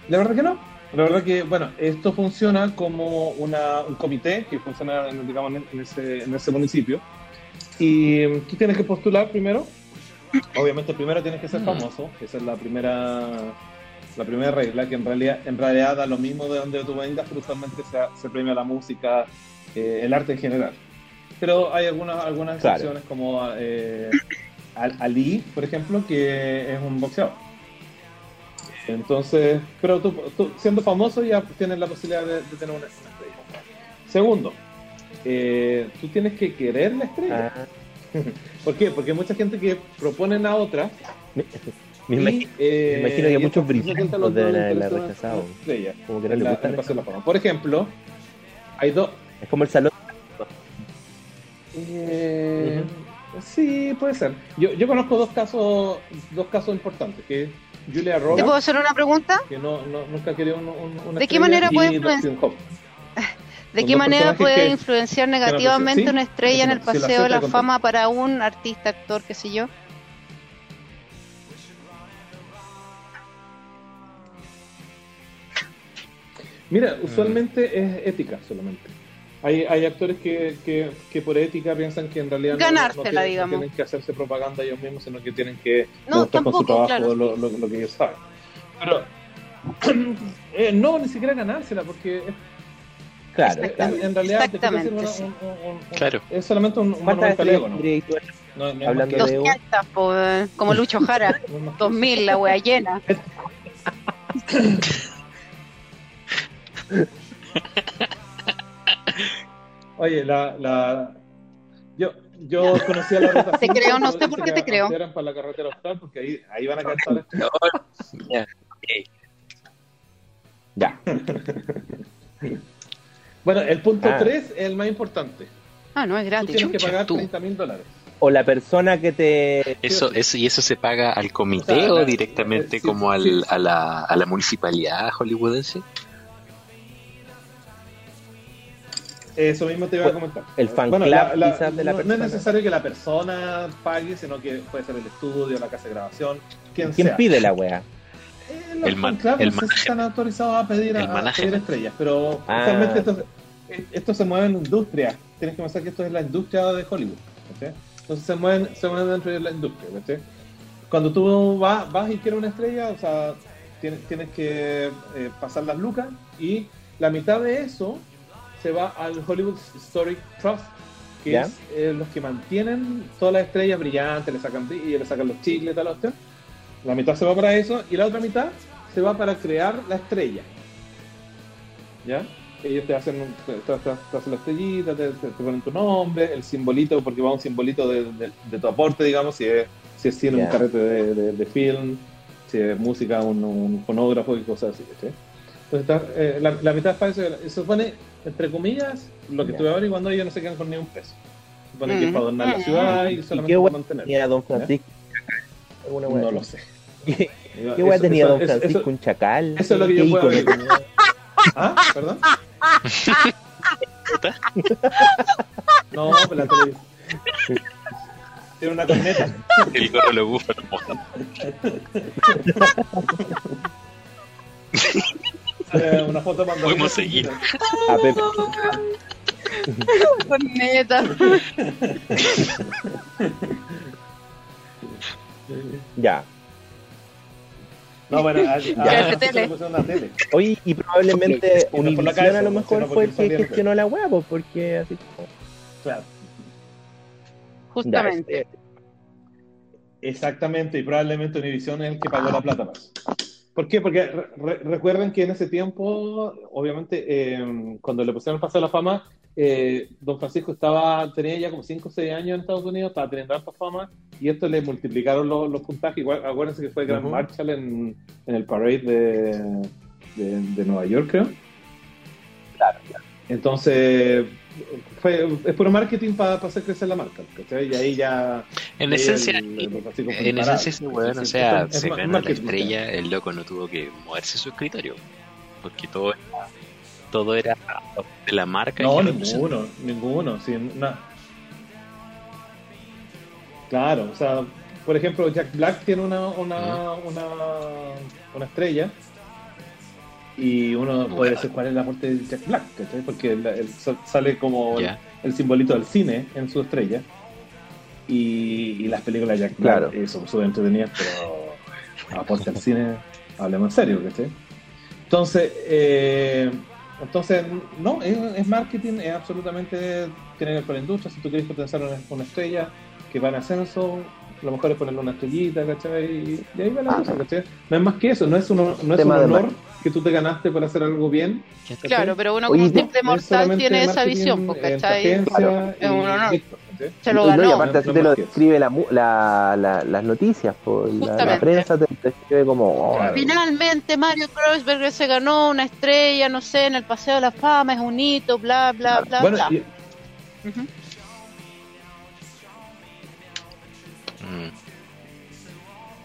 La verdad que no. La verdad que, bueno, esto funciona como una, un comité que funciona, en, digamos, en ese, en ese municipio. Y mm, tú tienes que postular primero. Obviamente, primero tienes que ser Mm. famoso, que esa es la primera, la primera regla, que en realidad, en realidad da lo mismo de donde tú vengas, pero usualmente se, se premia la música, eh, el arte en general. Pero hay algunas, algunas Claro. excepciones, como eh, Al- Ali, por ejemplo, que es un boxeador. Entonces, pero tú, tú siendo famoso ya tienes la posibilidad de, de tener una, estrella. Segundo, eh, tú tienes que querer la estrella. Ah, [LAUGHS] ¿Por qué? Porque hay mucha gente que proponen a otra. [LAUGHS] me, imagino, eh, me imagino que muchos británicos deben les haberla rechazado. como que no en le la- gusta. la. Por ejemplo, hay dos. Es como el salón. Eh, Sí, puede ser. Yo, yo conozco dos casos, dos casos importantes, que es Julia ¿Te puedo Roberts, hacer una pregunta? que no, no- nunca quería un, un, una ¿De qué estrella, manera puede. ¿De qué manera puede que- influenciar sí, negativamente una estrella en el paseo de la fama para un artista, actor, qué sé yo? Mira, usualmente es ética solamente. Hay, hay actores que, que, que por ética piensan que en realidad no- no, Ganársela, tienen, no digamos. tienen que hacerse propaganda ellos mismos, sino que tienen que No, mostrar con su tampoco, trabajo claro. lo, lo- lo que ellos saben. Pero [CLEARS THROAT] eh, no, ni siquiera ganársela, porque es- Claro, en, claro. en realidad Exactamente, decir, sí. un- un- un- Claro. es solamente un, un ¿Cuántas monumento al ego, estrellas ¿no? No, no Hablando que- de- 200, po, eh, como Lucho Jara. no es más que- 2000, la wea llena. [LAUGHS] [LAUGHS] Oye, la, la... Yo, yo conocí a la ruta Te 5, creo, no pero sé por qué que te creo. Eran para la carretera austral porque ahí, ahí van a cantar. [LAUGHS] Ya. Ya. Bueno, el punto Ah. 3 es el más importante. Ah, no, es Tú gratis. tienes que pagar tú. 30 mil dólares. O la persona que te. Eso, eso, ¿Y eso se paga al comité O sea, o la- directamente eh, sí, como al, sí. a, la, a la municipalidad hollywoodense? Eso mismo te iba a comentar. el fan Bueno, club la- la- quizás de la no, no es persona. necesario que la persona pague, sino que puede ser el estudio, la casa de grabación, quien, ¿Quién sea. pide la wea? Eh, los El fan clubs el no sé si están autorizados a pedir, a, pedir estrellas, pero Ah. usualmente esto, eh, esto se mueve en industria. Tienes que pensar que esto es la industria de Hollywood. Entonces se mueven, se mueven dentro de la industria. Cuando tú vas, vas y quieres una estrella, o sea, tienes, tienes que eh, pasar las lucas y la mitad de eso se va al Hollywood Historic Trust, que ¿Ya? es eh, los que mantienen todas las estrellas brillantes, le sacan brillo, le sacan los chicles, tal, tal. La mitad se va para eso y la otra mitad se va para crear la estrella. ¿Ya? Ellos te hacen, te, te- te hacen la estrellita, te, ponen tu nombre, el simbolito, porque va un simbolito de, de- de tu aporte, digamos, si es, si es cine, Ya. un carrete de, de- de film, si es música, un, un fonógrafo y cosas así. ¿sí? Entonces, está, eh, la, la mitad es para eso. Se supone, entre comillas, lo que estuve averiguando, ellos no se quedan con ni un peso. Supone que es Mm. para adornar la ciudad y ¿Y solamente qué para mantener. tenía Don Francisco? ¿Alguna wea No lo sé. [LAUGHS] ¿Qué, [LAUGHS] qué wea tenía eso- Don Francisco? eso- ¿Un chacal? eso es lo que ¿Qué yo puedo tenía? [LAUGHS] ¿Ah? ¿Perdón? No, pero la televisión. Tiene una corneta. El gorro lo búfalo mojado. Una foto cuando. Podemos seguir. A Pepe. Corneta. Ya. No, bueno, a- a- Ya. a- se le pusieron una tele. Oye, y probablemente Y no por la Univision a lo sino mejor fue el que gestionó la wea, pues, porque así como... Claro. Ya, Justamente. eh, Exactamente, y probablemente Univision es el que pagó la plata más. ¿Por qué? Porque re- re- recuerden que en ese tiempo, obviamente, eh, cuando le pusieron el Paseo de la Fama, eh, Don Francisco estaba, tenía ya como 5 o 6 años en Estados Unidos, estaba teniendo alta fama, y esto le multiplicaron los, los puntajes. Igual, acuérdense que fue Grand Ujú. Marshall en, en el parade de, de, de Nueva York, creo. Claro, Entonces, fue, es puro marketing para hacer crecer la marca, ¿cachai? Y ahí ya... En ahí esencia, el- en esencia ese weón, o sea, es- es se ma- ganó la estrella, el loco no tuvo que moverse su escritorio. Porque todo era, todo era de la marca. No, y ninguno, ninguno. sí, na- Claro, o sea, por ejemplo, Jack Black tiene una, una, una, una estrella Y uno puede decir cuál es la muerte de Jack Black, ¿cachai? Porque la- el- sale como el simbolito del cine en su estrella. Y, y las películas de Jack Black Claro. eh, son súper entretenidas, pero aporta al cine, hablemos en serio, ¿cachai? Entonces, eh, entonces no, es, es marketing, es absolutamente ver con la industria. Si tú quieres potenciar una, una estrella que va en ascenso, lo mejor es ponerle una estrellita, ¿cachai? Y, y ahí va la Ah. cosa, ¿cachai? No es más que eso, no es, uno, no es un de honor. Que tú te ganaste por hacer algo bien. ¿cachai? Claro, pero uno como no, simple mortal solamente tiene esa visión, pues, tu ¿cachai? agencia Es un honor. Se lo No, y ganó. aparte así No te lo más que eso. escribe la, la, la- las noticias, pues, la, prensa te, te escribe como... oh, Claro. Finalmente Mario Kreuzberger se ganó una estrella, no sé, en el Paseo de la Fama, es un hito, bla, bla, bla, Bueno, bla. y- Ujú. Mm.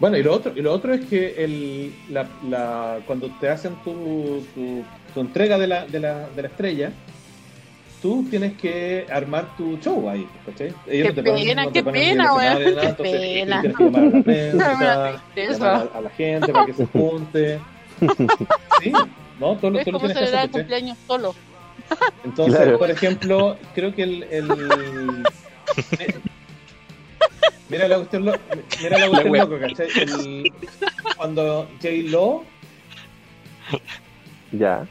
Bueno, y lo otro, y lo otro es que el, la, la- cuando te hacen tu, tu, tu entrega de la, de, la, de la estrella, tú tienes que armar tu show ahí, ¿cachai? Ellos Qué no te ponen- pena, no te qué ponen ni pena, weón, qué entonces pena. Tienes que [LAUGHS] llamar a la prensa, llamar a, a la gente para que se junte. [LAUGHS] Sí, ¿no? Tú, lo- Es tú lo como celebrar el cumpleaños solo. Entonces, Claro. por ejemplo, creo que el. el... [LAUGHS] Mira la cuestión, lo... Mira la cuestión loco, ¿cachai? El- Cuando J-Lo, Ya,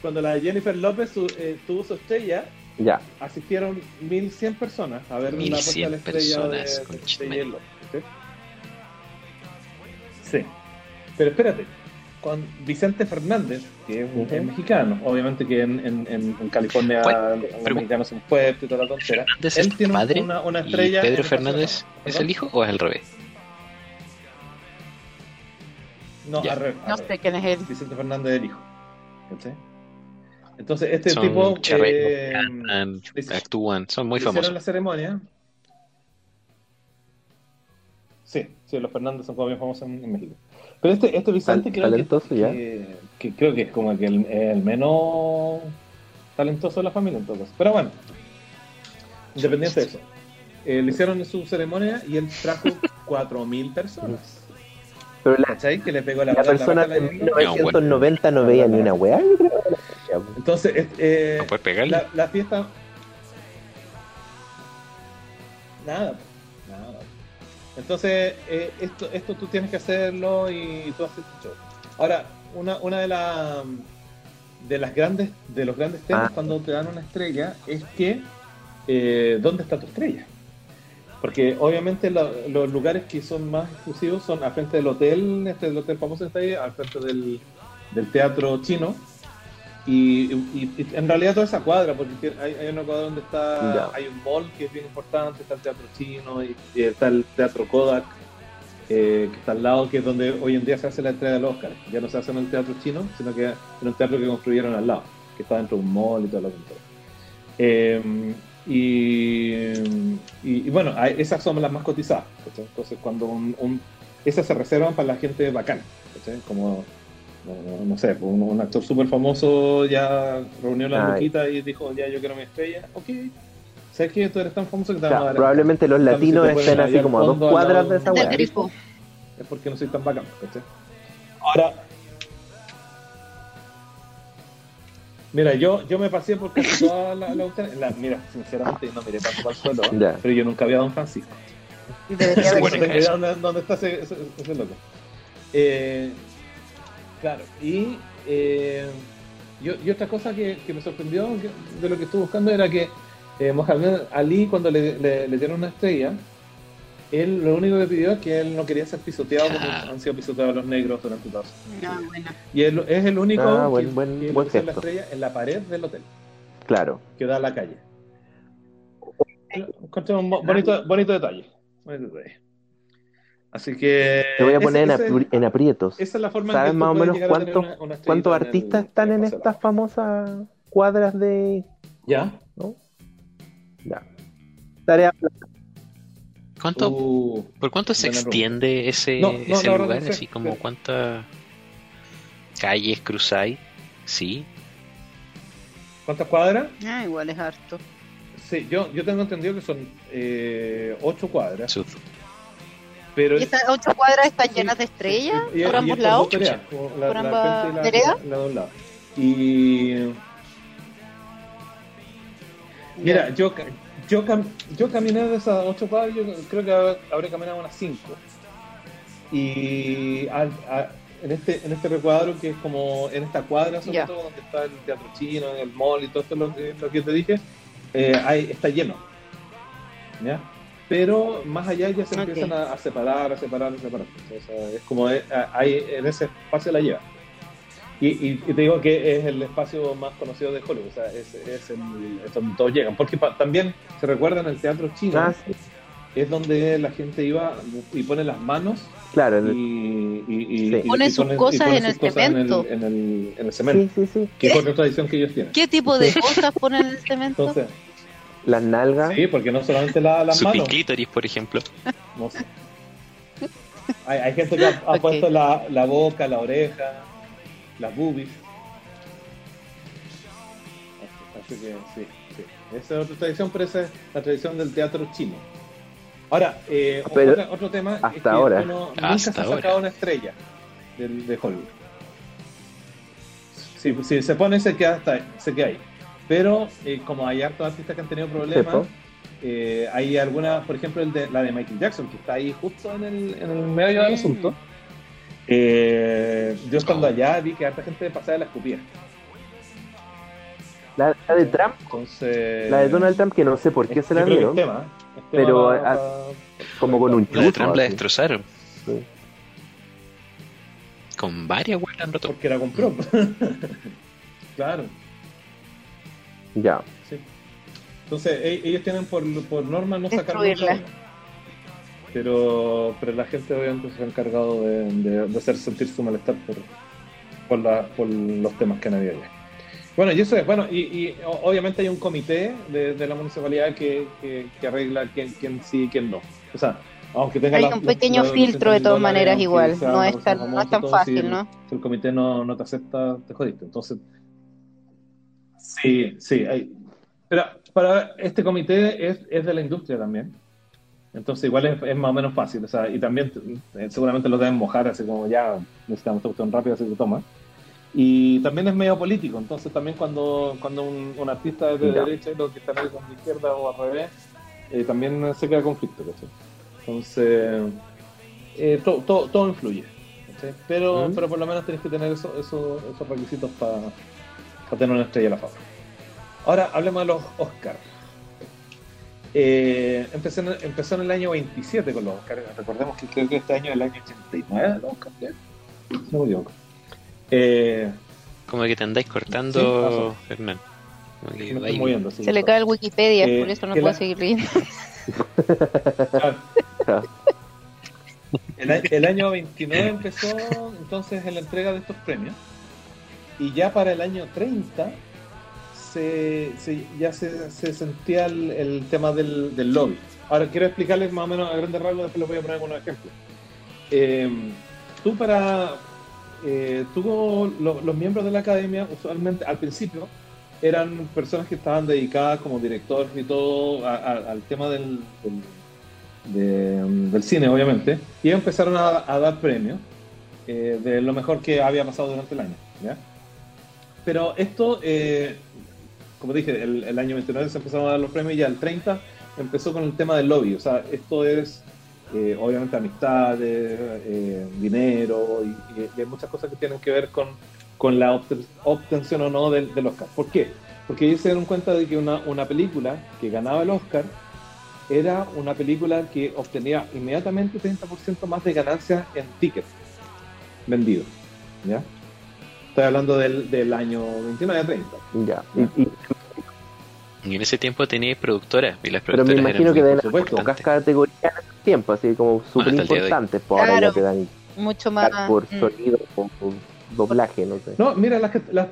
cuando la Jennifer López su- eh, tuvo su estrella, ya. asistieron 1100 personas a ver la puesta de 1100 la estrella de, personas, de. J-Lo. ¿sí? Sí. Pero espérate, con Vicente Fernández, que es, es mexicano, obviamente que en, en, en- en California ¿Cuál? los Pero- mexicanos son fuertes y toda la tontera. ¿Fernández Él es tiene padre? una, una ¿Y estrella. Pedro Fernández es el hijo o es al revés? No, al revés, No sé quién es él. Vicente Fernández es el hijo. Entonces, este son tipo. eh, actúan, son muy famosos. la ceremonia. Sí, sí, los Fernández son como bien famosos en, en México. Pero este, este Vicente Tal- creo que, talentoso, ya. que, que creo que es como que el, el menos talentoso de la familia en todo caso. Pero bueno, independiente de eso. eh, le hicieron su ceremonia y él trajo [LAUGHS] 4.000 personas. Pero la, ¿Cachai? Que le pegó la persona de Jennifer. 1990 no veía ni una weá, yo creo. Entonces, es- eh, ¿No puedes pegarle? la, la fiesta. Nada, nada. Entonces, eh, esto, esto tú tienes que hacerlo y tú haces tu show. Ahora, una, una de las de las grandes de los grandes temas Ah. cuando te dan una estrella es que eh, ¿dónde está tu estrella? Porque obviamente lo- los lugares que son más exclusivos son al frente del hotel, este el hotel famoso está ahí, al frente del, del teatro chino. Y, y- y en realidad toda esa cuadra, porque hay, hay una cuadra donde está, hay un mall que es bien importante, está el teatro chino y, y está el teatro Kodak, eh, que está al lado, que es donde hoy en día se hace la entrega del Oscar. Ya no se hace en el teatro chino, sino que en un teatro que construyeron al lado, que está dentro de un mall y todo lo contrario. Eh, y, bueno, esas son las más cotizadas. ¿cachai? Entonces, cuando un, un- esas se reservan para la gente bacana, ¿cachai? como no, no sé, un, un actor súper famoso ya reunió la Ay. luquita y dijo, ya yo quiero mi estrella, ok, sé que tú eres tan famoso que te O sea, vamos a dar probablemente los latinos si estén así como a dos cuadras de esa weá. es porque no soy tan bacán, ¿cachai? Ahora, mira, yo, yo me pasé por casi toda la, la, la- Mira, sinceramente, no miré tanto para el suelo, ¿eh? Pero yo nunca vi a Don Francisco. Y Bueno, dónde, dónde está ese, ese, ese loco. Eh, claro, y, eh, y, y otra cosa que, que me sorprendió que- de lo que estuve buscando era que eh, Mohamed Ali, cuando le, le- le dieron una estrella, él lo único que pidió es que él no quería ser pisoteado como Ah. han sido pisoteados los negros durante todo. Ah, bueno. Y él es el único Ah, que, buen- buen- que la estrella en la pared del hotel, Claro. que da a la calle. Encontré un bo- bonito, bonito detalle. bonito detalle. Así que. Te voy a ese- poner en, ese- apri- en aprietos. esa es la forma ¿Sabes en que tú más o menos cuántos- una- una estrellita ¿Cuántos en el- artistas están en estas famosas cuadras de... ¿Ya? ¿no? Ya. Tarea. ¿Cuánto, Uh, ¿Por cuánto se extiende ese, No, no, ese la verdad lugar? no sé, Así como pero- cuántas calles cruzáis. Sí. ¿Cuántas cuadras? Ah, igual es harto. Sí, yo, yo tengo entendido que son eh, ocho cuadras. Pero ¿Y estas ocho cuadras están llenas de estrellas Y- por y ambos lados? tareas, la, ¿Por ambas la- la-. Y mira, yo, yo, cam- yo caminé de esas ocho cuadras, yo creo que hab- habré caminado unas cinco. Y a- en este en este recuadro que es como en esta cuadra sobre todo donde está el teatro chino, el mall y todo esto lo que, lo que te dije, eh, hay- está lleno. ¿Ya? Pero más allá ya se Ok. empiezan a, a separar, a separar, a separar. O sea, es como eh, hay, en ese espacio la lleva. Y, y- y te digo que es el espacio más conocido de Hollywood, o sea, es, es, el- es donde todos llegan. Porque pa- también se recuerdan el teatro chino, Ah, sí. es donde la gente iba y pone las manos Claro, y, el- y, y- Sí. y Pone sus y cosas pone en el sus cosas en cemento. en el, en el cemento, sí, sí, sí. que es otra tradición que ellos tienen. ¿Qué tipo de [LAUGHS] cosas ponen en el cemento? Entonces, Las nalgas. sí, porque no solamente la- las Su manos, clítoris, por ejemplo. no sé. Hay, hay gente que ha, ha Ok. puesto la, la boca, la oreja, las boobies. Así que sí, sí. Esa es otra tradición, pero esa es la tradición del teatro chino. Ahora, eh, Pero otra- otro tema es hasta que ahora. uno nunca Hasta se ha ahora. sacado una estrella del- de Hollywood. Si, si se pone, se queda, hasta, se queda ahí. Pero eh, como hay hartos artistas que han tenido problemas, eh, hay algunas, por ejemplo, el de, la de Michael Jackson, que está ahí justo en el, en el medio del asunto. Eh, yo estando allá vi que harta gente pasaba de la escupía. La, la de Trump, Entonces, la de Donald Trump, que no sé por qué es- se la dieron, es tema, pero, como con un La de chuzo. Trump la destrozaron. Sí. Con varias weas la han roto. Porque la compró. [LAUGHS] claro, Ya. sí. Entonces, e- ellos tienen por, por norma no sacar. Pero, pero la gente obviamente se ha encargado de, de- de hacer sentir su malestar por, por, la- por los temas que han habido allá. Bueno, y eso es, bueno, y, y obviamente hay un comité de, de la municipalidad que, que, que arregla quién, quién sí y quién no. O sea, aunque tenga Hay la- un pequeño los filtro de 200.000 todas maneras igual, no es tan, no es tan fácil, si, ¿no? Si el comité no, no te acepta, te jodiste. Entonces, sí, sí. Hay, pero para este comité es, es de la industria también. Entonces igual es, es más o menos fácil. O sea, y también eh, seguramente lo deben mojar así como ya necesitamos esta cuestión rápida, así que toma. Y también es medio político, entonces también cuando, cuando un, un artista es de Ya. derecha y los que están ahí son de izquierda o al revés, eh, también se crea conflicto. ¿cachai? Entonces, eh, to- to- todo influye. ¿cachai? Pero, Mm. pero por lo menos tenés que tener eso, eso- esos requisitos para tener una estrella la fama. Ahora hablemos de los Oscars. Eh, empezó, en, empezó en el año 27 con los Oscars. Recordemos que creo que este año es el año 89 los Oscars. No me equivoco. Eh, Como que te andáis Sí, cortando, Hernán. Moviendo. así Se le cae el Wikipedia, Eh, por eso no puedo la- seguir leyendo. [LAUGHS] Claro. El, el año 29 empezó entonces en la entrega de estos premios y ya para el año 30 se, se- ya se, se sentía el, el tema del, del lobby. Ahora quiero explicarles más o menos a grandes rasgos, después les voy a poner algunos ejemplos. Eh, tú para... eh, tú, lo- los miembros de la academia usualmente al principio eran personas que estaban dedicadas como directores y todo a- a- al tema del, del- de, del cine, obviamente, y empezaron a, a dar premios eh, de lo mejor que había pasado durante el año. ¿ya? Pero esto, eh, como dije, el, año 29 se empezaron a dar los premios y ya el 30 empezó con el tema del lobby. O sea, esto es eh, obviamente amistades, eh, dinero y, hay muchas cosas que tienen que ver con, con la obte- obtención o no del, Oscar. ¿Por qué? Porque ellos se dieron cuenta de que una, una película que ganaba el Oscar era una película que obtenía inmediatamente 30% más de ganancias en tickets vendidos. ¿ya? Estoy hablando del, del año 29 a 30. Ya. Y, y- Y en ese tiempo tenía productoras y las pero me productoras imagino que haber supuesto. pocas importantes. categorías en ese tiempo, así como súper hoy. importantes. Por ahora ya Claro. te dan Mucho más. por mm. sonido, por, por doblaje, no sé. No, mira, las, que- las,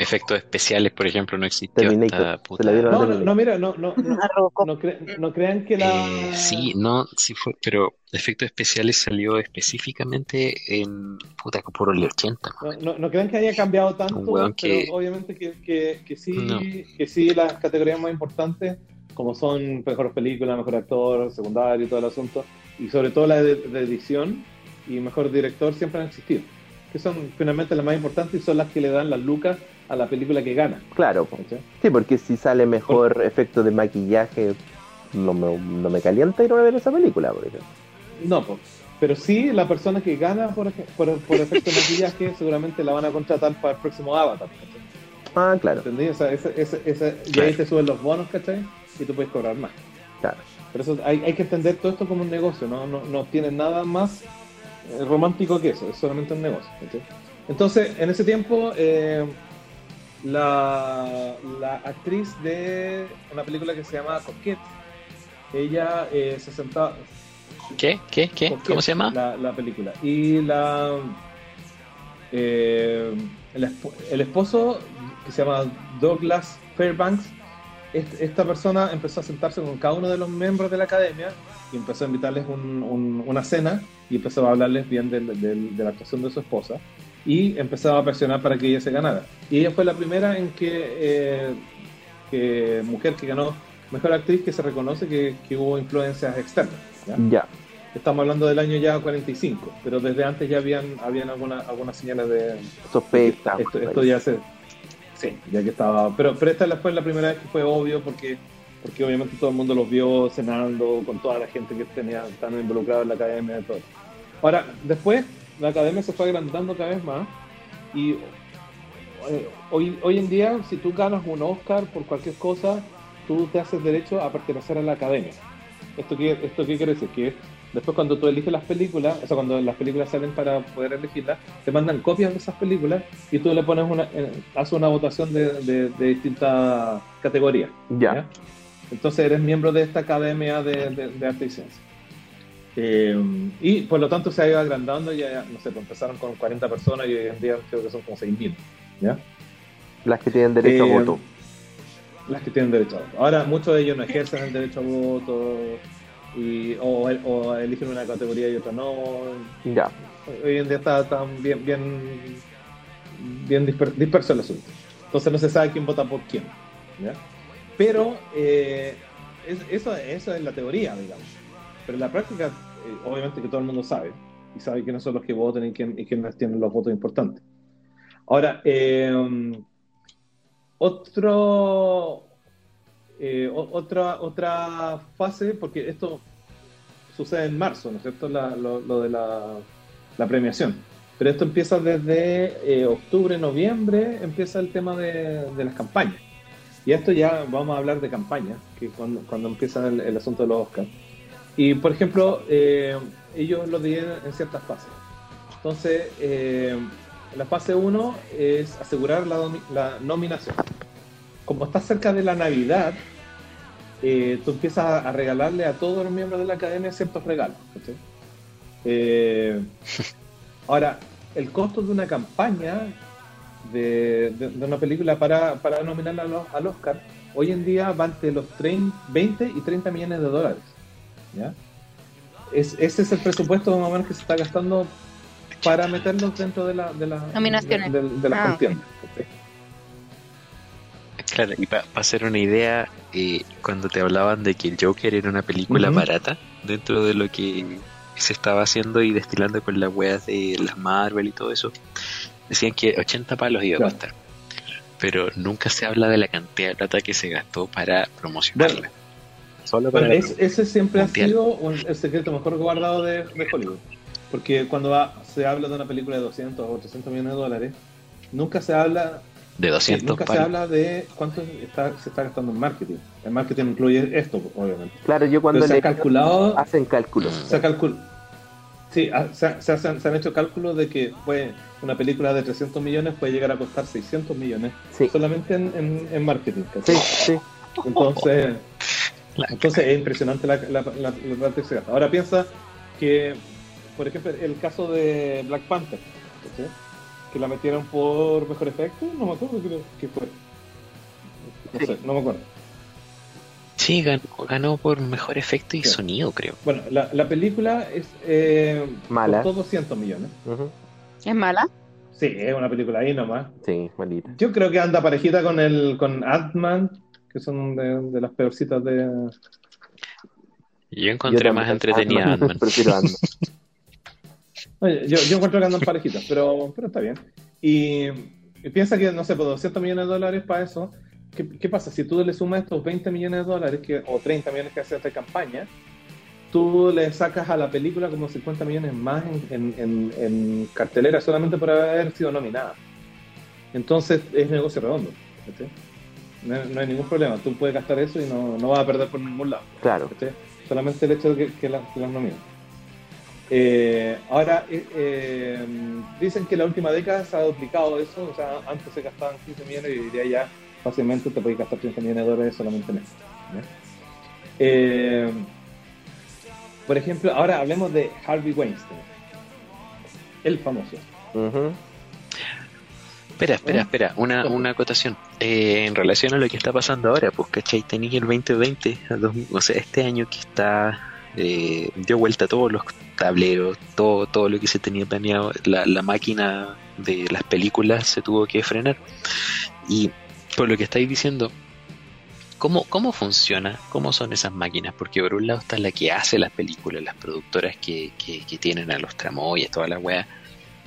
Efectos especiales, por ejemplo, no existió se puta. no, no, no, mira, no, no, no, A Robocop. no, cre- no crean que la... Eh, sí, no, sí fue, pero efectos especiales salió específicamente en puta por el 80. No, no, no crean que haya cambiado tanto, pero que- obviamente que, que, que sí, No. que sí las categorías más importantes como son mejor película, mejor actor, secundario y todo el asunto, y sobre todo la de, de edición y mejor director siempre han existido. Que son finalmente las más importantes y son las que le dan las lucas a la película que gana. Claro. ¿cachai? sí, porque si sale mejor efecto de maquillaje, no me, no me calienta ir a ver esa película, por ejemplo. No, po. pero sí la persona que gana por, por, por efecto de maquillaje seguramente la van a contratar para el próximo Avatar. ¿cachai? Ah, claro, ¿Entendí? O sea, ese, ese, ese- y Claro. ahí te suben los bonos, ¿cachai? Y tú puedes cobrar más. claro. Pero eso hay, hay que entender todo esto como un negocio, no, no, no tiene nada más romántico que eso, es solamente un negocio. Entonces, en ese tiempo, eh, la, la actriz de una película que se llama Coquette, ella eh, se sentaba... ¿Qué? ¿Qué? ¿Qué? ¿Cómo se llama? La, la película. Y la... eh, el, esp- el esposo, que se llama Douglas Fairbanks, est- esta persona empezó a sentarse con cada uno de los miembros de la academia y empezó a invitarles un- un- una cena y empezó a hablarles bien del- del- de la actuación de su esposa y empezaba a presionar para que ella se ganara. Y ella fue la primera en que, eh, que mujer que ganó mejor actriz que se reconoce que, que hubo influencias externas. ¿ya? Ya, Estamos hablando del año ya 45, pero desde antes ya habían, habían alguna- algunas señales de... sospecha. Esto, esto ya se... Sí, ya que estaba... Pero, pero esta fue la primera vez que fue obvio porque, porque obviamente todo el mundo los vio cenando con toda la gente que tenía tan involucrada en la academia y todo. Ahora, después la academia se fue agrandando cada vez más y eh, hoy, hoy en día si tú ganas un Oscar por cualquier cosa, tú te haces derecho a pertenecer a la academia. ¿Esto qué, esto qué quiere decir? Que después cuando tú eliges las películas, o sea, cuando las películas salen para poder elegirlas, te mandan copias de esas películas y tú le pones una, eh, haces una votación de, de- de distintas categorías. Ya. Entonces eres miembro de esta academia de, de- de arte y ciencia. Eh, y por lo tanto se ha ido agrandando, ya, no sé, pues empezaron con 40 personas y hoy en día creo que son como 6.000, ¿ya? Las que tienen derecho Eh, a voto. Las que tienen derecho a voto. Ahora, muchos de ellos no ejercen el derecho a voto y, o, o eligen una categoría y otra no. Ya, Hoy en día está, está bien, bien, bien disper- disperso el asunto. Entonces no se sabe quién vota por quién. ¿ya? Pero eh, es- eso, eso es la teoría, digamos. Pero en la práctica, eh, obviamente que todo el mundo sabe. Y sabe quiénes son los que votan y, quién, y quiénes tienen los votos importantes. Ahora, eh, otro, eh, otra, otra fase, porque esto sucede en marzo, ¿no es cierto? La- lo, lo de la, la premiación. Pero esto empieza desde eh, octubre, noviembre, empieza el tema de, de las campañas. Y esto ya vamos a hablar de campaña, que cuando, cuando empieza el, el asunto de los Oscars. Y por ejemplo, eh, ellos lo dividen en ciertas fases. Entonces, eh, la fase 1 es asegurar la, la nominación. Como está cerca de la Navidad, eh, tú empiezas a, a regalarle a todos los miembros de la academia ciertos regalos. Eh, [LAUGHS] ahora, el costo de una campaña de, de- de una película para, para nominarla al, al Oscar, hoy en día va entre los 30, 20 y 30 millones de dólares. ¿ya? Es, ese es el presupuesto más o menos que se está gastando para meterlos dentro de la, de la, Nominaciones. de, de- de las Ah, contiendas. Claro, y para hacer una idea, eh, cuando te hablaban de que el Joker era una película barata dentro de lo que se estaba haciendo y destilando con las weas de las Marvel y todo eso, decían que 80 palos iba a Claro. costar. Pero nunca se habla de la cantidad de plata que se gastó para promocionarla. Solo para Bueno, la es- ese siempre Mundial. ha sido un- el secreto mejor guardado de, de Hollywood. Porque cuando va- se habla de una película de 200 o 800 millones de dólares, nunca se habla, de sí, 200 nunca se habla de cuánto está, se está gastando en marketing. El marketing incluye esto, obviamente. claro, yo cuando Pero se ha le calculado, hacen cálculos. se ha calcul- sí, ha- se, se hacen- se han hecho cálculos de que puede, una película de 300 millones puede llegar a costar 600 millones Sí, solamente en, en- en marketing. ¿cachai? sí, sí. Entonces, La- entonces es impresionante la, la, la, la plata que se gasta. Ahora piensa que, por ejemplo, el caso de Black Panther, ¿cachai? que la metieron por mejor efecto, no me acuerdo qué fue. No Sí. sé, no me acuerdo. Sí, ganó, ganó por mejor efecto y Sí. sonido, creo. Bueno, la, la película es eh, Mala. costó 200 millones. ¿Es mala? Sí, es una película ahí nomás. Sí, maldita. Yo creo que anda parejita con el con Ant-Man que son de, de las peorcitas de... Yo encontré Yo más entretenida Ant-Man. Ant-Man. Prefiero Ant-Man. [LAUGHS] Oye, yo, yo encuentro que andan parejitas, pero, pero está bien. Y, y piensa que, no sé, por 200 millones de dólares para eso, ¿qué, qué pasa? Si tú le sumas estos 20 millones de dólares que, o 30 millones que hace de campaña, tú le sacas a la película como 50 millones más en, en- en- en cartelera solamente por haber sido nominada. Entonces es negocio redondo. No, hay- no hay ningún problema. Tú puedes gastar eso y no, no vas a perder por ningún lado. Claro. Solamente el hecho de que, que, la- que las nominen. Eh, ahora, eh, eh, dicen que la última década se ha duplicado eso, o sea, antes se gastaban 15 millones y hoy día ya fácilmente te puedes gastar 30 millones de dólares solamente en eso. Eh, por ejemplo, ahora hablemos de Harvey Weinstein, el famoso. Espera, espera, espera, una, una acotación. Eh, en relación a lo que está pasando ahora, pues, ¿cachai? Tenéis el 2020, a dos- o sea, este año que está, eh, dio vuelta a todos los tableros, todo, todo lo que se tenía planeado, la, la máquina de las películas se tuvo que frenar. Y por lo que estáis diciendo, ¿cómo, cómo funciona? ¿Cómo son esas máquinas? Porque por un lado está la que hace las películas, las productoras que, que, que tienen a los tramoyas, toda la weá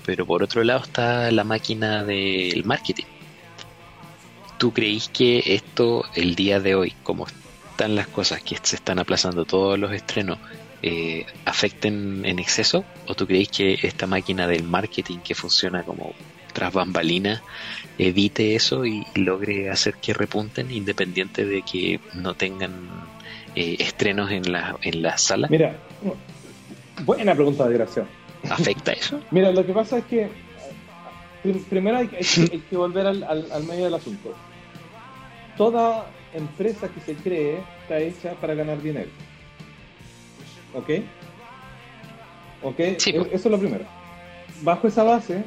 pero por otro lado está la máquina del marketing. ¿Tú creís que esto, el día de hoy, como están las cosas, que se están aplazando todos los estrenos, eh, afecten en exceso? ¿O tú creís que esta máquina del marketing que funciona como tras bambalinas evite eso y logre hacer que repunten independiente de que no tengan eh, estrenos en la, en la sala? Mira, buena pregunta de gracia. ¿Afecta eso? [LAUGHS] Mira, lo que pasa es que prim- primero hay, hay que, hay que volver al, al- al medio del asunto. Toda empresa que se cree está hecha para ganar dinero. ¿Ok? ¿Ok? Sí, E- pues. Eso es lo primero. Bajo esa base,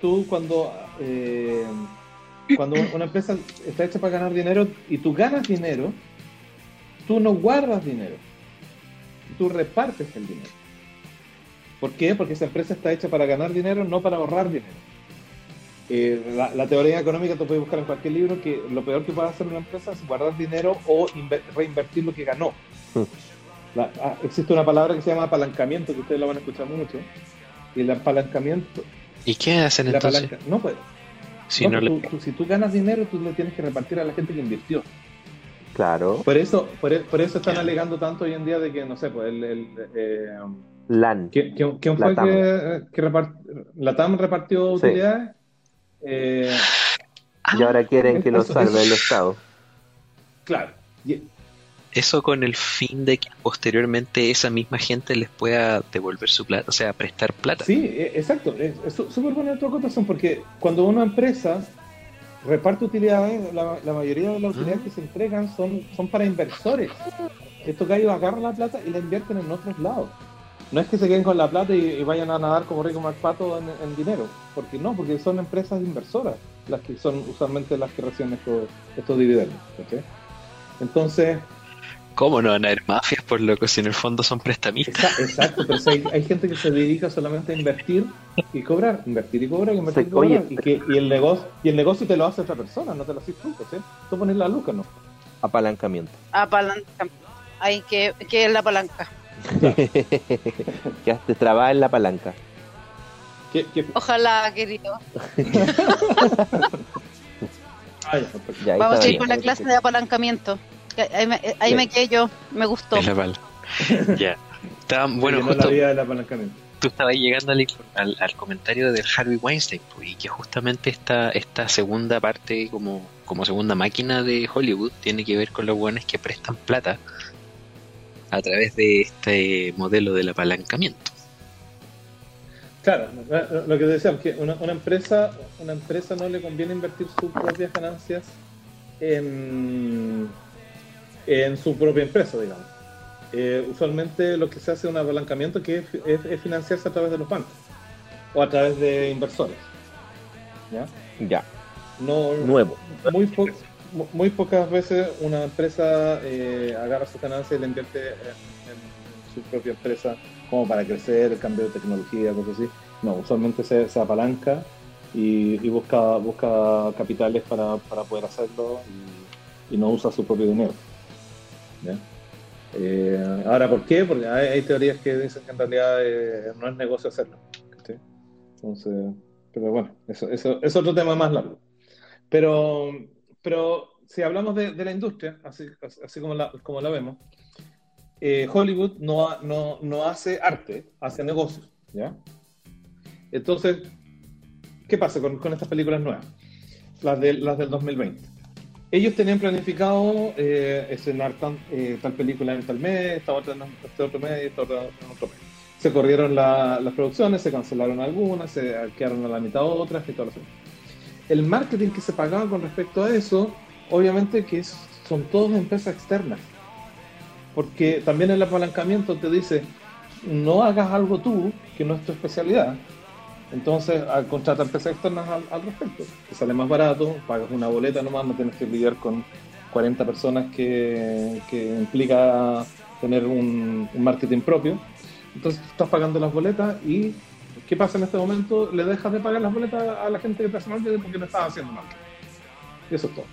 tú cuando, eh, cuando una empresa está hecha para ganar dinero y tú ganas dinero, tú no guardas dinero. Tú repartes el dinero. ¿Por qué? Porque esa empresa está hecha para ganar dinero, no para ahorrar dinero. Eh, la, la teoría económica tú puedes buscar en cualquier libro que lo peor que puede hacer una empresa es guardar dinero o inver- reinvertir lo que ganó. Mm. La- ah, existe una palabra que se llama apalancamiento, que ustedes lo van a escuchar mucho. Y el apalancamiento, ¿Y qué hacen la entonces? palanca, no puede. Si No, no le- tú- si tú ganas dinero, tú le tienes que repartir a la gente que invirtió. Claro. Por eso, por, e- por eso están alegando tanto hoy en día de que, no sé, pues el, el, eh, LAN. ¿Quién, fue que, que repart- Latam repartió Sí. utilidades? Eh, Y ahora quieren que lo salve el Estado. claro. Y- Eso con el fin de que posteriormente esa misma gente les pueda devolver su plata, o sea, prestar plata. sí, eh, exacto. Es súper buena tu acotación porque cuando una empresa reparte utilidades, la, la mayoría de las utilidades Ah. que se entregan son, son para inversores. Estos gallos agarran la plata y la invierten en otros lados. No es que se queden con la plata y, y vayan a nadar como rico Pato en, en dinero. Porque no, porque son empresas inversoras las que son usualmente las que reciben estos, estos dividendos. ¿cachai? Entonces, ¿Cómo no van a haber mafias por loco si en el fondo son prestamistas? Exa- Exacto, pero si hay, hay gente que se dedica solamente a invertir y cobrar, invertir y cobrar, invertir y cobrar, oye, y, que, y el negocio y el negocio te lo hace otra persona, no te lo haces tú, ¿sí? Tú pones la luz, ¿no? Apalancamiento. Apalanca. Hay que, que es la palanca. [LAUGHS] Quedaste trabada en la palanca. ¿Qué, qué? Ojalá, querido. [LAUGHS] [LAUGHS] Ya, Vamos a ir con la clase de apalancamiento. Ahí me, ahí me quedé yo, me gustó. Es la bala. ya. Estaba- bueno, la justo tú estabas llegando al, infor- al, al comentario del Harvey Weinstein, pues, y que justamente esta, esta segunda parte, como, como segunda máquina de Hollywood, tiene que ver con los buenos que prestan plata a través de este modelo del apalancamiento. Claro, lo lo que decíamos, que una, una empresa una empresa no le conviene invertir sus propias ganancias en, en su propia empresa, digamos. Eh, usualmente lo que se hace es un apalancamiento que es, es- es financiarse a través de los bancos o a través de inversores. ¿ya? Ya, No, nuevo. muy, po- mu- muy pocas veces una empresa eh, agarra sus ganancias y la invierte en, en su propia empresa como para crecer, el cambio de tecnología, cosas así. No, usualmente se, se apalanca y, y busca, busca capitales para, para poder hacerlo y, y no usa su propio dinero. ¿Ya? Eh, ahora, ¿por qué? Porque hay, hay teorías que dicen que en realidad eh, no es negocio hacerlo. ¿cachai? Entonces, pero bueno, eso, eso es otro tema más largo. Pero, pero si hablamos de, de la industria, así, así como, la, como la vemos, eh, Hollywood no, no, no hace arte, hace negocios. ¿ya? Entonces, ¿qué pasa con, con estas películas nuevas? Las, de, las del 2020. Ellos tenían planificado eh, estrenar tan- eh, tal película en tal mes, esta otra en este otro mes y esta otra en otro mes. Se corrieron la- las producciones, se cancelaron algunas, se quedaron a la mitad otras y todo eso. El marketing que se pagaba con respecto a eso, obviamente que son todas empresas externas. Porque también el apalancamiento te dice, no hagas algo tú que no es tu especialidad. Entonces, a- contrata empresas externas al, al respecto. Te sale más barato, pagas una boleta nomás, no tienes que lidiar con 40 personas que, que implica tener un, un marketing propio. Entonces, estás pagando las boletas y ¿qué pasa en este momento? Le dejas de pagar las boletas a la gente que te hace marketing porque no estás haciendo marketing. Y eso es todo.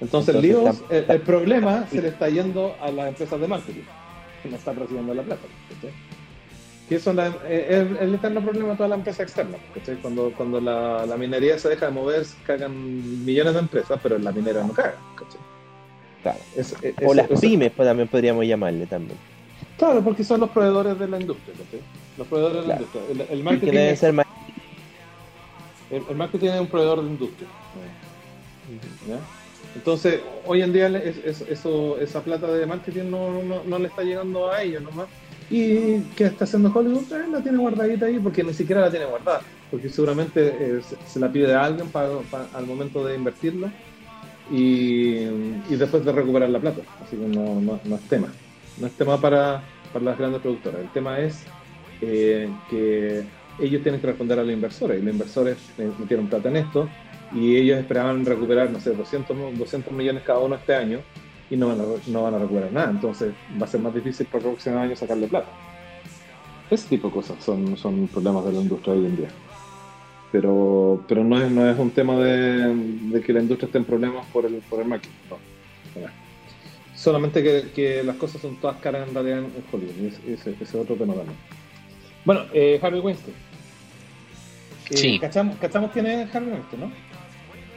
Entonces, Entonces, está- el, el problema se le está yendo a las empresas de marketing, que no están recibiendo la plata. Que es la- eh, es el eterno problema de toda la empresa externa. ¿cachai? Cuando, cuando la, la minería se deja de mover, cagan millones de empresas, pero la minera no caga. ¿cachai? Claro. Es- es- O las pymes, pues, también podríamos llamarle también. Claro, porque son los proveedores de la industria. Los proveedores de la industria. El, el Que marketing, es, ser más. el, el marketing es un proveedor de industria. ¿ya? Entonces, hoy en día es- es- eso, esa plata de marketing no, no, no le está llegando a ellos nomás. ¿Y qué está haciendo Hollywood? Eh, la tiene guardadita ahí porque ni siquiera la tiene guardada. Porque seguramente eh, se, se la pide a alguien para, al momento de invertirla y, y después de recuperar la plata. Así que no, no, no es tema. No es tema para, para las grandes productoras. El tema es eh, que ellos tienen que responder a los inversores. Y los inversores eh, metieron plata en esto y ellos esperaban recuperar, no sé, 200, mo- 200 millones cada uno este año y no van, a, no van a recuperar nada. Entonces va a ser más difícil para el próximo año sacarle plata. Ese tipo de cosas son, son problemas de la industria hoy en día. Pero, pero no, es, no es un tema de, de que la industria esté en problemas por el, por el marketing. no. Solamente que, que las cosas son todas caras en realidad en Hollywood. ese es otro tema también. Bueno, eh, Harvey Weinstein. Eh, Sí. ¿cachamos, ¿Cachamos quién es Harvey Weinstein, no?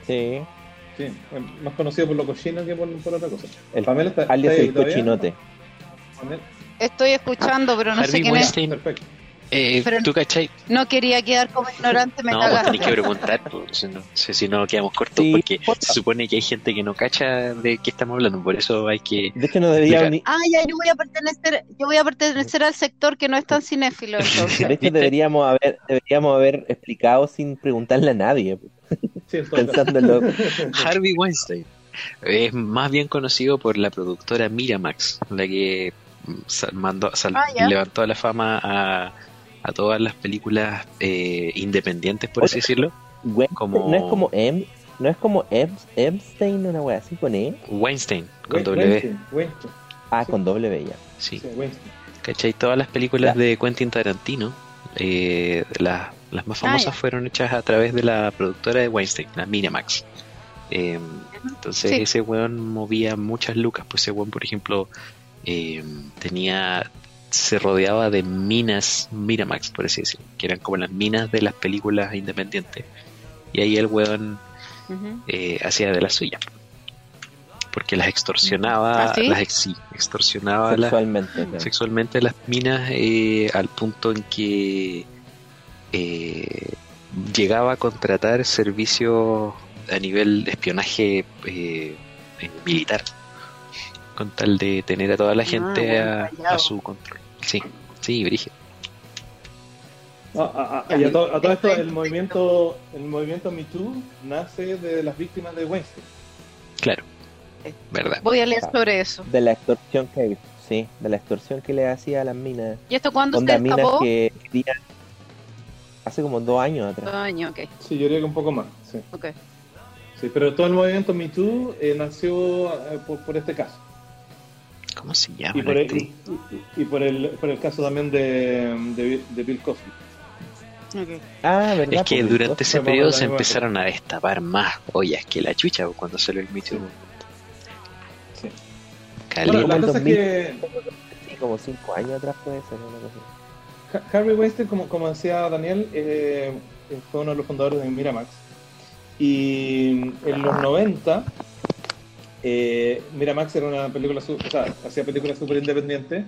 Sí. Sí, bueno, más conocido por lo cochino que por, por otra cosa. El, Pamela está, alias está ahí el todavía? cochinote. Pamela, Estoy escuchando, pero no sé quién es. Weinstein, Perfecto. eh, Pero- ¿tú cachai? No quería quedar como ignorante, me No, pues cagaste. tenés que preguntar, pues, si no, si- si no quedamos cortos, Sí, porque se supone que hay gente que no cacha de qué estamos hablando, por eso hay que... De hecho, no debería ni, Ah, ya, yo voy a pertenecer, yo voy a pertenecer al sector que no es tan cinéfilo, [LAUGHS] entonces. de hecho deberíamos haber, deberíamos haber explicado sin preguntarle a nadie, Sí, en todo caso. pensando en lo, [LAUGHS] Harvey Weinstein es más bien conocido por la productora Miramax, la que sal- mandó, sal- Ah, levantó a la fama a, a todas las películas eh, independientes, por así decirlo. Weinstein, Como- no es como Em, no es como Ebs- Epstein, una wea así con E, Weinstein, con W. Weinstein, Weinstein. ah, Sí. con doble ya. Sí. Sí. ¿Cachai? Todas las películas de Quentin Tarantino, eh, las, las más Ah, famosas fueron hechas a través de la productora de Weinstein, la Miramax. Eh, entonces Sí. ese weón movía muchas lucas, pues ese weón, por ejemplo, eh, tenía se rodeaba de minas Miramax, por así decirlo, que eran como las minas de las películas independientes. Y ahí el weón eh, hacía de la suya. Porque las extorsionaba, ¿Ah, sí? las ex- sí, extorsionaba las, Sexualmente. claro. sexualmente las minas eh, al punto en que eh, llegaba a contratar servicios a nivel de espionaje eh, eh, militar con tal de tener a toda la gente Ah, bueno, a, su control. Sí, sí, Brigitte. Ah, ah, ah, y a, to- a todo esto, el movimiento, el movimiento Me Too nace de las víctimas de Weinstein. Claro, verdad. Voy a leer sobre eso. De la extorsión que sí, de la extorsión que le hacía a las minas. ¿Y esto cuándo se escapó? que querían hace como dos años atrás. Año, ok, Sí, yo diría que un poco más. Sí, ok. sí pero todo el movimiento Me Too eh, nació eh, por, por este caso. ¿Cómo se llama? Y por el, actriz? y, y por el, por el caso también de, de, de Bill Cosby. ok. Ah, ¿verdad? Es que Porque durante ese periodo se empezaron a destapar más ollas que la chucha cuando salió el Me Too. Caleta. Bueno, la el cosa es 2000. que Sí, como cinco años atrás puede ser. una cosa así. Ha- Harvey Weinstein, como, como decía Daniel, eh, fue uno de los fundadores de Miramax. Y en los 90, eh, Miramax era una película, o sea, hacía películas súper independientes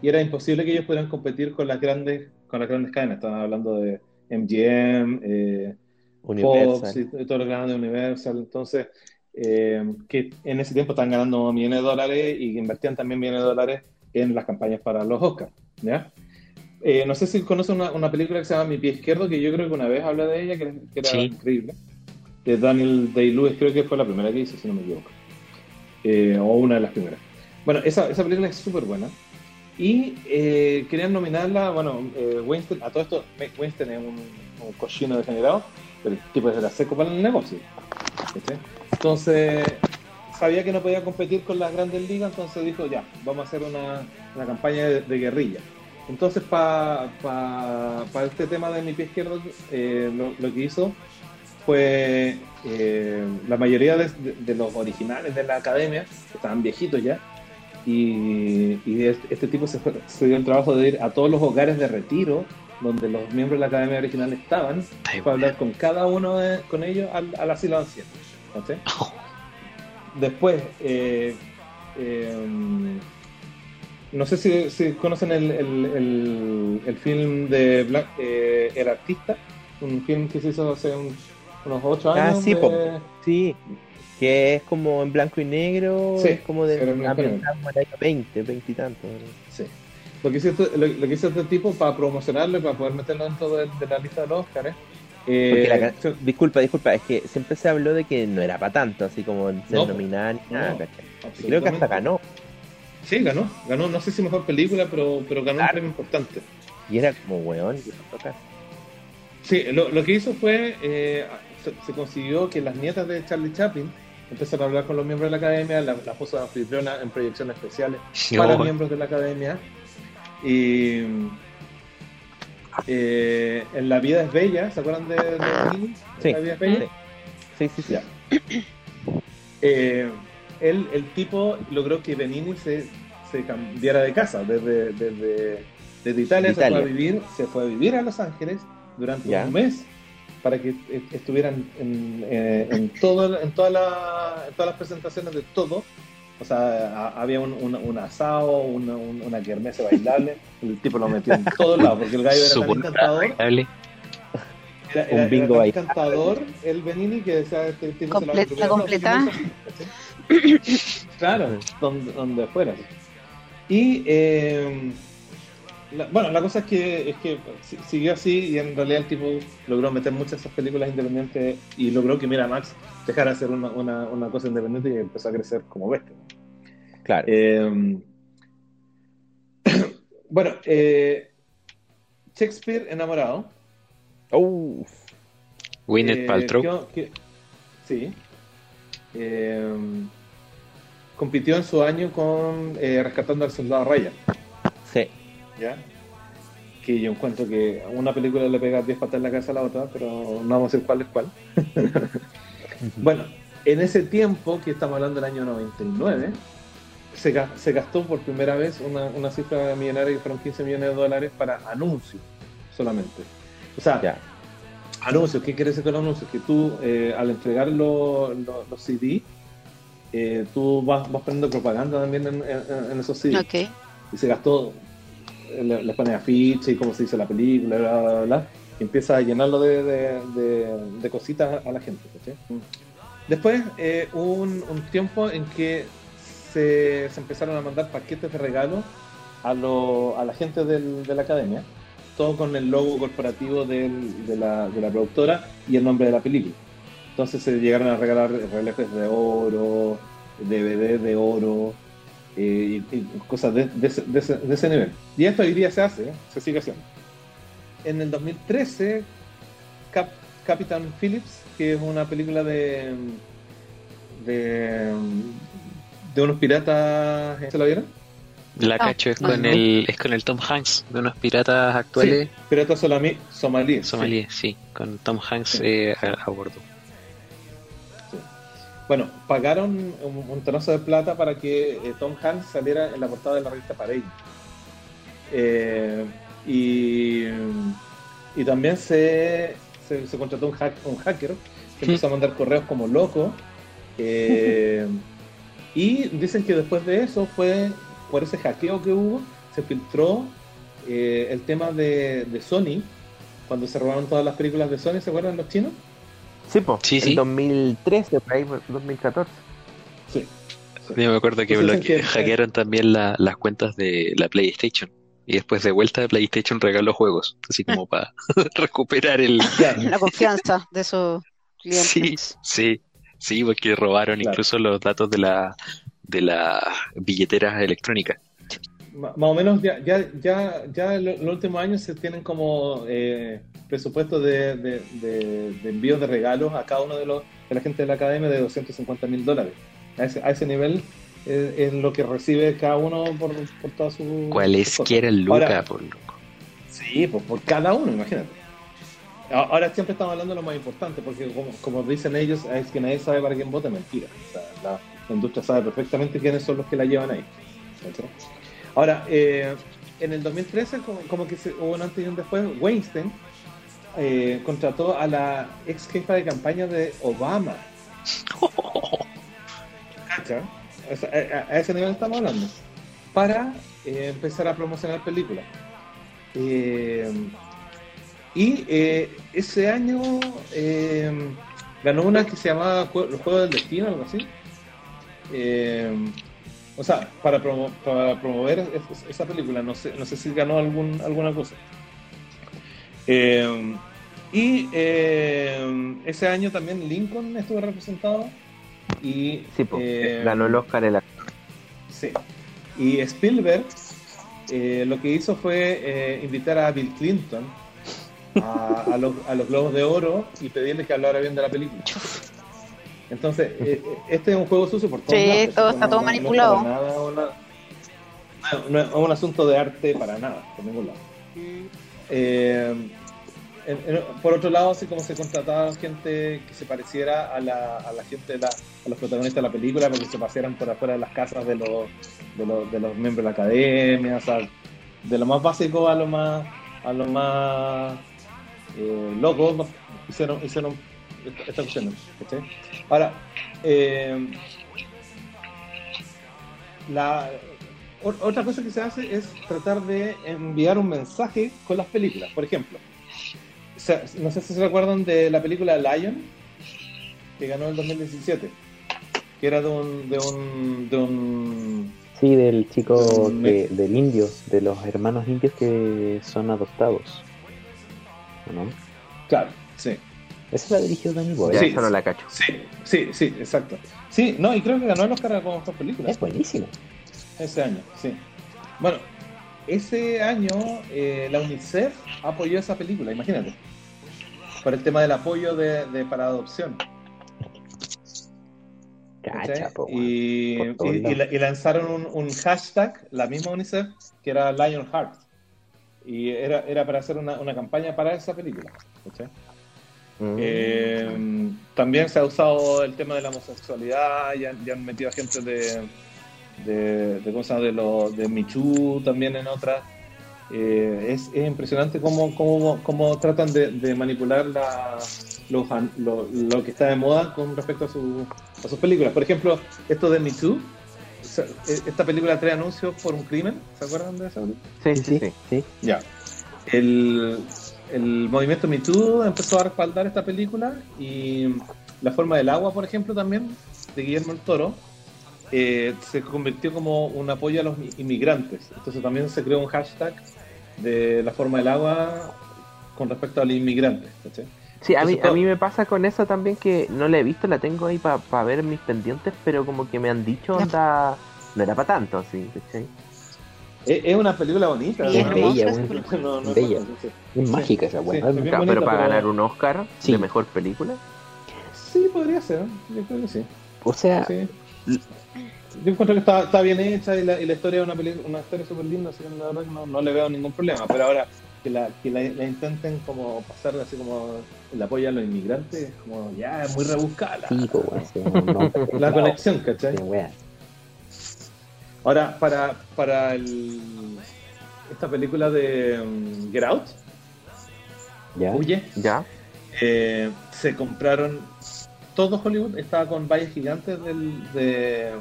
y era imposible que ellos pudieran competir con las grandes, con las grandes cadenas. Estaban hablando de MGM, eh, Fox y, y todo lo grande de Universal. Entonces, eh, que en ese tiempo estaban ganando millones de dólares y invertían también millones de dólares en las campañas para los Oscars. ¿ya? Eh, no sé si conocen una, una película que se llama Mi pie izquierdo, que yo creo que una vez hablé de ella, que, que era Sí. increíble. De Daniel Day-Lewis, creo que fue la primera que hizo, si no me equivoco. Eh, o una de las primeras. Bueno, esa, esa película es súper buena. Y eh, querían nominarla, bueno, eh, Weinstein, a todo esto, Weinstein es un, un cochino degenerado, pero el tipo era seco para el negocio. ¿cachai? Entonces, sabía que no podía competir con las grandes ligas, entonces dijo, ya, vamos a hacer una, una campaña de, de guerrilla. Entonces, para este tema de mi pie izquierdo, eh, lo, lo que hizo fue eh, la mayoría de, de- de los originales de la academia, que estaban viejitos ya, y, y este, este tipo se, fue- se dio el trabajo de ir a todos los hogares de retiro donde los miembros de la academia original estaban, para hablar con cada uno de, con ellos al, al asilo de ancianos. ¿cachai? [LAUGHS] Después, eh, eh, no sé si, si conocen el, el, el- el film de Black, eh, El Artista, un film que se hizo hace un- unos ocho Ah, años. sí, de-. Sí, que es como en blanco y negro, Sí, es como de en blanco y negro. ambientado como el año 20, 20 y tanto. ¿no? Sí. Lo que hizo este, lo, lo que hizo este tipo para promocionarlo y para poder meterlo dentro de, de la lista de los Oscars. Eh, la ca- disculpa, disculpa, es que siempre se habló de que no era para tanto, así como en ser No, nominada ni no, nada. Y creo que hasta ganó, Sí, ganó. Ganó, no sé si mejor película, pero, pero ganó un Claro. premio importante. y era como weón, y eso toca. Sí, lo, lo que hizo fue, eh, se, se consiguió que las nietas de Charlie Chaplin empezaron a hablar con los miembros de la academia, la, la de anfitriona en proyecciones especiales para No, miembros de la academia. Y eh, en La vida es bella, ¿se acuerdan de, de Benigni? Sí. La vida es bella. Sí, sí, sí. Eh, él, el tipo logró que Benini se, se cambiara de casa desde, desde, desde Italia, De Se, fue a vivir, se fue a vivir a Los Ángeles durante Ya. un mes para que estuvieran en, eh, en, todo, en, toda la- en todas las presentaciones de todo. O sea, a- había un, un, un asado, una, un- una kermesse bailable. [LAUGHS] El tipo lo metió en todos lados porque el gallo era tan súper encantador. Era, Un bingo era tan encantador el Benini que decía este tipo se lo Comple- atropelló, la. ¿cachai? Claro, donde, donde fuera. Y eh, la- bueno, la cosa es que, es que si- siguió así y en realidad el tipo logró meter muchas de esas películas independientes y logró que Miramax dejara de hacer una, una, una cosa independiente y empezó a crecer como bestia. Claro. Eh, [COUGHS] bueno, eh, Shakespeare enamorado. Uf, Gwyneth Eh, Paltrow. que- que- sí. Eh, compitió en su año con eh, Rescatando al Soldado Ryan, sí. ¿ya? Que yo encuentro que una película le pega 10 patas en la cabeza a la otra, pero no vamos a decir cuál es cuál. [LAUGHS] bueno, en ese tiempo, que estamos hablando del año 99, se, se gastó por primera vez una, una cifra millonaria que fueron 15 millones de dólares para anuncios solamente. O sea, Ya. Anuncios, ¿qué quiere decir con anuncios? Que tú, eh, al entregar lo- lo- los CD, eh, tú vas, vas poniendo propaganda también en, en- en esos CD. Ok. Y se gastó, eh, le, le pone afiche y cómo se hizo la película, bla, bla, bla, bla, y empieza a llenarlo de, de- de- de cositas a la gente. ¿cachai? Después, eh, hubo un, un tiempo en que se, se empezaron a mandar paquetes de regalo a, lo- a la gente del- de la academia, todo con el logo corporativo de, la, de la productora y el nombre de la película. Entonces se llegaron a regalar relevos de oro, DVD de oro, eh, y, cosas de, ese, nivel. Y esto hoy día se hace, ¿eh? se sigue haciendo. En el 2013, Cap- Captain Phillips, que es una película de, de unos piratas, ¿se la vieron? La Ah, cacho es no, con no. el es con el Tom Hanks de unos piratas actuales Sí, piratas solami- somalíes. sí. somalíes, sí, con Tom Hanks eh, a, a bordo. Bueno, pagaron un, un trozo de plata para que eh, Tom Hanks saliera en la portada de la revista Parade. Eh, y, y también se, se, se contrató un, hack- un hacker que empezó a mandar correos como loco. eh, [LAUGHS] y dicen que después de eso fue por ese hackeo que hubo, se filtró eh, el tema de, de Sony, cuando se robaron todas las películas de Sony, ¿se acuerdan los chinos? Sí, pues, Sí, en sí. 2013, por ahí, 2014. Sí. Yo me acuerdo que, Entonces, bloque- que- hackearon también la- las cuentas de la PlayStation. Y después de vuelta de PlayStation regaló juegos, así como para [LAUGHS] recuperar el... [LAUGHS] La confianza de sus clientes. Sí, sí, sí, porque robaron Claro. incluso los datos de la de las billeteras electrónicas. Más o menos ya, ya, ya, ya en lo- los últimos años se tienen como eh, presupuesto de, de, de, de envíos de regalos a cada uno de los de la gente de la academia de 250 mil dólares. A ese, a ese nivel eh, es lo que recibe cada uno por, por toda su. Cualesquiera cosas. Luca, por loco. Sí, pues por cada uno, imagínate. Ahora siempre estamos hablando de lo más importante, porque como, como dicen ellos, es que nadie sabe para quién vota, mentira. O sea, la, la industria sabe perfectamente quiénes son los que la llevan ahí. Ahora, eh, en el 2013, como, que se, hubo un antes y un después, Weinstein eh, contrató a la ex jefa de campaña de Obama. A, ese nivel estamos hablando. Para eh, empezar a promocionar películas. Y ese año ganó una que se llamaba Los Juegos del Destino, algo así. Eh, o sea, para, promo- para promover es- es- esa película, no sé, no sé si ganó algún, alguna cosa. Eh, y eh, ese año también Lincoln estuvo representado. Y, Sí, pues, eh, ganó el Oscar el Sí. Y Spielberg eh, lo que hizo fue eh, invitar a Bill Clinton a, a los, a los Globos de Oro y pedirle que hablara bien de la película. Entonces, eh, eh, este es un juego sucio por todos Sí, lados. todo está no- todo no- manipulado. No, es nada una- un asunto de arte para nada, por ningún lado. Eh, en- en- por otro lado, así como se contrataba gente que se pareciera a la, a la gente, de la, a los protagonistas de la película, porque se pasearan por afuera de las casas de los, de los, de los miembros de la academia, o sea, de lo más básico a lo más, a lo más eh, loco, hicieron, hicieron esta, cuestión. ¿cachai? Ahora, eh, la, o- otra cosa que se hace es tratar de enviar un mensaje con las películas. Por ejemplo, no sé si se recuerdan de la película Lion, que ganó en 2017, que era de un... De un, de un Sí, del chico que- del indio, de los hermanos indios que son adoptados. ¿O ¿No? claro, sí. Esa la dirigió Danny Boyle. Sí. esa no la cacho. Sí, sí, sí, exacto. Sí, no, y creo que ganó el Oscar con mejor película. Es buenísima. Ese año, sí. Bueno, ese año eh, la UNICEF apoyó esa película, imagínate. Por el tema del apoyo de, de- para adopción. Cacha, po, y, lanzaron un, un hashtag, la misma UNICEF, que era Lionheart. Y era, era para hacer una, una campaña para esa película. ¿cachai? Mm. Eh, también se ha usado el tema de la homosexualidad, ya, ya han metido a gente de, de, de cosas de, lo, de Michu también en otras. Eh, es, es impresionante cómo, cómo, cómo tratan de, de manipular la, lo, lo que está de moda con respecto a, su, a sus películas. Por ejemplo, esto de Michu, eh, esta película trae anuncios por un crimen, ¿se acuerdan de Sí, sí, sí, sí. sí. Ya. El, el movimiento Me Too empezó a respaldar esta película y La forma del agua, por ejemplo, también, de Guillermo el Toro, eh, se convirtió como un apoyo a los inmigrantes. Entonces también se creó un hashtag de La forma del agua con respecto a los inmigrantes. ¿cachai? Sí, a mí, a mí me pasa con eso también que no la he visto, la tengo ahí para ver mis pendientes, pero como que me han dicho, onda, no era para tanto, así, ¿cachai? Es, es una película bonita. Es ¿no? bella, es Bella. Es mágica esa bonita, pero para pero- ganar un Oscar Sí. de mejor película. Sí, podría ser. Yo creo que sí. O sea, Sí. Yo encuentro que está, está bien hecha y la, y la historia es una, una historia súper linda, así que la verdad que no, no le veo ningún problema. Pero ahora, que la, que la, la intenten como pasar así como el apoyo a los inmigrantes, como ya es muy rebuscada Sí, pues, sí, [LAUGHS] la conexión, ¿cachai? Sí. Ahora, para, para el, esta película de um, Get Out, ¿Ya? Huye, ¿Ya? eh, se compraron todo Hollywood estaba con vallas gigantes del, de,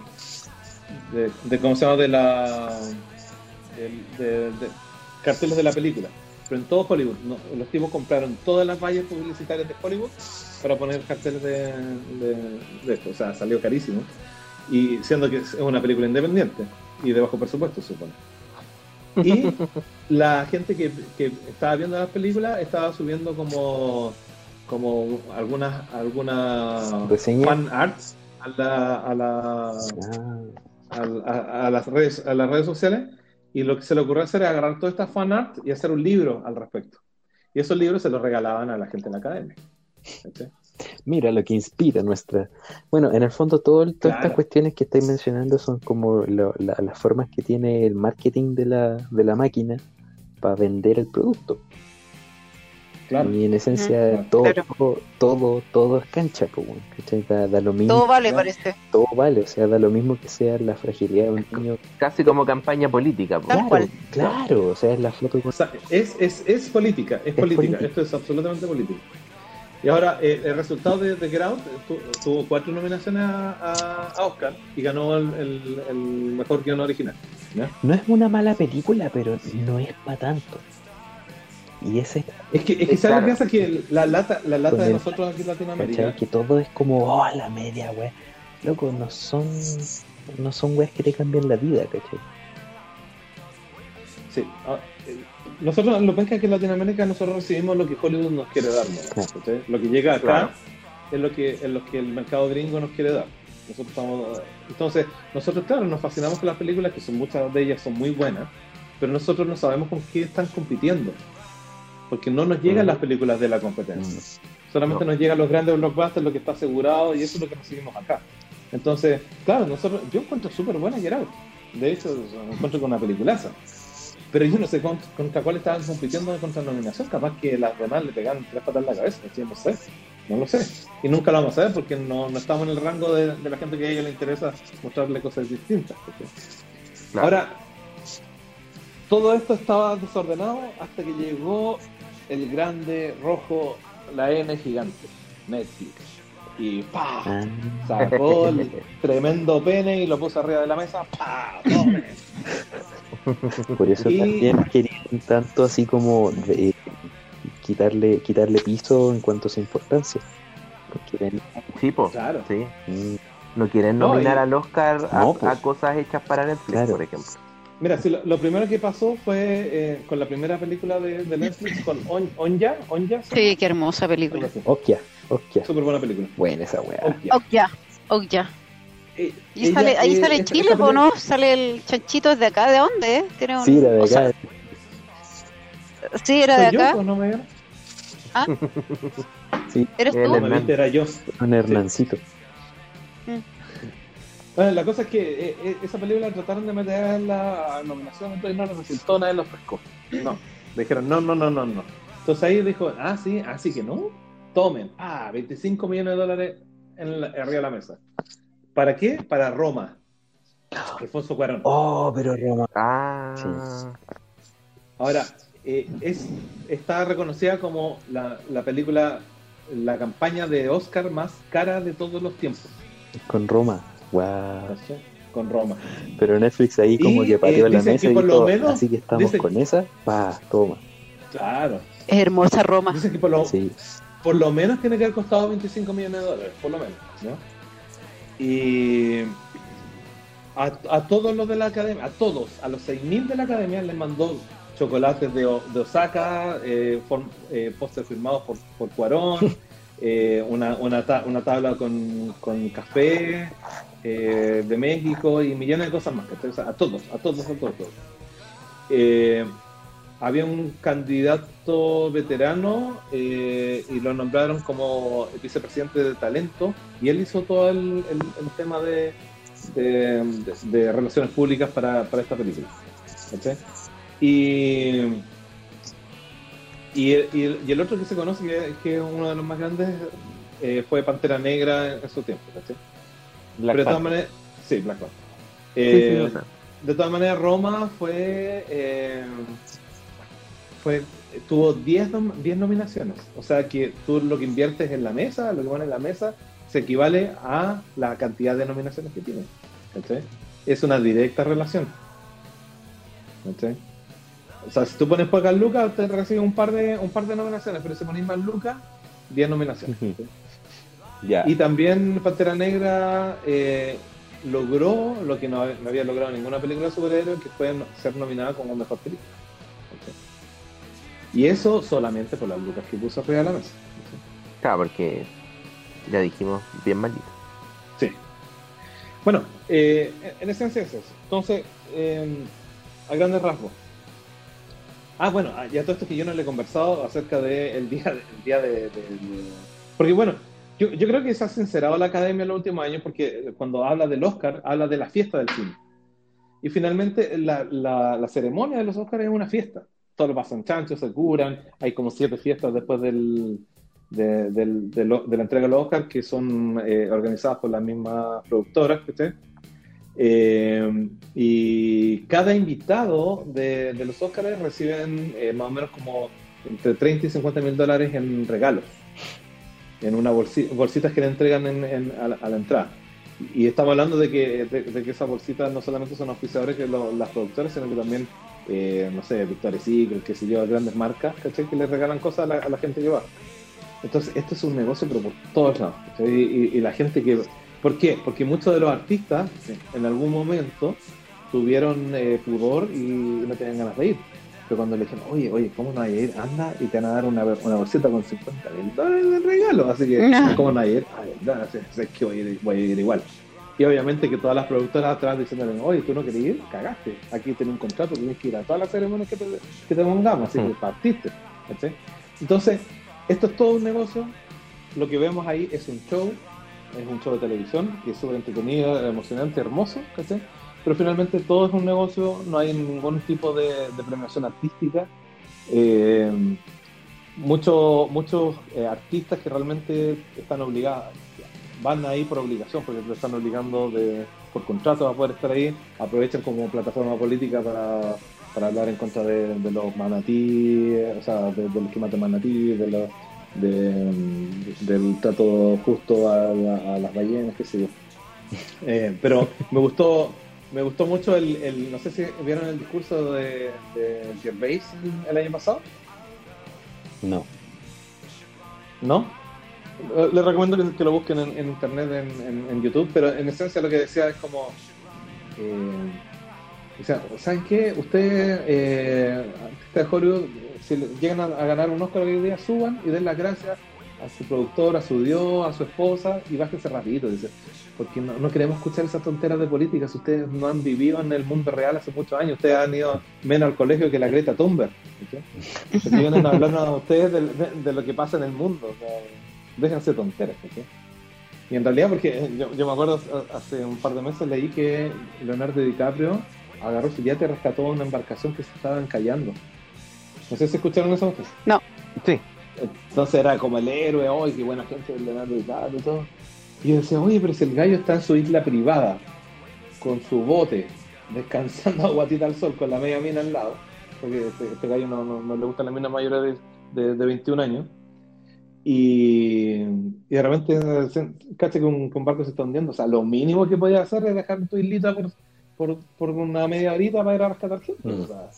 de, de- cómo se llama de la de, de carteles de la película pero en todo Hollywood no, los tipos compraron todas las vallas publicitarias de Hollywood para poner carteles de esto o sea salió carísimo y siendo que es una película independiente y de bajo presupuesto supone. Y [LAUGHS] la gente que, que estaba viendo las películas estaba subiendo como como algunas algunas fan arts a la, a, la, Ah, a, a- a las redes a las redes sociales y lo que se le ocurrió hacer es agarrar toda esta fan art y hacer un libro al respecto. Y esos libros se los regalaban a la gente en la academia ¿cachai? Mira lo que inspira nuestra. Bueno, en el fondo, todo, todas Claro. estas cuestiones que estáis mencionando son como lo- la- las formas que tiene el marketing de la, de la máquina para vender el producto. claro Y en esencia, todo, Claro. todo, todo, todo es cancha, ¿cachai? Da, da lo mismo, Todo vale, parece. todo vale, o sea, da lo mismo que sea la fragilidad de un niño. Casi como campaña política. Claro, cual. claro, o sea, es la foto con... O sea, es, es, es política, es, Es política. política. esto es absolutamente político. Y ahora, eh, el resultado de, Get Out eh, tu- tuvo cuatro nominaciones a, a- a Oscar y ganó el, el- el mejor guion original. No es una mala película, pero no es para tanto. Y ese, Es que, es que ¿sabes lo que pasa? Que la lata, la lata de el- nosotros aquí en Latinoamérica, ¿cachai? Que todo es como, oh, la media, wey. Loco, no son, no son weas que te cambian la vida, ¿cachai? sí. Nosotros, lo que es que en Latinoamérica nosotros recibimos lo que Hollywood nos quiere dar. Lo que llega acá Claro. es lo que es lo que el mercado gringo nos quiere dar. Nosotros estamos, entonces, nosotros, claro, nos fascinamos con las películas, que son muchas de ellas son muy buenas, pero nosotros no sabemos con qué están compitiendo. Porque no nos llegan Mm. las películas de la competencia. Mm. Solamente No. nos llegan los grandes blockbusters, lo que está asegurado, y eso es lo que recibimos acá. Entonces, claro, nosotros, yo encuentro súper buena Out. De hecho, me encuentro con una peliculaza. Pero yo no sé con- contra cuál estaban compitiendo contra nominación. Capaz que las demás le pegan tres patas en la cabeza. ¿sí? No sé. No lo sé. Y nunca lo vamos a ver porque no, no estamos en el rango de, de la gente que a ella le interesa mostrarle cosas distintas. Claro. Ahora, todo esto estaba desordenado hasta que llegó el grande rojo, la N gigante, Netflix. Y ¡pa! Sacó el [LAUGHS] tremendo pene y lo puso arriba de la mesa. ¡Pa! [LAUGHS] Por eso Y- también querían tanto así como de- quitarle, quitarle piso en cuanto a su importancia. Porque ven- Sí, po. Claro. Sí. mm, No quieren No, nominar y- al Oscar a, No, pues. a cosas hechas para Netflix, Claro. por ejemplo. Mira, sí, lo, lo primero que pasó fue eh, con la primera película de, de Netflix, con On- Onja. Onja Sí, qué hermosa película. Okia, Okia. Súper buena película. Buena esa weá. Okia. Eh, Y ella, sale, ahí eh, sale esa- Chile, esa ¿o película- no? Sale el chanchito de acá, ¿de dónde? eh? Tiene un- Sí, la de o sea, acá. sí, era de ¿Soy yo acá. o no me vieron? Sí, ¿Eres tú? Hernán. era yo. un Hernancito. Bueno, la cosa es que eh, eh, esa película trataron de meter en la nominación, entonces no resultó, nadie los pescó. No, dijeron, no, no, no, no, no. Entonces ahí dijo, ah, sí, así que no, tomen, ah, 25 millones de dólares en la- arriba de la mesa. ¿Para qué? Para Roma. Alfonso Cuarón. Oh, pero Roma. Ah, Ahora, eh, es, está reconocida como la, la película, la campaña de Oscar más cara de todos los tiempos. Con Roma. Wow. Con Roma. Pero Netflix ahí como Y, que pateó eh, la mesa y dijo, menos- así que estamos dicen- con esa, pa, toma. Claro. Es hermosa Roma. Dicen que por lo, Sí. por lo menos tiene que haber costado 25 millones de dólares, por lo menos. ¿no? Y a, a todos los de la academia, a todos, a los 6.000 de la academia les mandó chocolates de, de Osaka, eh, eh, pósters firmados por, por Cuarón, [LAUGHS] eh, una, una, ta- una tabla con, con café eh, de México y millones de cosas más. O sea, a todos, a todos, a todos. todos. Había un candidato veterano eh, y lo nombraron como vicepresidente de talento y él hizo todo el, el- el tema de, de- de- de relaciones públicas para, para esta película. Y Y, el- y el, y el otro que se conoce, que, que es uno de los más grandes, eh, fue Pantera Negra en su tiempo, Pero de todas maneras, sí, Black. Sí, sí, Eh, sea. de todas maneras, Roma fue, eh, fue tuvo 10 nom- 10 nominaciones. O sea que tú lo que inviertes en la mesa, lo que pones en la mesa, se equivale a la cantidad de nominaciones que tienes. ¿cachai? Es una directa relación. ¿cachai? O sea, si tú pones pocas lucas, te recibes un par de, un par de nominaciones, pero si pones más lucas, 10 nominaciones. Ya. Y también Pantera Negra eh, logró lo que no, no había logrado ninguna película de superhéroes, que fue ser nominada como mejor película. Y eso solamente por las lucas que puso arriba de la mesa. Claro, porque ya dijimos bien malito. Sí. Bueno, eh, en esencia es eso. Entonces, eh, a grandes rasgos. Ah, bueno, ah, ya todo esto que yo no le he conversado acerca del día, el día de, de- de- Porque bueno, yo, yo creo que se ha sincerado la academia en los últimos años porque cuando habla del Oscar, habla de la fiesta del cine. Y finalmente la, la- la ceremonia de los Oscars es una fiesta. Todo lo pasan chanchos, se curan, hay como siete fiestas después del, de, del- de lo- de la entrega de los Oscars que son eh, organizadas por las mismas productoras. ¿cachai? Eh, y cada invitado de, de los Oscars reciben eh, más o menos como entre 30 y 50 mil dólares en regalos, en una bolsi- bolsitas que le entregan en- en- a, la, a la entrada. Y estamos hablando de que, de, de que esas bolsitas no solamente son auspiciadores que lo- las productoras, sino que también, eh, no sé, Victoria's Secret, que se lleva grandes marcas, ¿cachai? Que le regalan cosas a la, a la gente que va. Entonces, esto es un negocio, pero por todos lados. Y, y- y la gente que. ¿Por qué? Porque muchos de los artistas en algún momento tuvieron eh, pudor y no tenían ganas de ir. Pero cuando le dijeron, oye, oye, ¿cómo no hay a ir? Anda y te van a dar una, una bolsita con 50 mil dólares de regalo. Así que, No. ¿cómo no hay a ir? Ay, no, es, es que voy a, ir, voy a ir igual. Y obviamente que todas las productoras atrás diciéndole, oye, tú no querés ir, cagaste. Aquí tienes un contrato, tienes que ir a todas las ceremonias que te, que te pongamos, así que Mm. partiste. Entonces, esto es todo un negocio. Lo que vemos ahí es un show, es un show de televisión, que es súper entretenido, emocionante, hermoso, ¿cachai? Pero finalmente todo es un negocio, no hay ningún tipo de, de premiación artística. Eh, muchos muchos eh, artistas que realmente están obligados, van ahí por obligación, porque te están obligando de, por contrato a poder estar ahí, aprovechan como plataforma política para, para hablar en contra de, de los manatíes, o sea, de, del esquema de manatí, de los, de, mm, del trato justo a, la- a las ballenas, qué sé yo. Eh, pero me gustó me gustó mucho el, el- no sé si vieron el discurso de, de Gervais el año pasado, No. ¿no? Eh, Les recomiendo que, lo busquen en, en internet, en, YouTube, pero en esencia lo que decía es como, eh, o sea, ¿saben qué? Ustedes, eh, de Hollywood, si le- llegan a, ganar un Oscar hoy día, suban y den las gracias a su productor, a su Dios, a su esposa y bájense rapidito, dice. Porque no, no queremos escuchar esas tonteras de política si ustedes no han vivido en el mundo real hace muchos años. Ustedes han ido menos al colegio que la Greta Thunberg. Porque vienen hablando a ustedes de, de- lo que pasa en el mundo. Déjense tonteras. ¿ok? Y en realidad, porque yo, yo me acuerdo a- hace un par de meses leí que Leonardo DiCaprio agarró su yate y rescató una embarcación que se estaba encallando. No sé si escucharon eso ustedes. Sí. Entonces era como el héroe, ¡ay, qué buena gente de Leonardo DiCaprio y todo! Y yo decía, oye, pero si el gallo está en su isla privada, con su bote, descansando [LAUGHS] a guatita al sol, con la media mina al lado, porque este, este gallo no, no, no le gusta la mina mayor de, de, de 21 años, y, y de repente, cacha que un, que un barco se está hundiendo, o sea, lo mínimo que podía hacer es dejar tu islita por, por, por una media horita para ir a rescatar gente. Mm. O sea,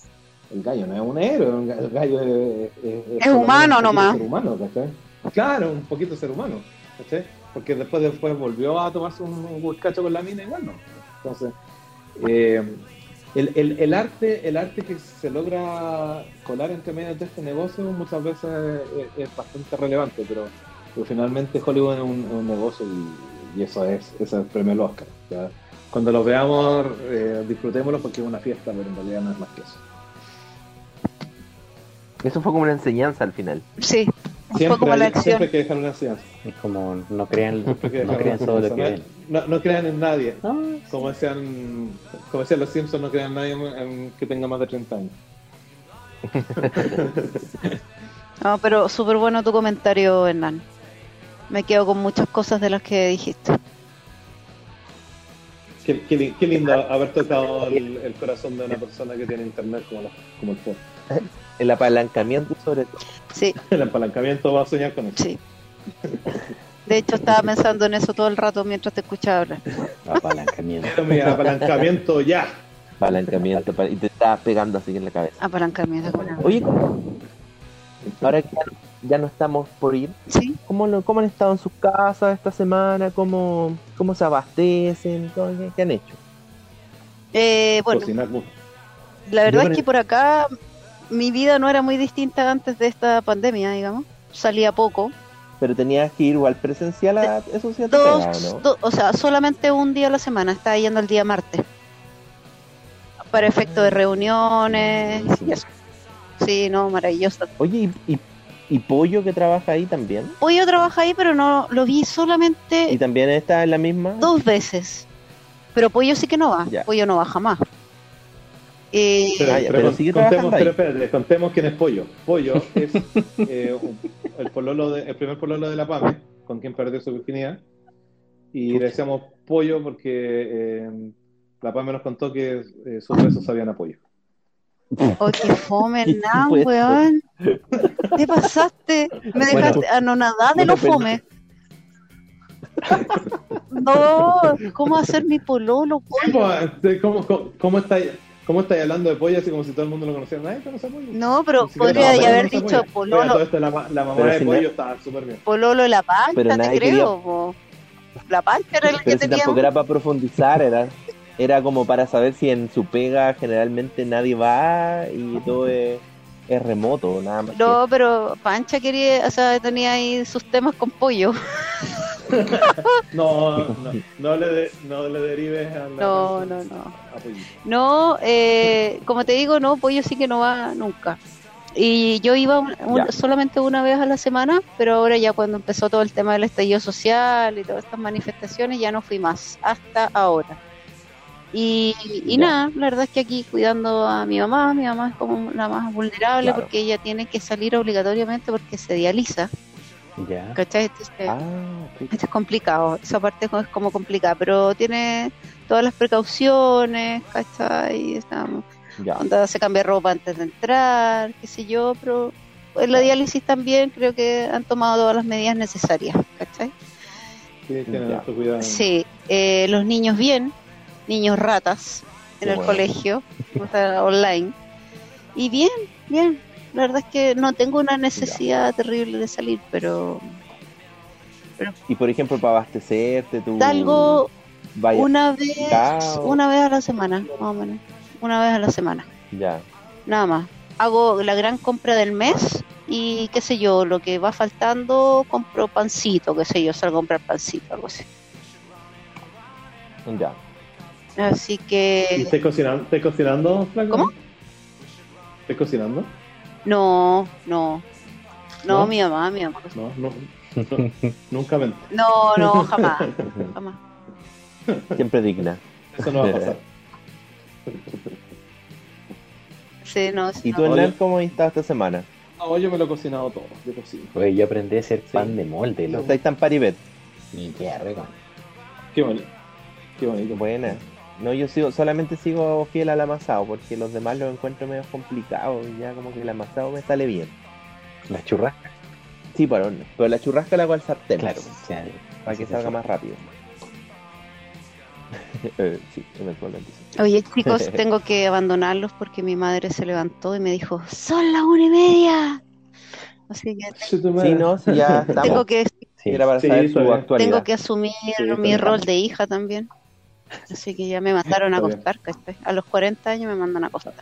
el gallo no es un héroe, el gallo es, Es humano un nomás. Ser humano, ¿cachai? Claro, un poquito ser humano, ¿cachai? Porque después, después volvió a tomarse un, un con la mina igual, ¿no? Entonces, eh, el, el, el arte el arte que se logra colar entre medio de este negocio muchas veces es, es bastante relevante, pero, pero finalmente Hollywood es un, es un negocio y, y eso es, eso es el premio al Oscar. ¿ya? Cuando los veamos, eh, disfrutémoslo porque es una fiesta, pero en realidad no es más que eso. Eso fue como una enseñanza al final. Sí, Siempre, como la hay- acción. siempre hay que dejar una enseñanza. Es como no crean, no crean todo lo que ven. No, no crean en nadie. No, Como decían, como decían los Simpsons, no crean en nadie en- que tenga más de 30 años. [LAUGHS] No, pero súper bueno tu comentario, Hernán. Me quedo con muchas cosas de las que dijiste. Qué, qué qué lindo haber tocado el, el corazón de una persona que tiene internet como, la- como el Ford. [LAUGHS] El apalancamiento sobre todo. Sí, [LAUGHS] El apalancamiento va a soñar con eso. sí. De hecho, estaba pensando en eso todo el rato mientras te escuchaba hablar. Apalancamiento. Apalancamiento ya. Apalancamiento. pa- Y te estás pegando así en la cabeza. Apalancamiento. con Oye, ¿cómo- ahora que ya- no estamos por ir, Sí, ¿cómo, lo- cómo han estado en sus casas esta semana? ¿Cómo, cómo se abastecen? ¿Cómo- qué, han hecho? eh, bueno, Cocinar mucho. la verdad Yo es que por acá mi vida no era muy distinta antes de esta pandemia, digamos. Salía poco. Pero tenías que ir igual presencial a eso sí te pega, Dos, ¿o ¿no? do- o sea, solamente un día a la semana. Estaba yendo el día martes. Para efecto de reuniones y eso. Sí, no, maravilloso. Oye, ¿y, y, y Pollo que trabaja ahí también? Pollo trabaja ahí, pero no lo vi ¿Y solamente también está en la misma? dos veces. Pero Pollo sí que no va. Ya. Pollo no va jamás. Eh, Pero, Ah, ya, pero pero contemos, pero espérate, contemos quién es Pollo. Pollo [LAUGHS] es eh, un- el, pololo de- el primer pololo de la PAME, con quien perdió su virginidad. Y le decíamos Pollo porque eh, la PAME nos contó que eh, sus besos sabían a pollo. oh, qué fome, ¿Qué [LAUGHS] Hernán, weón. ¿Qué pasaste? Me Bueno, dejaste anonadada de bueno, lo fome. [LAUGHS] No, ¿cómo hacer mi pololo, pollo? ¿Cómo, cómo, cómo, cómo estáis cómo estáis hablando de pollo así como si todo el mundo lo conociera? Nadie conoce pollo. No, pero podría no, haber dicho Pollo. Oiga, pololo, todo esto, la, ma- la mamá Pero de si pollo no- estaba súper bien. pololo la pancha, Pero te nadie creo. quería- po. La pancha era el que Pero si tenía. tampoco era para profundizar, era, era como para saber si en su pega generalmente nadie va y todo es, es remoto, nada más. No, pero Pancha quería, o sea, tenía ahí sus temas con pollo. [LAUGHS] No, no, no, le, de- no le derives a la No, no, no. a pollo. No, eh, como te digo, no, pollo sí que no va nunca. Y yo iba un- un- Ya. solamente una vez a la semana, pero ahora ya cuando empezó todo el tema del estallido social y todas estas manifestaciones, ya no fui más, hasta ahora. Y, y nada, la verdad es que aquí cuidando a mi mamá, mi mamá es como la más vulnerable Claro. porque ella tiene que salir obligatoriamente porque se dializa, Ya. ¿cachai? Entonces, Ah, esto es complicado, esa parte es como complicada, pero tiene todas las precauciones, ¿cachai? Estamos, ya. onda, se cambia ropa antes de entrar, qué sé yo, pero en la diálisis también creo que han tomado todas las medidas necesarias, ¿cachai? Sí, cuidado. Eh, los niños bien, niños ratas en Qué el bueno. colegio, o sea, online, y bien, bien. La verdad es que no tengo una necesidad terrible de salir, pero Y por ejemplo, para abastecerte, tú. salgo vaya, una vez, Cao. una vez a la semana, más o menos, una vez a la semana, [LAUGHS] Ya. nada más. Hago la gran compra del mes y qué sé yo, lo que va faltando compro pancito, qué sé yo, salgo a comprar pancito, algo así. Ya. Así ¿Y que estás cocinando, estás cocinando, Flaco? ¿Cómo? ¿Estás cocinando? No, no, no, ¿No? mi mamá, mi mamá. No, no. no [LAUGHS] nunca mente. No, no, jamás, [LAUGHS] jamás. Siempre digna. Eso no va a pasar. Sí, no, sí, ¿Y no. tú. Hernán, cómo has estado esta semana? No, yo me lo he cocinado todo. Yo cocino. Oye, yo aprendí a hacer Sí. pan de molde, ¿No estáis tan paribet? Y qué rico. Qué bonito. Qué bonito. Buena. No, yo sigo, solamente sigo fiel al amasado, porque los demás los encuentro medio complicados y ya como que el amasado me sale bien. Las churrascas. Sí, pero, pero la churrasca la hago al sartén. Claro. o sea, Para que sí, salga sí. más rápido. [LAUGHS] Eh, sí, eventualmente sí. Oye, chicos, [LAUGHS] tengo que abandonarlos porque mi madre se levantó y me dijo, son las una y media. Así que Sí, no, sí, ya [LAUGHS] estamos. tengo que Sí. Era para saber bien. actualidad. tengo que asumir mi rol de hija también. Así que ya me mandaron a acostar, ¿cachai? A los 40 años me mandan a acostar.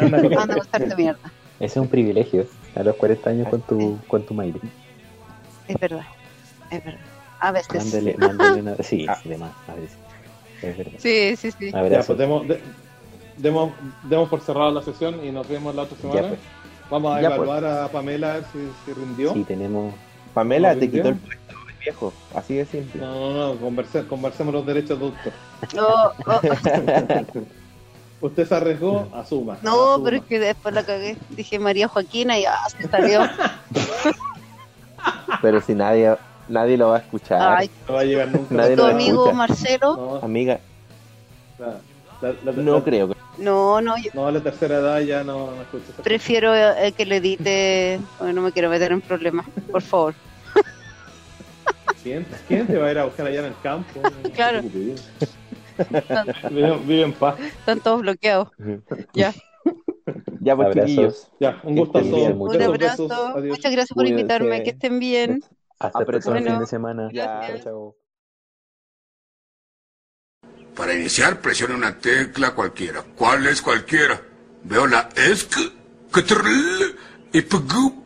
Me mandan a acostar de mierda. Ese es un privilegio. A los 40 años con tu, con tu Mayre. Es verdad, es verdad. A veces. Mándale, mándale una. Sí, Ah. sí, de más. A ver, sí. Es verdad. Sí, sí, sí. A ver, Ya, pues demos, de- demos, demos por cerrada la sesión y nos vemos la otra semana. Ya, pues. Vamos a Ya, pues. evaluar a Pamela a ver si, si rindió. Sí, tenemos. Pamela ¿No te quitó el puesto, viejo. Así de simple. No, no, no, converse- conversemos los derechos de autor. Oh, [LAUGHS] oh, Usted se arriesgó, asuma. No, asuma. pero es que después la cagué. Dije María Joaquina y ya se salió. [LAUGHS] Pero si nadie, nadie lo va a escuchar. Ay, No va a llegar nunca. Nadie tu lo amigo escucha. Marcelo. No, Amiga, la, la- la- no la- creo. que- No, no, yo No, la tercera edad ya no, no escucha. esas prefiero eh, que le edite. Bueno, no me quiero meter en problemas, por favor. ¿Quién, quién te va a ir a buscar allá en el campo? [LAUGHS] Claro. [LAUGHS] Vive, vive en paz. Están todos bloqueados. Ya. Ya, pues, Abrazos. chiquillos. Ya, un bien, Un abrazo. besos. Adiós. Muchas gracias por Cuídense. invitarme. Que estén bien. Hasta el próximo Apretón. fin de semana. Ya. Chao. Para iniciar, presione una tecla cualquiera. ¿Cuál es cualquiera? Veo la ESC, CTRL y PGUP.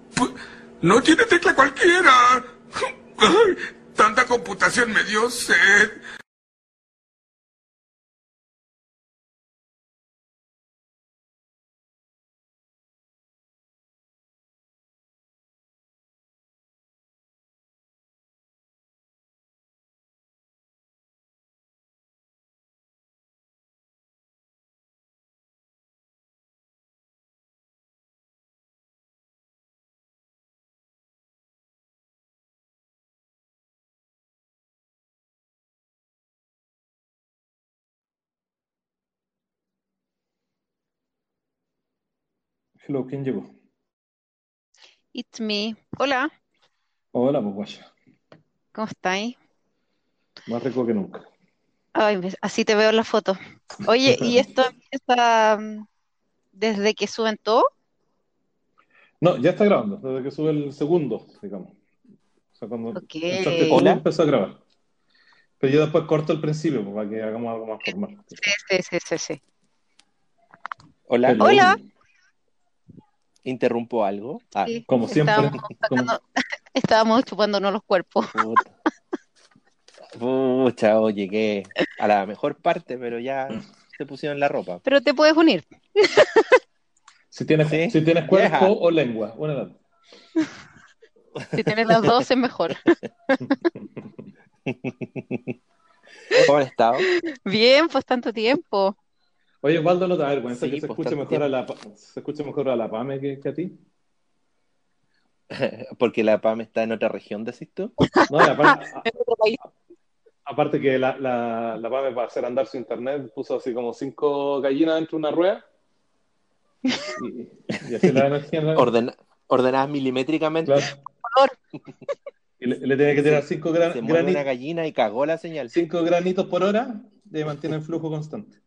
No tiene tecla cualquiera. [LAUGHS] Tanta computación me dio sed. Hello, ¿quién llegó? It's me. Hola, Hola, pues guaya. ¿cómo estáis? Más rico que nunca. Ay, me- así te veo en la foto. Oye, ¿y [LAUGHS] esto empieza mm, desde que suben todo? No, ya está grabando, desde que sube el segundo, digamos. O sea, cuando Ok. entraste tú, Hola. empezó a grabar. Pero yo después corto el principio, pues, para que hagamos algo más formal. Sí, sí, sí, sí, sí. Hola, Hello. Hola. ¿Interrumpo algo? Ah, Sí, Como siempre. Estábamos, sacando- [LAUGHS] estábamos chupándonos los cuerpos. puta. Pucha, oh, llegué a la mejor parte, pero ya se pusieron la ropa. Pero te puedes unir. [LAUGHS] Si tienes, Sí. si tienes cuerpo Yeah. o lengua, una. Si tienes las dos es mejor. [LAUGHS] ¿Cómo han estado? Bien, pues tanto tiempo. Oye, Waldo, ¿no te da vergüenza Sí, que se pues, escuche mejor a la, se escuche mejor a la Pame que, que a ti? [LAUGHS] Porque la PAM está en otra región, decís tú. No, y aparte, [LAUGHS] a- aparte que la, la, la Pame para hacer andar su internet puso así como cinco gallinas dentro de una rueda. Y, y así la energía Ordena- ordenadas milimétricamente. Claro. Y le, le tiene que tirar cinco, gran- Se mueve una gallina y cagó la señal. cinco granitos por hora y mantiene el flujo constante.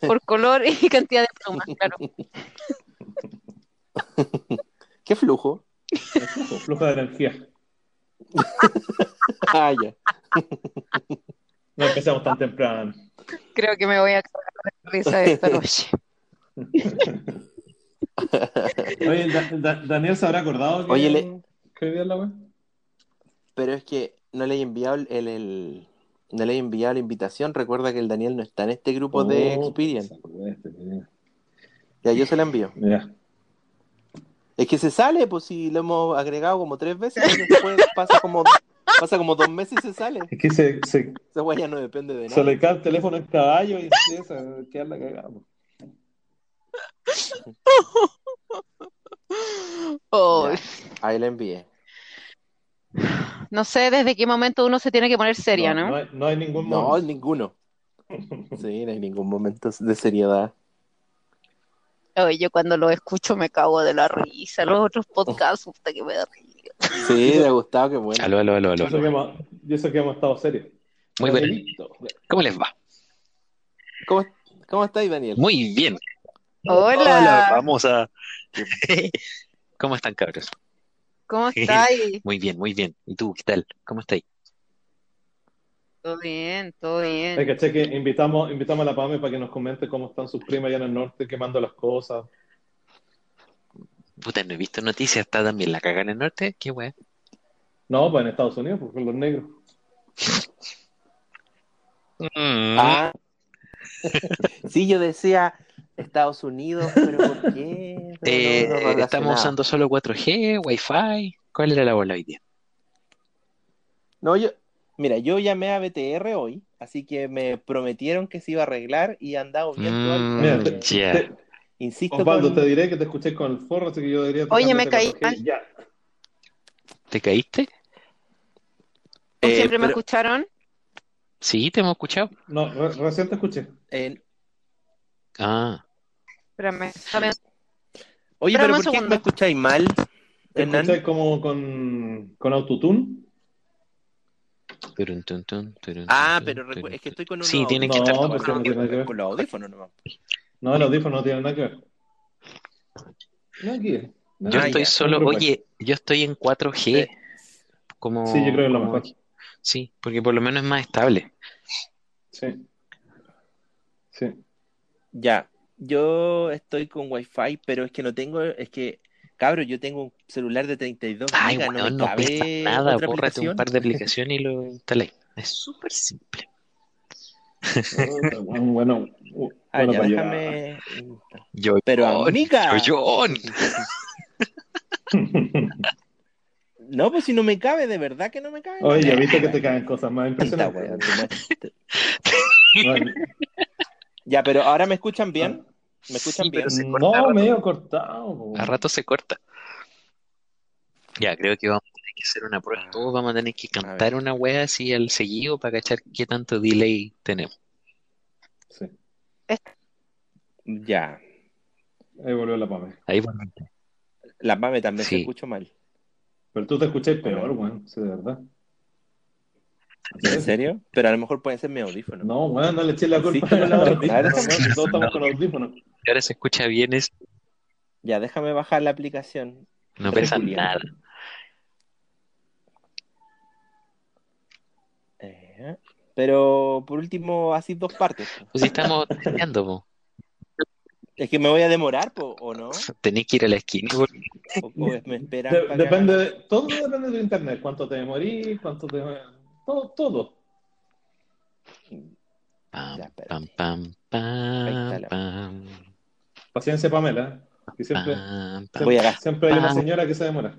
Por color y [LAUGHS] cantidad de plumas, claro. [LAUGHS] ¿Qué flujo? Flujo, flujo de energía. [LAUGHS] Ah, ya. No empezamos tan temprano. Creo que me voy a cagar de risa esta noche. Oye, Da- Da- Daniel se habrá acordado que, Oye, le- que hoy día es la web. Pero es que no le he enviado el, el- el- no le he enviado la invitación. Recuerda que el Daniel no está en este grupo de Oh, Experian. este. Ya yo se la envío. Mira. Es que se sale, pues si lo hemos agregado como tres veces, después [LAUGHS] pasa como pasa como dos meses y se sale. Es que se, se, Esa weá ya no depende de se nada. le cae el teléfono en caballo y empieza a quedar la cagada. [LAUGHS] Oh, Ya, ahí la envié. No sé desde qué momento uno se tiene que poner seria, No, ¿no? hay, no hay ningún No, momento. ninguno. [LAUGHS] Sí, no hay ningún momento de seriedad. Oye, yo cuando lo escucho me cago de la risa. Los otros podcasts, puta que me da risa. Sí, [LAUGHS] le ha gustado, qué bueno. Aló, aló, aló, aló. Yo sé que hemos, yo sé que hemos estado serios. Muy. Danielito. ¿Cómo les va? ¿Cómo, cómo estáis, Daniel? Muy bien. Hola, vamos a. [LAUGHS] ¿Cómo están, cabros? ¿Cómo [LAUGHS] estáis? Muy bien, muy bien. ¿Y tú, qué tal? ¿Cómo estáis? Todo bien, todo Hay bien. que che, que invitamos, invitamos a la PAME para que nos comente cómo están sus primas allá en el norte, quemando las cosas. Puta, no he visto noticias. ¿Está también la caga en el norte? Qué weá. No, pues en Estados Unidos, pues con los negros. [LAUGHS] Mm. Ah. [LAUGHS] Sí, yo decía Estados Unidos, pero ¿por [LAUGHS] qué? No, no, Eh, no estamos usando solo 4G, Wi-Fi. ¿Cuál era la bola hoy día? No, yo, mira, yo llamé a BTR hoy, así que me prometieron que se iba a arreglar y han dado bien todo Mm, Mira, tema. te- ya. te- Insisto Osvaldo, con- te diré que te escuché con el forro, así que yo diría... Oye, me caí 4G Ya. ¿Te caíste? ¿O Eh, siempre me escucharon? Sí, te hemos escuchado. No, re- recién te escuché. eh, Ah, Espérame, Oye, Espérame pero un ¿por qué me escucháis mal, ¿Te como con, con autotune? Ah, pero es que estoy con unos Sí, tiene que No, estar pues sí, no tiene nada que ver. con los audífonos nomás. No, el audífono no tiene nada que ver. No, aquí. No, Yo Ah, estoy ya. solo, oye, yo estoy en 4G. Como, Sí, yo creo que es lo como- mejor. Sí, porque por lo menos es más estable. Sí. Sí. Ya, yo estoy con Wi-Fi, pero es que no tengo, es que, cabro, yo tengo un celular de 32 Ay, gigas, no no cabe pesa nada. otra Bórrate un aplicación. par de [LAUGHS] aplicaciones y lo instaláis. Es súper simple. Bueno, bueno, Ah, bueno ya, para déjame. Yo, Pero amiga. yo, [LAUGHS] No, pues si no me cabe, de verdad que no me cabe. Oye, ya nada. [LAUGHS] viste que te caen cosas más impresionantes. muestro. Bueno, Ya, pero ahora me escuchan bien. ¿Me escuchan Sí, bien? se no, rato. medio cortado. po. A rato se corta. Ya, creo que vamos a tener que hacer una prueba. Todos vamos a tener que cantar una wea así al seguido para cachar qué tanto delay tenemos. Sí. Ya. Ahí volvió la Pame. Ahí bueno. La mame también se Sí. escucha mal. Pero tú te escuchas peor, weón. Sí, de verdad. ¿En serio? Pero a lo mejor puede ser mi audífono. No, weón, no le eché la culpa Sí, a [LAUGHS] claro. si Todos estamos con audífonos. Y ahora se escucha bien, es, Ya, déjame bajar la aplicación. no pesa nada. Eh, pero por último, así dos partes. Pues si estamos testeando, po. Es que me voy a demorar, po, ¿o no? [LAUGHS] Tenés que ir a la esquina. po. O, o me esperan De- para que depende, de, todo depende de internet. Cuánto te morís, cuánto te. Todo, todo. Pam, Ya, espérate. pam, pam, Ahí está pam, la- pam, Paciencia, Pamela. Que siempre, pam, siempre, a hay una señora que se demora.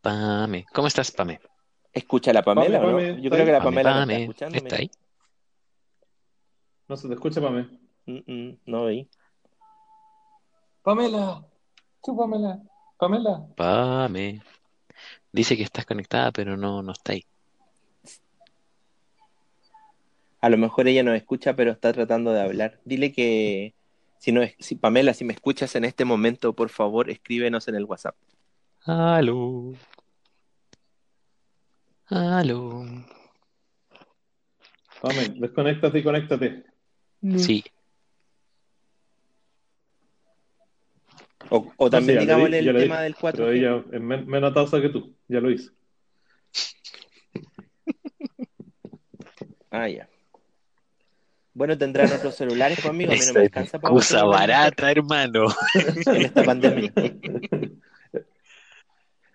Pame. ¿Cómo estás, Pame? ¿Escucha la Pamela Pame, no? Pame, Yo ¿está creo que la Pame, Pamela no está Pame. escuchando. ¿Está ahí? No se te escucha, Pame. Mm, mm, no oí. Pamela. Tú, Pamela. Pamela. Pame. Dice que estás conectada, pero no, no está ahí. A lo mejor ella no escucha, pero está tratando de hablar. Dile que si no es, si Pamela, si me escuchas en este momento, por favor, escríbenos en el WhatsApp. Aló. Aló. Pame, desconéctate y conéctate. Sí. O, o también No, sí, ya lo digámosle di- el tema dije, del Pero 4G. ella es men- menos tausa que tú. Ya lo hice. [LAUGHS] Ah, ya. Bueno, tendrán otros celulares conmigo. A mí no me Esa alcanza para excusa barata, [LAUGHS] hermano. en esta pandemia. [LAUGHS]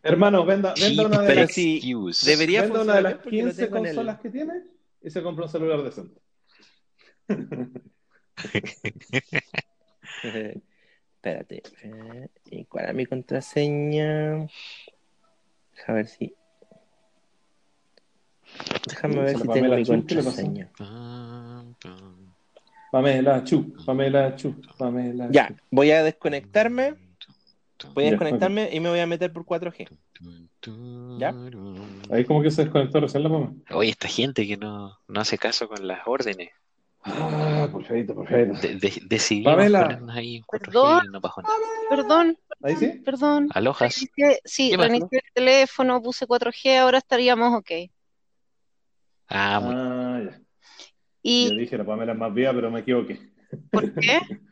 Hermano, venda, venda una de Pero las, debería venda una de las bien porque lo 15 tengo en el- consolas que tiene y se compra un celular decente. Espérate. eh, ¿Y cuál es mi contraseña? Deja ver si. Déjame ver si tengo mi contraseña. Pam, pam, Pamela Chu, Pamela Chu, Pamela Ya, voy a desconectarme. Voy a desconectarme y me voy a meter por 4G. ¿Ya? Ahí como que se desconectó recién la mamá. Oye, esta gente que no, no hace caso con las órdenes. Ah, por favor, por favor. De, de- decidimos Pamela. ponernos ahí en 4G Perdón. y no pasó nada. Perdón, Ahí sí. perdón. Alojas. Reinicié- Sí, reinicié el teléfono, puse 4G, ahora estaríamos ok. Ah, muy Ah, ya. Yo ¿Y dije la Pamela es más viva, pero me equivoqué. por qué? [LAUGHS]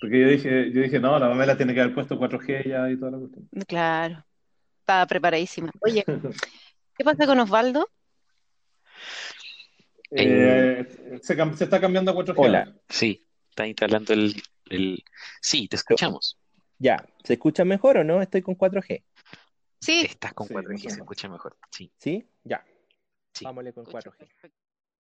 Porque yo dije, yo dije, no, la Pamela tiene que haber puesto 4G ya y toda la cuestión. Claro, estaba preparadísima. Oye, ¿qué pasa con Osvaldo? Eh, se, se está cambiando a 4G. Hola. Sí, está instalando el, el... Sí, te escuchamos. Ya, ¿se escucha mejor o no? Estoy con 4G. Sí, Estás con Sí, 4G, mucho se escucha mejor. Sí. ¿Sí? Ya. Sí. Vámonos con escucho 4G. perfecto.